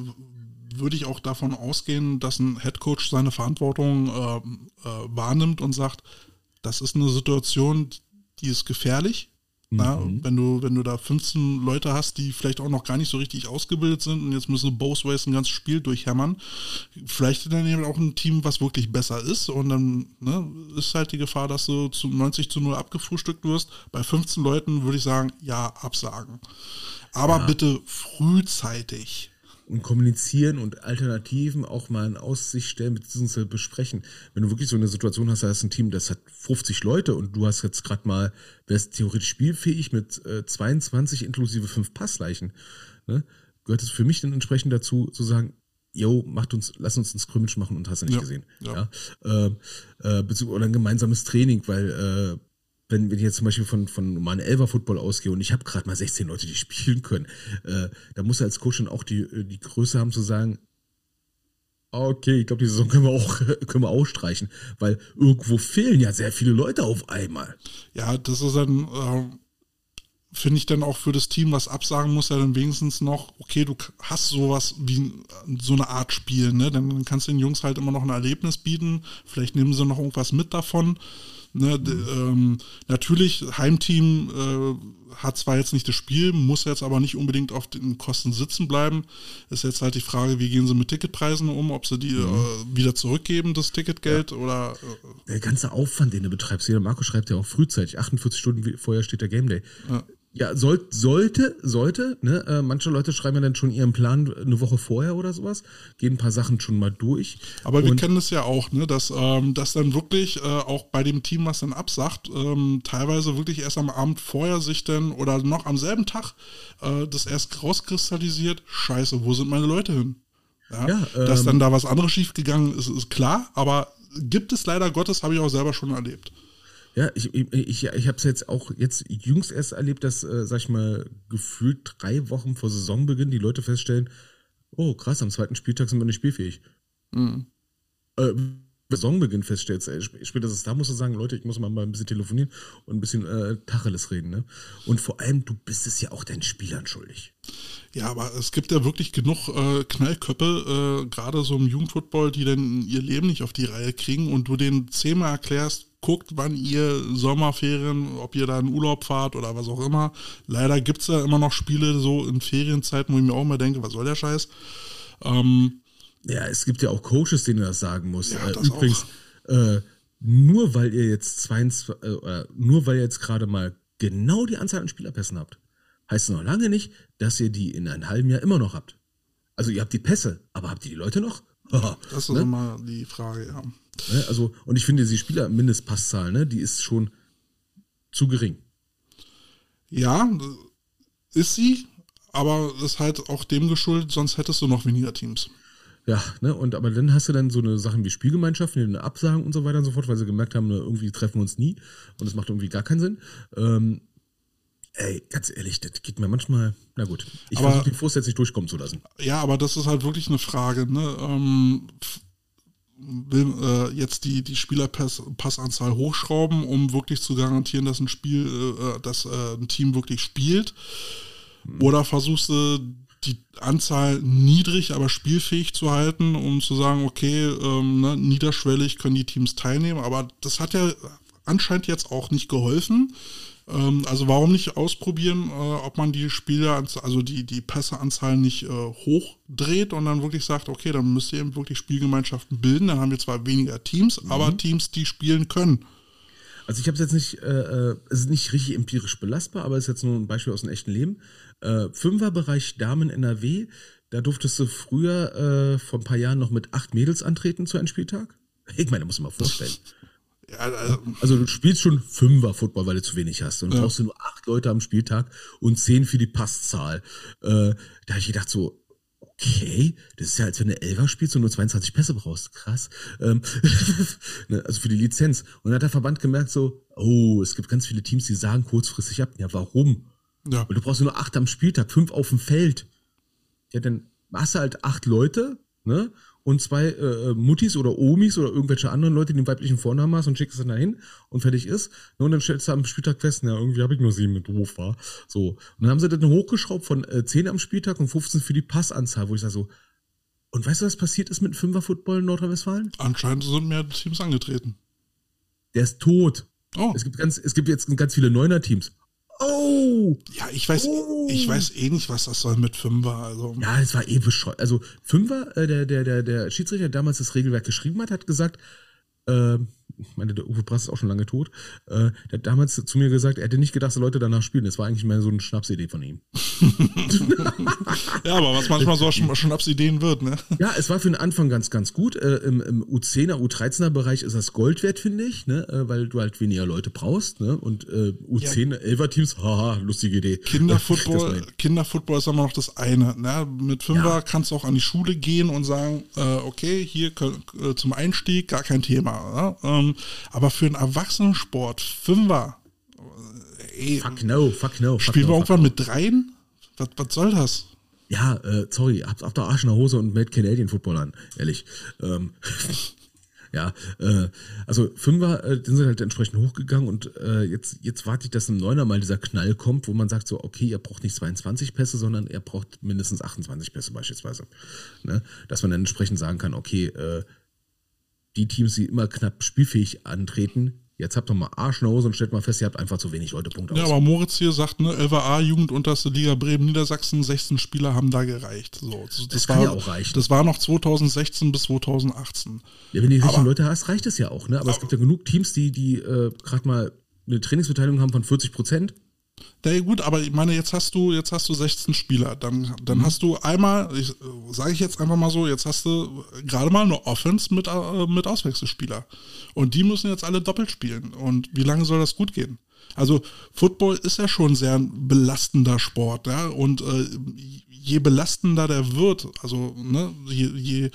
würde ich auch davon ausgehen, dass ein Headcoach seine Verantwortung äh, äh, wahrnimmt und sagt, das ist eine Situation, die ist gefährlich. Mhm. Ja, wenn du, wenn du da 15 Leute hast, die vielleicht auch noch gar nicht so richtig ausgebildet sind und jetzt müssen Bowsways ein ganzes Spiel durchhämmern, vielleicht dann eben auch ein Team, was wirklich besser ist und dann ne, ist halt die Gefahr, dass du zu 90 zu 0 abgefrühstückt wirst. Bei 15 Leuten würde ich sagen, ja, absagen. Aber ja. bitte frühzeitig und kommunizieren und Alternativen auch mal in Aussicht stellen bzw. besprechen. Wenn du wirklich so eine Situation hast, da hast ein Team, das hat 50 Leute und du hast jetzt gerade mal, wärst theoretisch spielfähig mit äh, 22 inklusive 5 Passleichen, ne? gehört es für mich dann entsprechend dazu, zu sagen, yo, macht uns, lass uns ein Scrimmage machen und hast du nicht ja, gesehen. Ja. ja? Äh, äh, oder ein gemeinsames Training, weil äh, wenn, wenn ich jetzt zum Beispiel von, von normalen Elver-Football ausgehe und ich habe gerade mal 16 Leute, die spielen können, äh, da muss er als Coach dann auch die, äh, die Größe haben zu sagen, okay, ich glaube, die Saison können wir auch können wir auch streichen, weil irgendwo fehlen ja sehr viele Leute auf einmal. Ja, das ist dann, äh, finde ich dann auch für das Team, was absagen muss, ja dann wenigstens noch, okay, du hast sowas wie so eine Art Spiel, ne? Dann kannst du den Jungs halt immer noch ein Erlebnis bieten, vielleicht nehmen sie noch irgendwas mit davon. Ne, ähm, natürlich, Heimteam äh, hat zwar jetzt nicht das Spiel, muss jetzt aber nicht unbedingt auf den Kosten sitzen bleiben. Ist jetzt halt die Frage, wie gehen sie mit Ticketpreisen um, ob sie die mhm. äh, wieder zurückgeben, das Ticketgeld ja. oder. Äh, der ganze Aufwand, den du betreibst, jeder Marco schreibt ja auch frühzeitig, 48 Stunden vorher steht der Game Day. Ja. Ja, soll, sollte, sollte, ne? Äh, manche Leute schreiben ja dann schon ihren Plan eine Woche vorher oder sowas, gehen ein paar Sachen schon mal durch. Aber wir kennen es ja auch, ne, dass, ähm, dass dann wirklich äh, auch bei dem Team, was dann absagt, ähm, teilweise wirklich erst am Abend vorher sich dann oder noch am selben Tag äh, das erst rauskristallisiert, scheiße, wo sind meine Leute hin? Ja, Ja, dass ähm, dann da was anderes schiefgegangen ist, ist klar, aber gibt es leider Gottes, habe ich auch selber schon erlebt. Ja, ich, ich, ich, habe es jetzt auch jetzt jüngst erst erlebt, dass, äh, sag ich mal, gefühlt drei Wochen vor Saisonbeginn die Leute feststellen, oh krass, am zweiten Spieltag sind wir nicht spielfähig. Äh, Saisonbeginn feststellst, ey, sp- spätestens da musst du sagen, Leute, ich muss mal, mal ein bisschen telefonieren und ein bisschen äh, Tacheles reden. Ne? Und vor allem, du bist es ja auch deinen Spielern schuldig. Ja, aber es gibt ja wirklich genug äh, Knallköppe, äh, gerade so im Jugendfootball, die dann ihr Leben nicht auf die Reihe kriegen und du denen zehnmal erklärst, guckt, wann ihr Sommerferien, ob ihr da in Urlaub fahrt oder was auch immer. Leider gibt es ja immer noch Spiele so in Ferienzeiten, wo ich mir auch mal denke, was soll der Scheiß? Ähm, Ja, es gibt ja auch Coaches, denen du das sagen musst. Ja, äh, das übrigens, äh, nur weil ihr jetzt 22, äh, nur weil ihr jetzt gerade mal genau die Anzahl an Spielerpässen habt, heißt noch lange nicht, dass ihr die in einem halben Jahr immer noch habt. Also ihr habt die Pässe, aber habt ihr die Leute noch? Das ist ne? immer die Frage, ja. Ne? Also, und ich finde, die Spieler-Mindestpasszahl, ne, die ist schon zu gering. Ja, ist sie, aber ist halt auch dem geschuldet, sonst hättest du noch weniger Teams. Ja, ne, und aber dann hast du dann so eine Sachen wie Spielgemeinschaften, die eine Absagen und so weiter und so fort, weil sie gemerkt haben, ne, irgendwie treffen wir uns nie und das macht irgendwie gar keinen Sinn. Ähm, ey, ganz ehrlich, das geht mir manchmal, na gut, ich versuche den Frust jetzt nicht durchkommen zu lassen. Ja, aber das ist halt wirklich eine Frage, ne? Ähm, will äh, jetzt die, die Spielerpassanzahl hochschrauben, um wirklich zu garantieren, dass ein Spiel, äh, dass äh, ein Team wirklich spielt? Oder versuchst du die Anzahl niedrig, aber spielfähig zu halten, um zu sagen, okay, ähm, ne, niederschwellig können die Teams teilnehmen, aber das hat ja anscheinend jetzt auch nicht geholfen. Ähm, also warum nicht ausprobieren, äh, ob man die Spieler, also die, die Pässeanzahl nicht äh, hochdreht und dann wirklich sagt, okay, dann müsst ihr eben wirklich Spielgemeinschaften bilden. Dann haben wir zwar weniger Teams, aber Teams, die spielen können. Also ich habe es jetzt nicht, äh, äh, es ist nicht richtig empirisch belastbar, aber es ist jetzt nur ein Beispiel aus dem echten Leben. Äh, Fünferbereich Damen NRW, da durftest du früher äh, vor ein paar Jahren noch mit acht Mädels antreten zu einem Spieltag. Ich meine, da musst du mal vorstellen. Ja, also, Also du spielst schon Fünfer-Football, weil du zu wenig hast. Und Ja. brauchst du nur acht Leute am Spieltag und zehn für die Passzahl. Äh, da habe ich gedacht so, okay, das ist ja, als wenn du Elfer spielst und nur 22 Pässe brauchst. Krass. Ähm, ne, also für die Lizenz. Und dann hat der Verband gemerkt so, oh, es gibt ganz viele Teams, die sagen kurzfristig ab. Ja, warum? ja. Weil du brauchst nur acht am Spieltag, fünf auf dem Feld. Ja, dann hast du halt acht Leute, ne? Und zwei äh, Muttis oder Omis oder irgendwelche anderen Leute, die einen weiblichen Vornamen hast und schickst es dann dahin und fertig ist. Ne, und dann stellst du am Spieltag fest, ja, irgendwie habe ich nur sieben mit doof war. So. Und dann haben sie das hochgeschraubt von äh, 10 am Spieltag und 15 für die Passanzahl, wo ich sage so, und weißt du, was passiert ist mit dem Fünfer-Football in Nordrhein-Westfalen? Anscheinend sind mehr Teams angetreten. Der ist tot. Oh. Es gibt ganz, es gibt jetzt ganz viele Neuner-Teams. Oh! Ja, ich weiß, Oh. ich weiß eh nicht, was das soll mit Fünfer. Also, Ja, es war eh bescheuert. Also Fünfer, äh, der, der, der, der Schiedsrichter, der damals das Regelwerk geschrieben hat, hat gesagt, äh, ich meine, der Uwe Brass ist auch schon lange tot, äh, der hat damals zu mir gesagt, er hätte nicht gedacht, dass Leute danach spielen. Das war eigentlich mehr so eine Schnapsidee von ihm. ja, aber was manchmal so schon, schon Ideen wird, ne? Ja, es war für den Anfang ganz, ganz gut. Äh, Im im U10er, U13er Bereich ist das Gold wert, finde ich, ne? äh, weil du halt weniger Leute brauchst. Ne? Und äh, U10, 11er Teams, haha, lustige Idee. Kinderfootball, Kinderfootball ist immer noch das eine. Ne? Mit Fünfer Ja. kannst du auch an die Schule gehen und sagen, äh, okay, hier können, äh, zum Einstieg gar kein Thema. Ne? Ähm, aber für einen Erwachsenensport, Fünfer, äh, ey, Fuck no, fuck no. Fuck spielen wir no, fuck irgendwann no. mit dreien? Was, was soll das? Ja, äh, sorry, habt auf der Arsch in der Hose und meldet Canadian Football an, ehrlich. Ähm, ja, äh, also Fünfer, äh, die sind halt entsprechend hochgegangen und äh, jetzt, jetzt warte ich, dass im Neuner mal dieser Knall kommt, wo man sagt so, okay, ihr braucht nicht 22 Pässe, sondern ihr braucht mindestens 28 Pässe beispielsweise. Ne? Dass man dann entsprechend sagen kann, okay, äh, die Teams, die immer knapp spielfähig antreten, jetzt habt doch mal Arsch in der Hose und stellt mal fest, ihr habt einfach zu wenig Leute Punkte Ja, aus. aber Moritz hier sagt, ne, LWA, Jugend unterste Liga Bremen, Niedersachsen, 16 Spieler haben da gereicht. So, das, das, kann war, ja auch reichen. das war noch 2016 bis 2018. Ja, wenn du die richtigen Aber- Leute hast, reicht es ja auch, ne? Aber es gibt ja genug Teams, die, die äh, gerade mal eine Trainingsbeteiligung haben von 40 Prozent. Ja, gut, aber ich meine, jetzt hast du, jetzt hast du 16 Spieler. Dann, dann mhm. hast du einmal, sage ich jetzt einfach mal so, jetzt hast du gerade mal eine Offense mit, äh, mit Auswechselspieler. Und die müssen jetzt alle doppelt spielen. Und wie lange soll das gut gehen? Also Football ist ja schon sehr ein belastender Sport, ja. Und äh, je belastender der wird, also ne, je, je,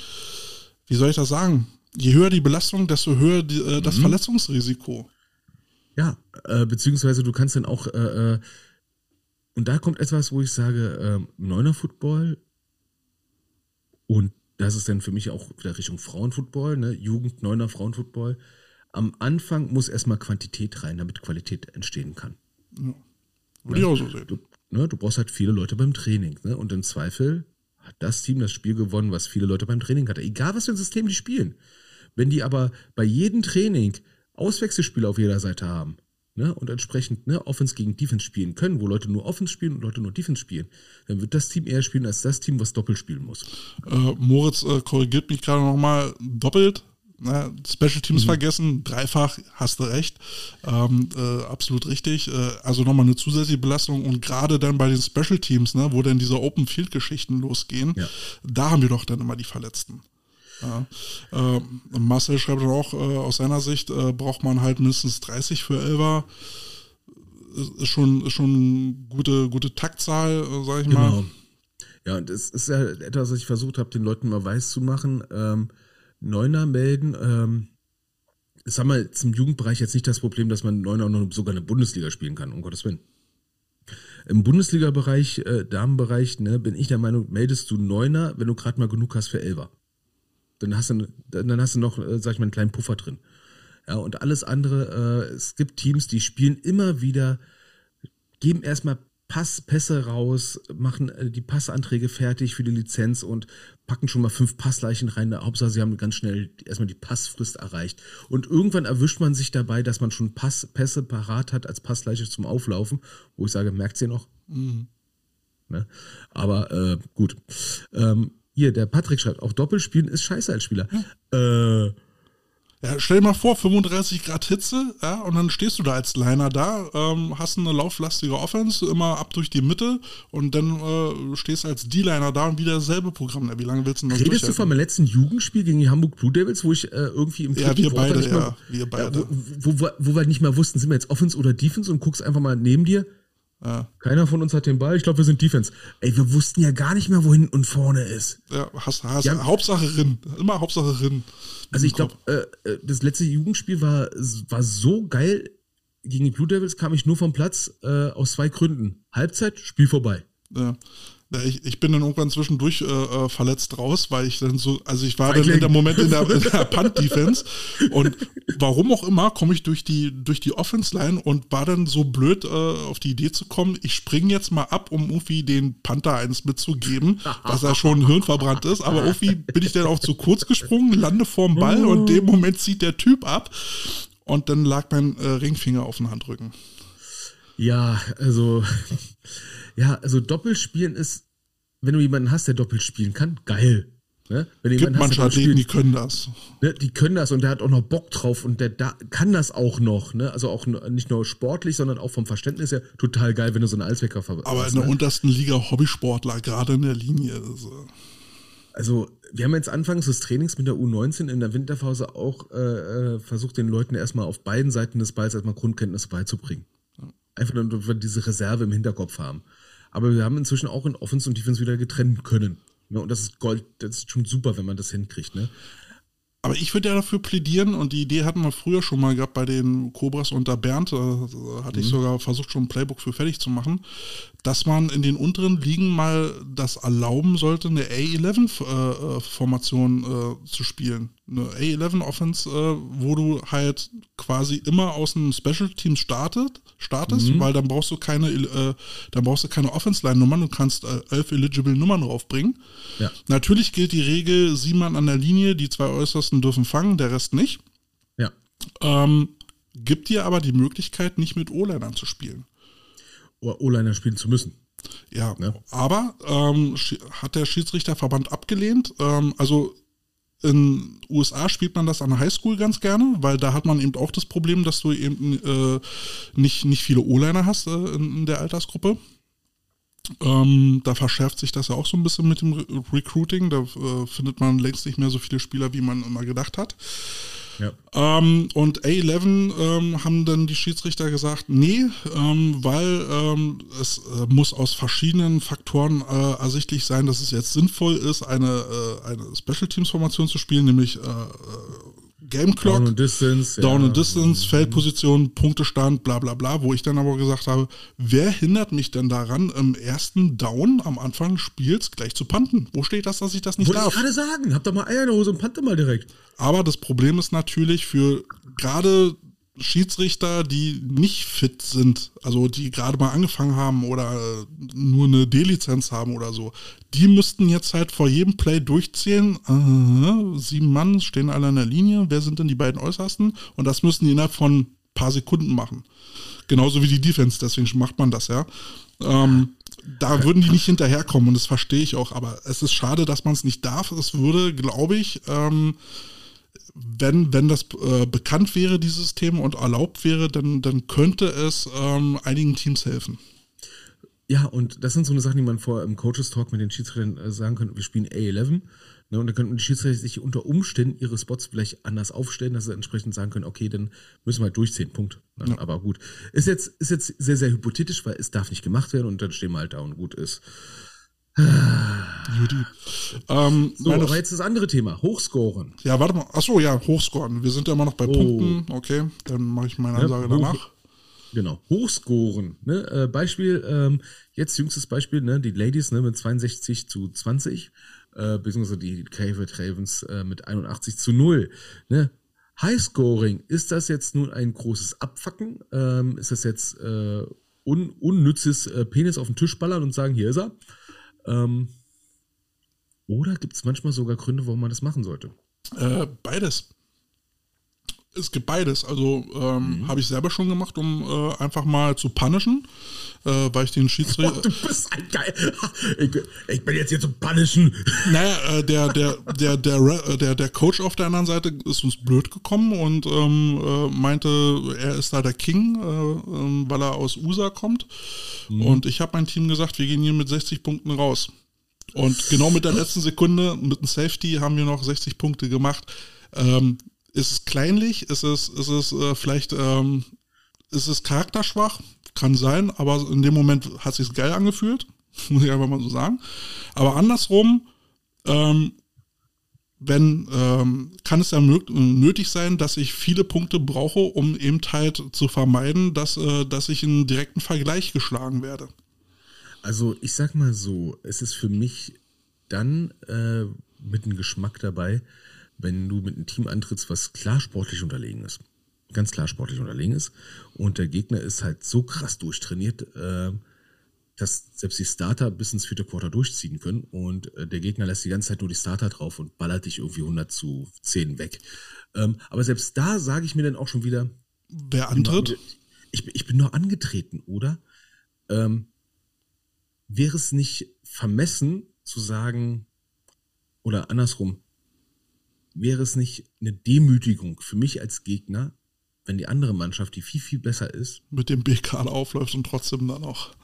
wie soll ich das sagen? Je höher die Belastung, desto höher die, äh, das mhm. Verletzungsrisiko. Ja, äh, beziehungsweise du kannst dann auch, äh, äh, und da kommt etwas, wo ich sage, äh, Neuner Football und das ist dann für mich auch wieder Richtung Frauenfootball, ne? Jugend, Neuner Frauenfootball. Am Anfang muss erstmal Quantität rein, damit Qualität entstehen kann. Ja. Würde ich auch so sehen. Du, ne, du brauchst halt viele Leute beim Training. Ne? Und im Zweifel hat das Team das Spiel gewonnen, was viele Leute beim Training hatte. Egal, was für ein System die spielen. Wenn die aber bei jedem Training Auswechselspieler auf jeder Seite haben ne, und entsprechend ne, Offense gegen Defense spielen können, wo Leute nur Offense spielen und Leute nur Defense spielen, dann wird das Team eher spielen als das Team, was doppelt spielen muss. Äh, Moritz äh, korrigiert mich gerade nochmal doppelt. Ne, Special Teams mhm. vergessen, dreifach, hast du recht. Ähm, äh, absolut richtig. Äh, also nochmal eine zusätzliche Belastung und gerade dann bei den Special Teams, ne, wo dann diese Open Field Geschichten losgehen, ja. da haben wir doch dann immer die Verletzten. Ja. Äh, Marcel schreibt auch, äh, aus seiner Sicht äh, braucht man halt mindestens 30 für Elva. Ist schon, ist schon gute, gute Taktzahl, äh, sag ich genau. mal. Ja, und es ist ja etwas, was ich versucht habe, den Leuten mal weiß zu machen. Ähm, Neuner melden. Ähm, ich sag mal, zum Jugendbereich jetzt nicht das Problem, dass man Neuner noch sogar eine Bundesliga spielen kann, um Gottes Willen. Im Bundesliga-Bereich, äh, Damenbereich, ne, bin ich der Meinung, meldest du Neuner, wenn du gerade mal genug hast für Elver. Dann hast du, dann hast du noch, äh, sag ich mal, einen kleinen Puffer drin. Ja, und alles andere, äh, es gibt Teams, die spielen immer wieder, geben erstmal Pass, Pässe raus, machen äh, die Passanträge fertig für die Lizenz und packen schon mal fünf Passleichen rein. Hauptsache, sie haben ganz schnell erstmal die Passfrist erreicht. Und irgendwann erwischt man sich dabei, dass man schon Pass, Pässe parat hat als Passleiche zum Auflaufen, wo ich sage, merkt ihr noch? Mhm. Ne? Aber äh, gut. Ähm, hier, der Patrick schreibt, auch Doppelspielen ist scheiße als Spieler. Ja. Äh, ja, stell dir mal vor, 35 Grad Hitze, ja, und dann stehst du da als Liner da, ähm, hast eine lauflastige Offense, immer ab durch die Mitte und dann äh, stehst als D-Liner da und wieder dasselbe Programm. Ja, wie lange willst du noch Redest du von meinem letzten Jugendspiel gegen die Hamburg Blue Devils, wo ich äh, irgendwie im Ja, wir beide, ja, mal, wir beide. Ja, wo, wo, wo, wir nicht mehr wussten, sind wir jetzt Offense oder Defense und guckst einfach mal neben dir, ja. Keiner von uns hat den Ball. Ich glaube, wir sind Defense. Ey, wir wussten ja gar nicht mehr, wo hinten und vorne ist. Ja, hast, hast, ja. Hauptsache Rinn. Immer Hauptsache Rinn. Also ich glaube, äh, äh, das letzte Jugendspiel war, war so geil. Gegen die Blue Devils kam ich nur vom Platz äh, aus zwei Gründen. Halbzeit, Spiel vorbei. Ja. Ich, ich bin dann irgendwann zwischendurch äh, äh, verletzt raus, weil ich dann so, also ich war dann in der Moment in der, in der Punt-Defense und warum auch immer komme ich durch die, durch die Offense-Line und war dann so blöd, äh, auf die Idee zu kommen, ich springe jetzt mal ab, um irgendwie den Panther eins mitzugeben, was ja schon hirnverbrannt ist, aber irgendwie bin ich dann auch zu kurz gesprungen, lande vorm Ball und in dem Moment zieht der Typ ab und dann lag mein äh, Ringfinger auf dem Handrücken. Ja, also ja, also Doppelspielen ist, wenn du jemanden hast, der doppelt spielen kann, geil. Ne? Wenn Gibt manche Athleten, die können das. Ne? Die können das und der hat auch noch Bock drauf und der da, kann das auch noch. Ne? Also auch nicht nur sportlich, sondern auch vom Verständnis her total geil, wenn du so einen Allzwecker verwendest. Aber in der ne? untersten Liga Hobbysportler, gerade in der Linie. Also. also wir haben jetzt anfangs des Trainings mit der U19 in der Winterpause auch äh, äh, versucht, den Leuten erstmal auf beiden Seiten des Balls erstmal Grundkenntnisse beizubringen. Einfach nur, damit wir diese Reserve im Hinterkopf haben. Aber wir haben inzwischen auch in Offense und Defense wieder getrennt können. Ne? Und das ist Gold, das ist schon super, wenn man das hinkriegt. Ne? Aber ich würde ja dafür plädieren, und die Idee hatten wir früher schon mal gehabt bei den Cobras unter Bernd, da hatte mhm. ich sogar versucht, schon ein Playbook für fertig zu machen, dass man in den unteren Ligen mal das erlauben sollte, eine A11-Formation äh, äh, zu spielen. Eine A11-Offense, äh, wo du halt quasi immer aus einem Special Team startet, startest, mhm. weil dann brauchst du keine, äh, dann brauchst du keine Offense-Line-Nummern, du kannst äh, elf eligible Nummern draufbringen. Ja. Natürlich gilt die Regel, sieben Mann an der Linie, die zwei Äußersten dürfen fangen, der Rest nicht. Ja. Ähm, gibt dir aber die Möglichkeit, nicht mit O-Linern zu spielen. O-Liner spielen zu müssen. Ja, ja. aber ähm, hat der Schiedsrichterverband abgelehnt. Ähm, also in USA spielt man das an der Highschool ganz gerne, weil da hat man eben auch das Problem, dass du eben äh, nicht, nicht viele O-Liner hast äh, in, in, der Altersgruppe. Ähm, da verschärft sich das ja auch so ein bisschen mit dem Re Recruiting. Da äh, findet man längst nicht mehr so viele Spieler, wie man immer gedacht hat. Ja. Ähm, und A11 ähm, haben dann die Schiedsrichter gesagt, nee, ähm, weil ähm, es äh, muss aus verschiedenen Faktoren äh, ersichtlich sein, dass es jetzt sinnvoll ist, eine, äh, eine Special Teams Formation zu spielen, nämlich äh, äh, Game Clock, Down and Distance, Down ja. and Distance, Feldposition, Punktestand, bla bla bla, wo ich dann aber gesagt habe, wer hindert mich denn daran, im ersten Down am Anfang des Spiels gleich zu panten? Wo steht das, dass ich das nicht Wollte darf? ich gerade sagen, hab doch mal Eier in der Hose und pante mal direkt. Aber das Problem ist natürlich für gerade Schiedsrichter, die nicht fit sind, also die gerade mal angefangen haben oder nur eine D-Lizenz haben oder so, die müssten jetzt halt vor jedem Play durchzählen. Aha, sieben Mann stehen alle an der Linie. Wer sind denn die beiden Äußersten? Und das müssen die innerhalb von ein paar Sekunden machen. Genauso wie die Defense, deswegen macht man das ja. Ähm, da würden die nicht hinterherkommen und das verstehe ich auch, aber es ist schade, dass man es nicht darf. Es würde, glaube ich, ähm, wenn, wenn das äh, bekannt wäre, dieses System, und erlaubt wäre, dann, dann könnte es ähm, einigen Teams helfen. Ja, und das sind so eine Sachen, die man vor im Coaches Talk mit den Schiedsrichtern äh, sagen könnte. Wir spielen A11. Ne, und dann könnten die Schiedsrichter sich unter Umständen ihre Spots vielleicht anders aufstellen, dass sie entsprechend sagen können, okay, dann müssen wir halt durchziehen, Punkt. Ne? Ja. Aber gut. Ist jetzt, ist jetzt sehr, sehr hypothetisch, weil es darf nicht gemacht werden und dann stehen wir halt da und gut ist. Judy. Ähm, so, aber jetzt das andere Thema, Hochscoren. Ja, warte mal. Achso, ja, Hochscoren. Wir sind ja immer noch bei oh. Punkten. Okay, dann mache ich meine Ansage ja, danach. Genau, Hochscoren. Ne? Äh, Beispiel, ähm, jetzt jüngstes Beispiel, ne? die Ladies ne, mit 62 zu 20, äh, beziehungsweise die Cavett Ravens äh, mit 81 zu 0. Ne? Highscoring, ist das jetzt nun ein großes Abfacken? Ähm, ist das jetzt äh, un unnützes äh, Penis auf den Tisch ballern und sagen, hier ist er? Ähm, oder gibt es manchmal sogar Gründe, warum man das machen sollte? Äh, beides. Es gibt beides. Also ähm, mhm. habe ich selber schon gemacht, um äh, einfach mal zu punishen, äh, weil ich den Schiedsrichter. Oh, du bist ein geil. Ich, ich, bin jetzt hier zum punishen. Naja, äh, der, der, der, der, äh, der, der Coach auf der anderen Seite ist uns blöd gekommen und ähm, äh, meinte, er ist da der King, äh, ähm, weil er aus USA kommt. Mhm. Und ich habe mein Team gesagt, wir gehen hier mit 60 Punkten raus. Und genau mit der letzten Sekunde, mit dem Safety, haben wir noch 60 Punkte gemacht. Ähm, ist es kleinlich? Ist es, ist es äh, vielleicht, ähm, ist es charakterschwach? Kann sein, aber in dem Moment hat es sich geil angefühlt, muss ich einfach mal so sagen. Aber andersrum, ähm, wenn, ähm, kann es ja nötig sein, dass ich viele Punkte brauche, um eben halt zu vermeiden, dass, äh, dass ich in direkten Vergleich geschlagen werde. Also ich sag mal so, es ist für mich dann äh, mit einem Geschmack dabei, wenn du mit einem Team antrittst, was klar sportlich unterlegen ist. Ganz klar sportlich unterlegen ist. Und der Gegner ist halt so krass durchtrainiert, äh, dass selbst die Starter bis ins vierte Quarter durchziehen können. Und äh, der Gegner lässt die ganze Zeit nur die Starter drauf und ballert dich irgendwie 100 zu 10 weg. Ähm, aber selbst da sage ich mir dann auch schon wieder. Wer antritt? Ich, ich bin nur angetreten, oder? Ähm, wäre es nicht vermessen zu sagen, oder andersrum, wäre es nicht eine Demütigung für mich als Gegner, wenn die andere Mannschaft, die viel, viel besser ist, mit dem BK aufläuft und trotzdem dann auch.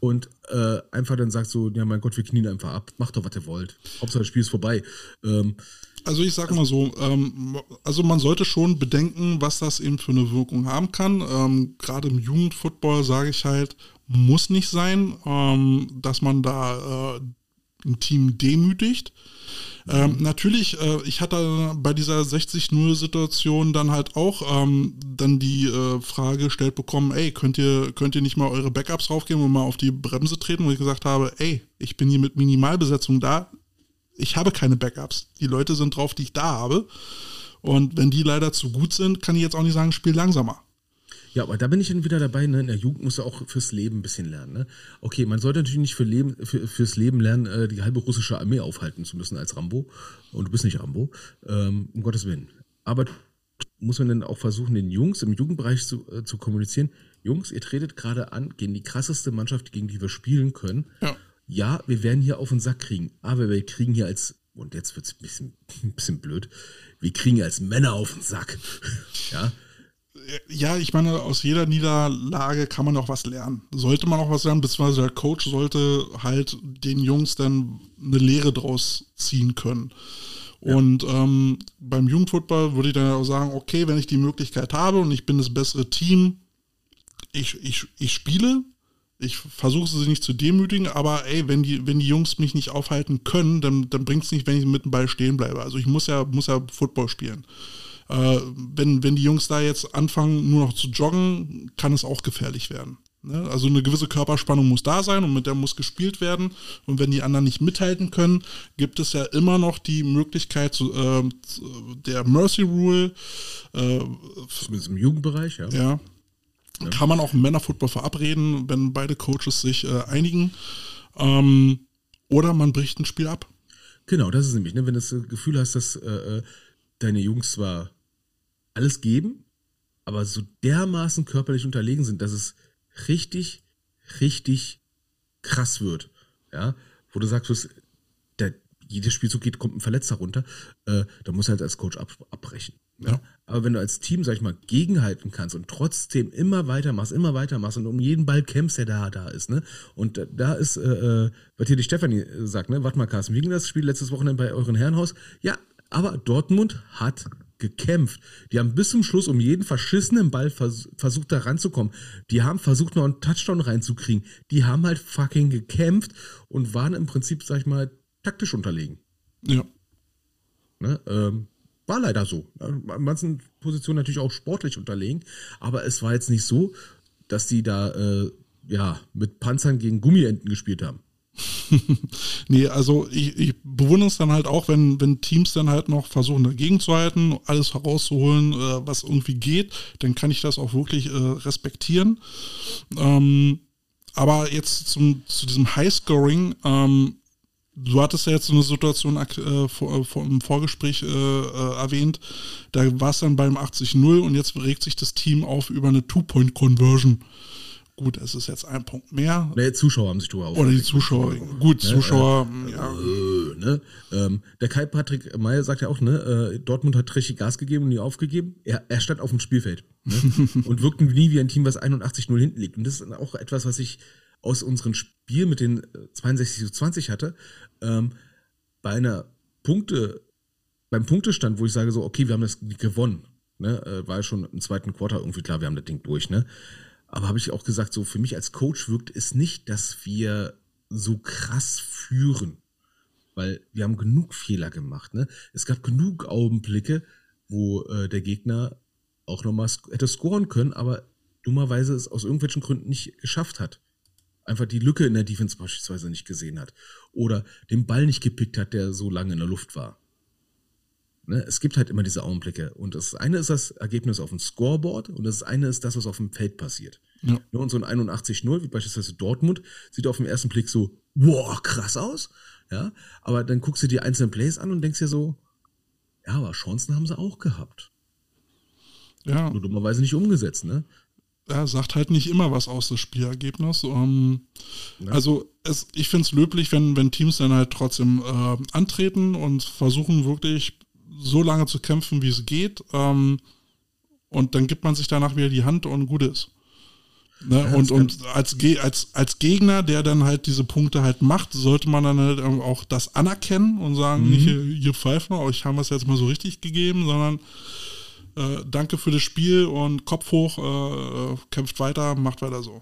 Und äh, einfach dann sagt so, ja mein Gott, wir knien einfach ab, macht doch, was ihr wollt. Hauptsache das Spiel ist vorbei. Ähm, also ich sag mal so, ähm, also man sollte schon bedenken, was das eben für eine Wirkung haben kann. Ähm, Gerade im Jugendfootball sage ich halt, muss nicht sein, ähm, dass man da äh, ein Team demütigt. Ähm, natürlich, äh, ich hatte bei dieser 60-0-Situation dann halt auch ähm, dann die äh, Frage gestellt bekommen, ey, könnt ihr, könnt ihr nicht mal eure Backups raufgeben und mal auf die Bremse treten, wo ich gesagt habe, ey, ich bin hier mit Minimalbesetzung da, ich habe keine Backups. Die Leute sind drauf, die ich da habe. Und wenn die leider zu gut sind, kann ich jetzt auch nicht sagen, spiel langsamer. Ja, aber da bin ich dann wieder dabei, ne? in der Jugend muss du auch fürs Leben ein bisschen lernen. Ne? Okay, man sollte natürlich nicht für Leben, für, fürs Leben lernen, äh, die halbe russische Armee aufhalten zu müssen als Rambo. Und du bist nicht Rambo, ähm, um Gottes Willen. Aber muss man dann auch versuchen, den Jungs im Jugendbereich zu, äh, zu kommunizieren, Jungs, ihr tretet gerade an gegen die krasseste Mannschaft, gegen die wir spielen können. Ja. ja, wir werden hier auf den Sack kriegen, aber wir kriegen hier als und jetzt wird es ein bisschen, ein bisschen blöd, wir kriegen als Männer auf den Sack. ja. Ja, ich meine, aus jeder Niederlage kann man auch was lernen. Sollte man auch was lernen, beziehungsweise der Coach sollte halt den Jungs dann eine Lehre draus ziehen können. Ja. Und ähm, beim Jugendfootball würde ich dann auch sagen, okay, wenn ich die Möglichkeit habe und ich bin das bessere Team, ich, ich, ich spiele, ich versuche sie nicht zu demütigen, aber ey, wenn die, wenn die Jungs mich nicht aufhalten können, dann, dann bringt es nicht, wenn ich mit dem Ball stehen bleibe. Also ich muss ja, muss ja Football spielen. Äh, wenn, wenn die Jungs da jetzt anfangen, nur noch zu joggen, kann es auch gefährlich werden. Ne? Also eine gewisse Körperspannung muss da sein und mit der muss gespielt werden. Und wenn die anderen nicht mithalten können, gibt es ja immer noch die Möglichkeit zu, äh, der Mercy Rule. Äh, Zumindest im Jugendbereich, ja. Ja, ja. Kann man auch im Männerfootball verabreden, wenn beide Coaches sich äh, einigen. Ähm, oder man bricht ein Spiel ab. Genau, das ist nämlich, ne, wenn du das Gefühl hast, dass äh, äh, deine Jungs zwar alles geben, aber so dermaßen körperlich unterlegen sind, dass es richtig, richtig krass wird. Ja, wo du sagst, der, jedes Spielzug geht, kommt ein Verletzter runter, äh, da muss halt als Coach ab, abbrechen. Ja. Aber wenn du als Team, sag ich mal, gegenhalten kannst und trotzdem immer weitermachst, immer weitermachst und um jeden Ball kämpfst, der da, da ist, ne? Und da ist, äh, äh was hier die Stefanie sagt, ne? Warte mal, Carsten, wie ging das Spiel letztes Wochenende bei euren Herrenhaus? Ja, aber Dortmund hat gekämpft. Die haben bis zum Schluss um jeden verschissenen Ball vers versucht, da ranzukommen. Die haben versucht, noch einen Touchdown reinzukriegen. Die haben halt fucking gekämpft und waren im Prinzip, sag ich mal, taktisch unterlegen. Ja. Ne? Ähm, war leider so. In manchen Positionen natürlich auch sportlich unterlegen, aber es war jetzt nicht so, dass die da äh, ja, mit Panzern gegen Gummienten gespielt haben. nee, also ich, ich bewundere es dann halt auch, wenn, wenn Teams dann halt noch versuchen dagegen zu halten, alles herauszuholen, äh, was irgendwie geht, dann kann ich das auch wirklich äh, respektieren. Ähm, aber jetzt zum, zu diesem Highscoring, ähm, Du hattest ja jetzt so eine Situation äh, vor, vor, im Vorgespräch äh, äh, erwähnt, da war es dann beim 80-0 und jetzt regt sich das Team auf über eine Two-Point-Conversion. Gut, es ist jetzt ein Punkt mehr. Nee, Zuschauer haben sich drüber Oder die Zuschauer. Gut, ne, Zuschauer, äh, ja. Äh, ne? ähm, der Kai Patrick Meyer sagt ja auch, ne, äh, Dortmund hat richtig Gas gegeben und nie aufgegeben. Er, er stand auf dem Spielfeld ne? und wirkte nie wie ein Team, was 81-0 hinten liegt. Und das ist auch etwas, was ich aus unserem Spiel mit den 62 zu 20 hatte, ähm, bei einer Punkte, beim Punktestand, wo ich sage so, okay, wir haben das gewonnen, ne, war ja schon im zweiten Quartal irgendwie klar, wir haben das Ding durch, ne. Aber habe ich auch gesagt, so für mich als Coach wirkt es nicht, dass wir so krass führen. Weil wir haben genug Fehler gemacht, ne. Es gab genug Augenblicke, wo äh, der Gegner auch nochmal hätte scoren können, aber dummerweise es aus irgendwelchen Gründen nicht geschafft hat einfach die Lücke in der Defense beispielsweise nicht gesehen hat oder den Ball nicht gepickt hat, der so lange in der Luft war. Ne? Es gibt halt immer diese Augenblicke. Und das eine ist das Ergebnis auf dem Scoreboard und das eine ist das, was auf dem Feld passiert. Ja. Ne? Und so ein 81-0, wie beispielsweise Dortmund, sieht auf den ersten Blick so, wow, krass aus. Ja, aber dann guckst du die einzelnen Plays an und denkst dir so, ja, aber Chancen haben sie auch gehabt. Ja. Nur dummerweise nicht umgesetzt, ne? er sagt halt nicht immer was aus, das Spielergebnis. Ähm, ja. Also es, ich finde es löblich, wenn, wenn Teams dann halt trotzdem äh, antreten und versuchen wirklich so lange zu kämpfen, wie es geht. Ähm, und dann gibt man sich danach wieder die Hand und gut ist. Ne? Ja, und und als, als, als Gegner, der dann halt diese Punkte halt macht, sollte man dann halt auch das anerkennen und sagen, mhm. nicht, ihr Pfeifen, euch haben wir es jetzt mal so richtig gegeben, sondern äh, danke für das Spiel und Kopf hoch, äh, kämpft weiter, macht weiter so.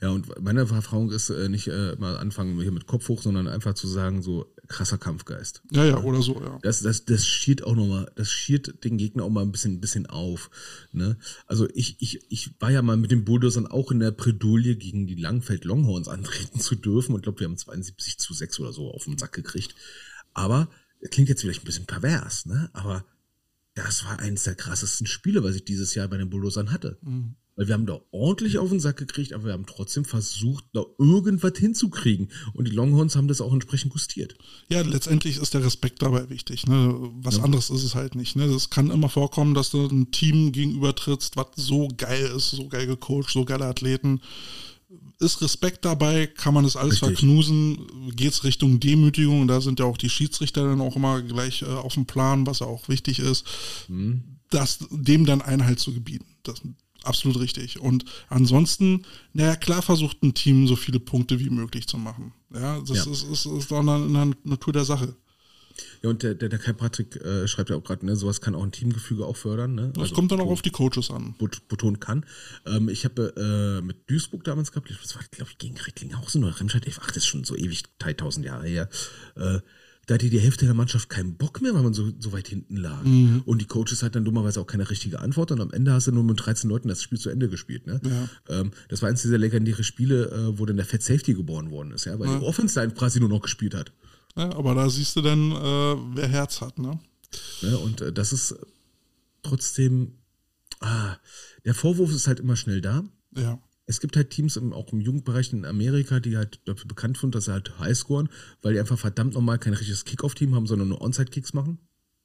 Ja, und meine Erfahrung ist äh, nicht äh, mal anfangen hier mit Kopf hoch, sondern einfach zu sagen, so krasser Kampfgeist. Ja, ja, oder so, ja. Das, das, das schiert auch nochmal, das schiert den Gegner auch mal ein bisschen, ein bisschen auf. Ne? Also ich, ich, ich war ja mal mit den Bulldozern auch in der Predulie gegen die Langfeld Longhorns antreten zu dürfen und glaube, wir haben 72 zu 6 oder so auf den Sack gekriegt. Aber, klingt jetzt vielleicht ein bisschen pervers, ne? Aber das war eines der krassesten Spiele, was ich dieses Jahr bei den Bulldozern hatte. Mhm. Weil wir haben da ordentlich auf den Sack gekriegt, aber wir haben trotzdem versucht, da irgendwas hinzukriegen. Und die Longhorns haben das auch entsprechend gustiert. Ja, letztendlich ist der Respekt dabei wichtig. Ne? Was ja. anderes ist es halt nicht. Ne? Es kann immer vorkommen, dass du ein Team gegenüber trittst, was so geil ist, so geil gecoacht, so geile Athleten. ist Respekt dabei, kann man das alles Richtig. verknusen, geht's Richtung Demütigung, da sind ja auch die Schiedsrichter dann auch immer gleich äh, auf dem Plan, was ja auch wichtig ist, das, dem dann Einhalt zu gebieten. Das absolut richtig. Und ansonsten, naja, klar versucht ein Team so viele Punkte wie möglich zu machen. Ja, das Ja. Ist, ist, ist doch in der Natur der Sache. Ja, und der, der, der Kai Patrick äh, schreibt ja auch gerade, ne, sowas kann auch ein Teamgefüge auch fördern. Ne? Das kommt dann auch auf die Coaches an. bet- betont kann. Ähm, ich habe äh, mit Duisburg damals gehabt, das war, glaube ich, gegen Recklinghausen oder Remscheid, ach, das ist schon so ewig, 3000 Jahre her. Äh, da hatte die Hälfte der Mannschaft keinen Bock mehr, weil man so, so weit hinten lag. Und die Coaches hatten dann dummerweise auch keine richtige Antwort und am Ende hast du nur mit 13 Leuten das Spiel zu Ende gespielt. Ne? Ähm, das war eins dieser legendären Spiele, äh, wo dann der Fat Safety geboren worden ist, ja, weil die Offense dann quasi nur noch gespielt hat. Ja, aber da siehst du dann, äh, wer Herz hat, ne? Ne? Und äh, das ist trotzdem, ah, der Vorwurf ist halt immer schnell da. Ja. Es gibt halt Teams im, auch im Jugendbereich in Amerika, die halt dafür bekannt sind, dass sie halt Highscoren, weil die einfach verdammt nochmal kein richtiges Kickoff-Team haben, sondern nur Onside-Kicks machen.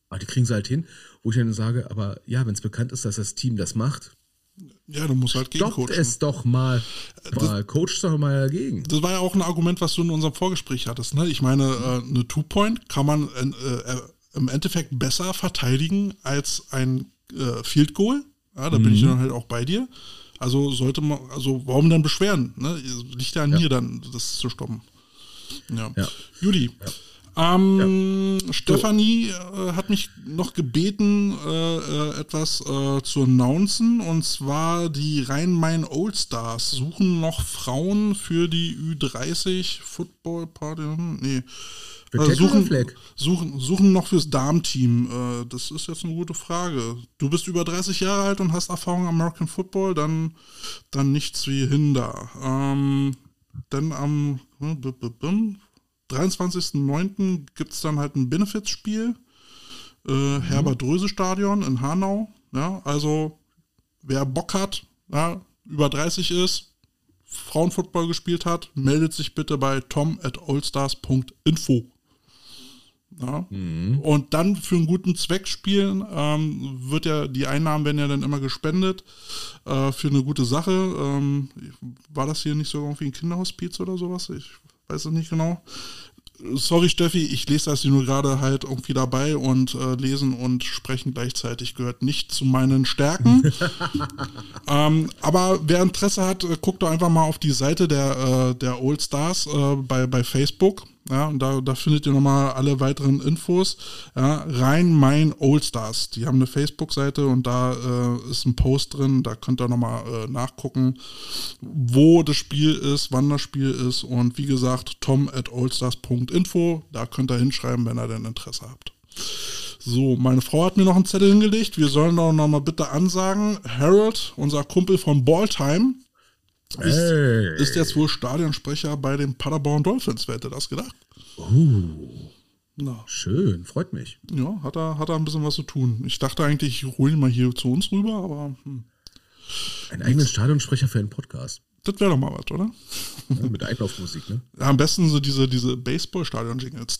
Aber die kriegen sie halt hin, wo ich dann sage, aber ja, wenn es bekannt ist, dass das Team das macht, Ja, du musst halt stoppt gegencoachen. es doch mal. mal coacht doch mal dagegen. Das war ja auch ein Argument, was du in unserem Vorgespräch hattest. Ne? Ich meine, äh, eine Two-Point kann man äh, äh, im Endeffekt besser verteidigen als ein äh, Field Goal. Ja, da bin ich dann halt auch bei dir. Also sollte man, also warum dann beschweren? Ne? Liegt ja an mir dann, das zu stoppen. Ja. Ja. Judy. Ähm, Stefanie äh, hat mich noch gebeten, äh, äh, etwas äh, zu announcen. Und zwar die Rhein-Main Oldstars suchen noch Frauen für die Ü30 Football Party. Nee. Äh, suchen, suchen, suchen noch fürs Darmteam. Äh, das ist jetzt eine gute Frage. Du bist über 30 Jahre alt und hast Erfahrung am American Football, dann, dann nichts wie Hinder. Ähm, dann am hm, b- b- bim, 23.09. gibt es dann halt ein Benefits-Spiel. Äh, Herbert-Dröse-Stadion in Hanau. Ja, also wer Bock hat, ja, über 30 ist, Frauenfootball gespielt hat, meldet sich bitte bei tom at allstars.info. Ja. Und dann für einen guten Zweck spielen, ähm, wird ja, die Einnahmen werden ja dann immer gespendet äh, für eine gute Sache. Ähm, war das hier nicht so irgendwie ein Kinderhospiz oder sowas? Ich weiß es nicht genau. Sorry, Steffi, ich lese das hier nur gerade halt irgendwie dabei und äh, lesen und sprechen gleichzeitig gehört nicht zu meinen Stärken. ähm, aber wer Interesse hat, äh, guckt doch einfach mal auf die Seite der, äh, der Old Stars äh, bei, bei Facebook. Ja, und da, da findet ihr nochmal alle weiteren Infos. Ja, Rhein-Main Old Stars. Die haben eine Facebook-Seite und da äh, ist ein Post drin. Da könnt ihr nochmal äh, nachgucken, wo das Spiel ist, wann das Spiel ist. Und wie gesagt, tom at oldstars.info. Da könnt ihr hinschreiben, wenn ihr denn Interesse habt. So, meine Frau hat mir noch einen Zettel hingelegt. Wir sollen doch noch mal bitte ansagen. Harold, unser Kumpel von Balltime, ist, Ey. ist jetzt wohl Stadionsprecher bei den Paderborn Dolphins. Wer hätte das gedacht? Na, Schön, freut mich. ja, hat er, hat er ein bisschen was zu tun. Ich dachte eigentlich, ich hole ihn mal hier zu uns rüber, aber hm, Einen eigenen Stadionsprecher für einen Podcast. das wäre doch mal was, oder? Ja, mit Einlaufmusik, ne? Am besten so diese, diese Baseball-Stadion-Jingles.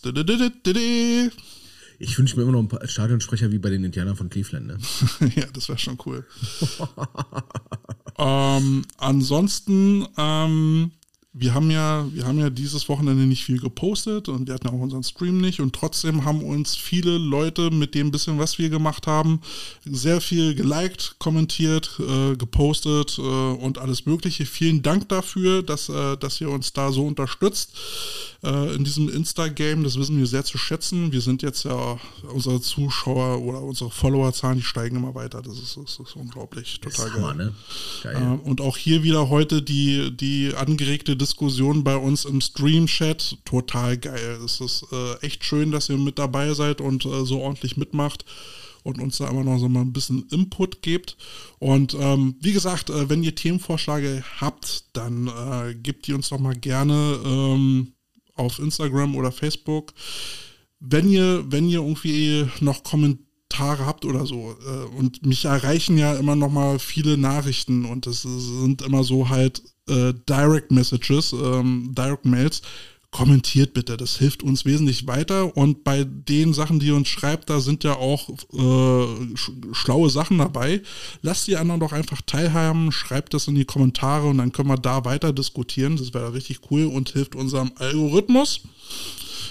Ich wünsche mir immer noch einen Pa- Stadionsprecher wie bei den Indianern von Cleveland, ne? ja, das wäre schon cool. ähm, ansonsten, ähm, wir haben ja, wir haben ja dieses Wochenende nicht viel gepostet und wir hatten auch unseren Stream nicht und trotzdem haben uns viele Leute mit dem bisschen, was wir gemacht haben, sehr viel geliked, kommentiert, äh, gepostet äh, und alles Mögliche. Vielen Dank dafür, dass, äh, dass ihr uns da so unterstützt äh, in diesem Insta-Game. Das wissen wir sehr zu schätzen. Wir sind jetzt ja, unsere Zuschauer oder unsere Followerzahlen, die steigen immer weiter. Das ist, das ist unglaublich, total geil. Hammer, ne? Geil. Ähm, und auch hier wieder heute die, die angeregte Diskussion bei uns im Stream-Chat. Total geil. Es ist äh, echt schön, dass ihr mit dabei seid und äh, so ordentlich mitmacht und uns da immer noch so mal ein bisschen Input gebt. Und ähm, wie gesagt, äh, wenn ihr Themenvorschläge habt, dann äh, gebt die uns doch mal gerne ähm, auf Instagram oder Facebook wenn ihr, wenn ihr irgendwie noch Kommentare habt oder so, äh, und mich erreichen ja immer noch mal viele Nachrichten und das sind immer so halt äh, Direct Messages, ähm, Direct Mails, kommentiert bitte. Das hilft uns wesentlich weiter. Und bei den Sachen, die ihr uns schreibt, da sind ja auch äh, sch schlaue Sachen dabei. Lasst die anderen doch einfach teilhaben, schreibt das in die Kommentare und dann können wir da weiter diskutieren. Das wäre richtig cool und hilft unserem Algorithmus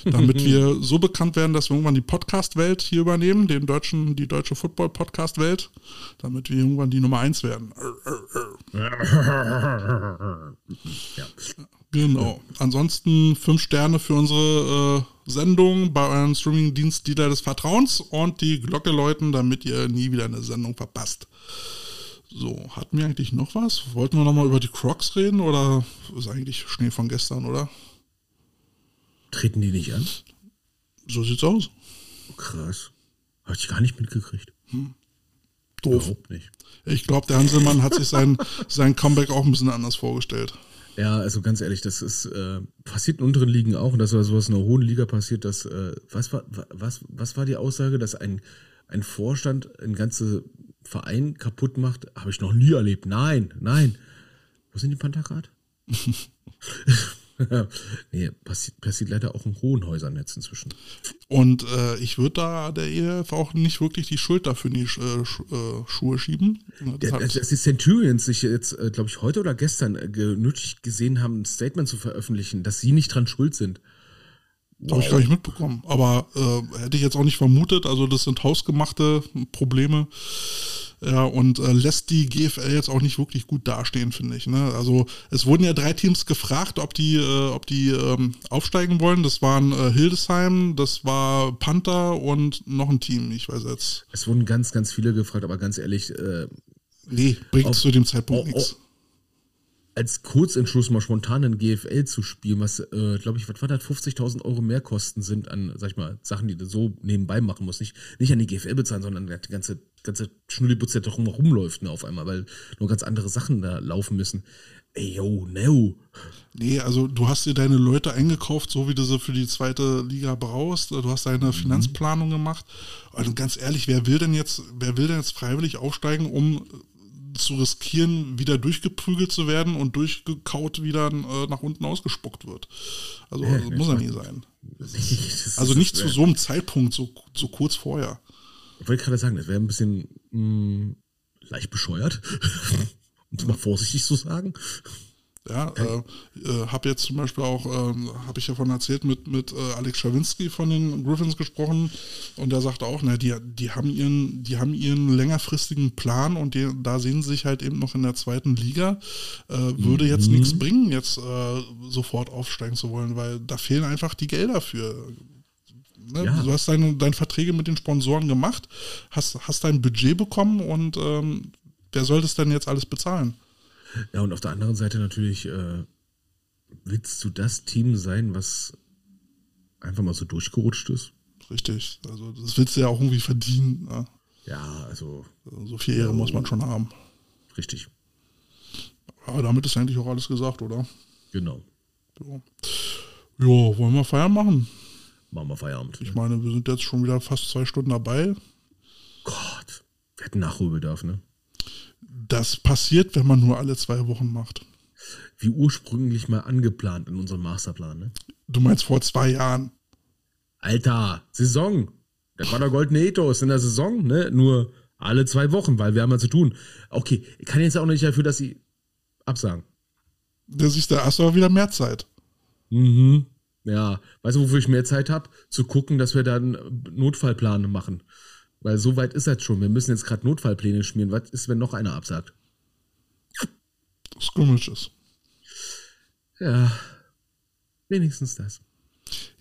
damit wir so bekannt werden, dass wir irgendwann die Podcast-Welt hier übernehmen, den deutschen, die deutsche Football-Podcast-Welt, damit wir irgendwann die Nummer eins werden. ja. Genau. Ansonsten fünf Sterne für unsere äh, Sendung bei euren Streaming-Dienst Dealer des Vertrauens und die Glocke läuten, damit ihr nie wieder eine Sendung verpasst. So, hatten wir eigentlich noch was? Wollten wir nochmal über die Crocs reden oder ist eigentlich Schnee von gestern, oder? Treten die nicht an? So sieht's aus. Krass. Hatte ich gar nicht mitgekriegt. Hm. Doof. Überhaupt nicht. Ich glaube, der Hanselmann hat sich sein, sein Comeback auch ein bisschen anders vorgestellt. Ja, also ganz ehrlich, das ist äh, passiert in unteren Ligen auch und das war sowas in einer hohen Liga passiert, dass äh, was war was was war die Aussage, dass ein ein Vorstand ein ganze Verein kaputt macht? Habe ich noch nie erlebt. Nein, nein. Wo sind die Panther gerade? nee, passiert, passiert leider auch in hohen Häusern jetzt inzwischen. Und äh, ich würde da der ELF auch nicht wirklich die Schuld dafür in die äh, äh Schuhe schieben. Das dass die Centurions sich jetzt, äh, glaube ich, heute oder gestern äh, genötigt gesehen haben, ein Statement zu veröffentlichen, dass sie nicht dran schuld sind. Habe ich gar nicht mitbekommen. Aber äh, hätte ich jetzt auch nicht vermutet. Also das sind hausgemachte Probleme. Ja, und äh, lässt die GFL jetzt auch nicht wirklich gut dastehen, finde ich. Ne? Also es wurden ja drei Teams gefragt, ob die, äh, ob die ähm, aufsteigen wollen. Das waren äh, Hildesheim, das war Panther und noch ein Team. Ich weiß jetzt. Es wurden ganz, ganz viele gefragt, aber ganz ehrlich. Äh, nee, bringt zu dem Zeitpunkt nichts als Kurzentschluss mal spontan in GFL zu spielen, was, äh, glaube ich, was war das, 50.000 Euro Mehrkosten sind an, sag ich mal, Sachen, die du so nebenbei machen musst. Nicht, nicht an die GFL bezahlen, sondern die ganze, ganze Schnullibutz, der darum rumläuft ne, auf einmal, weil nur ganz andere Sachen da laufen müssen. Ey, yo, no. Nee, also du hast dir deine Leute eingekauft, so wie du sie für die zweite Liga brauchst. Du hast deine mhm. Finanzplanung gemacht. Und ganz ehrlich, wer will denn jetzt, wer will denn jetzt freiwillig aufsteigen, um zu riskieren, wieder durchgeprügelt zu werden und durchgekaut wieder äh, nach unten ausgespuckt wird. Also ja, also muss er nie sein. also nicht zu so einem Zeitpunkt, so, so kurz vorher. Ich wollte gerade sagen, das wäre ein bisschen mh, hm, leicht bescheuert, um es mal vorsichtig zu sagen. Ja, äh, äh, habe jetzt zum Beispiel auch, äh, habe ich ja von erzählt, mit, mit äh, Alex Schawinski von den Griffins gesprochen und der sagte auch, ne, die, die haben ihren, die haben ihren längerfristigen Plan und die, da sehen sie sich halt eben noch in der zweiten Liga. Äh, würde mhm. jetzt nichts bringen, jetzt äh, sofort aufsteigen zu wollen, weil da fehlen einfach die Gelder für. Ne? Ja. Du hast deine, deine Verträge mit den Sponsoren gemacht, hast, hast dein Budget bekommen und ähm, wer soll das denn jetzt alles bezahlen? Ja, und auf der anderen Seite natürlich, äh, willst du das Team sein, was einfach mal so durchgerutscht ist? Richtig. Also das willst du ja auch irgendwie verdienen. Ne? Ja, also. So viel Ehre muss man schon haben. Richtig. Aber damit ist eigentlich auch alles gesagt, oder? Genau. Ja, jo, wollen wir Feiern machen? Machen wir Feierabend. Ich meine, wir sind jetzt schon wieder fast zwei Stunden dabei. Gott, wir hätten Nachholbedarf, ne? Das passiert, wenn man nur alle zwei Wochen macht. Wie ursprünglich mal angeplant in unserem Masterplan, ne? Du meinst vor zwei Jahren. Alter, Saison. Das war der goldene Ethos in der Saison, ne? Nur alle zwei Wochen, weil wir haben ja zu tun. Okay, ich kann jetzt auch nicht dafür, dass sie absagen. Das ist der hast du wieder mehr Zeit. Mhm. Ja, weißt du, wofür ich mehr Zeit habe? Zu gucken, dass wir dann Notfallpläne machen. Weil so weit ist das schon. Wir müssen jetzt gerade Notfallpläne schmieren. Was ist, wenn noch einer absagt? Scrimmages. Ja, wenigstens das.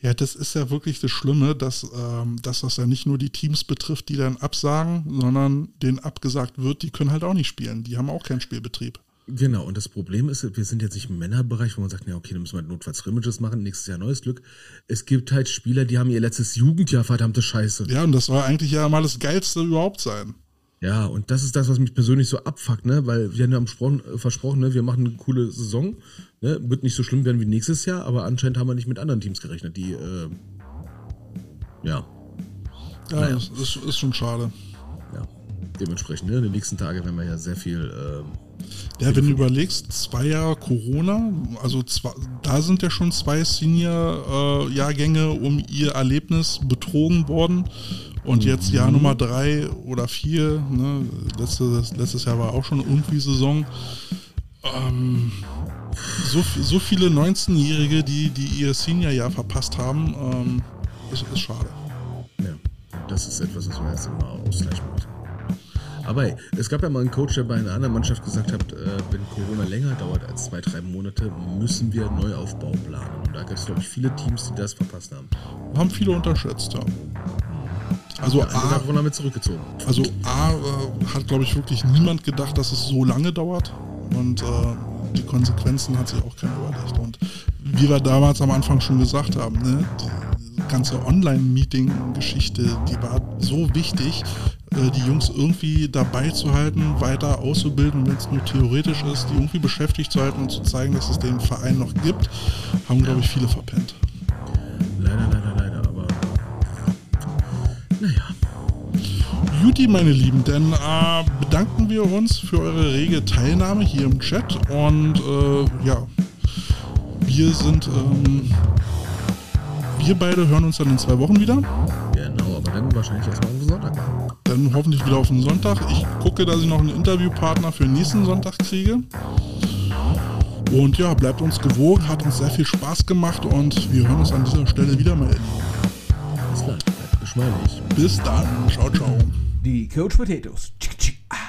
Ja, das ist ja wirklich das Schlimme, dass, ähm, dass das ja nicht nur die Teams betrifft, die dann absagen, sondern denen abgesagt wird, die können halt auch nicht spielen. Die haben auch keinen Spielbetrieb. Genau, und das Problem ist, wir sind jetzt nicht im Männerbereich, wo man sagt, ja, okay, dann müssen wir halt notfalls Scrimmages machen, nächstes Jahr neues Glück. Es gibt halt Spieler, die haben ihr letztes Jugendjahr, verdammte Scheiße. Ja, und das soll eigentlich ja mal das Geilste überhaupt sein. Ja, und das ist das, was mich persönlich so abfuckt, ne? Weil wir haben ja versprochen, ne, wir machen eine coole Saison. Ne? Wird nicht so schlimm werden wie nächstes Jahr, aber anscheinend haben wir nicht mit anderen Teams gerechnet, die, äh, ja. Ja, naja. das ist, ist schon schade. Dementsprechend. Ne? In den nächsten Tagen werden wir ja sehr viel. Ähm, ja, wenn du überlegst, zwei Jahre Corona, also zwei, da sind ja schon zwei Senior-Jahrgänge äh, um ihr Erlebnis betrogen worden. Und jetzt Jahr Nummer drei oder vier, ne, letztes, letztes Jahr war auch schon irgendwie Saison. Ähm, so, so viele 19-Jährige, die, die ihr Senior-Jahr verpasst haben, ähm, ist, ist schade. Ja, das ist etwas, was wir jetzt immer ausgleichen müssen. Aber hey, es gab ja mal einen Coach, der bei einer anderen Mannschaft gesagt hat, äh, wenn Corona länger dauert als zwei, drei Monate, müssen wir Neuaufbau planen. Und da gibt es, glaube ich, viele Teams, die das verpasst haben. Haben viele unterschätzt, ja. Also ja, A, davon haben wir zurückgezogen. Also A äh, hat, glaube ich, wirklich niemand gedacht, dass es so lange dauert. Und äh, die Konsequenzen hat sich auch keiner überlegt. Und wie wir damals am Anfang schon gesagt haben, ne, die ganze Online-Meeting-Geschichte, die war so wichtig, äh, die Jungs irgendwie dabei zu halten, weiter auszubilden, wenn es nur theoretisch ist, die irgendwie beschäftigt zu halten und zu zeigen, dass es den Verein noch gibt, haben, glaube ich, viele verpennt. Leider, leider, leider, aber naja. Juti, meine Lieben, dann äh, bedanken wir uns für eure rege Teilnahme hier im Chat und äh, ja, wir sind, ähm, wir beide hören uns dann in zwei Wochen wieder. Genau, aber dann wahrscheinlich erstmal auf den Sonntag. Dann hoffentlich wieder auf den Sonntag. Ich gucke, dass ich noch einen Interviewpartner für nächsten Sonntag kriege. Und ja, bleibt uns gewogen, hat uns sehr viel Spaß gemacht und wir hören uns an dieser Stelle wieder mal. Alles klar, bleibt geschmeidig. Bis dann, ciao, ciao. the coach potatoes. Ah.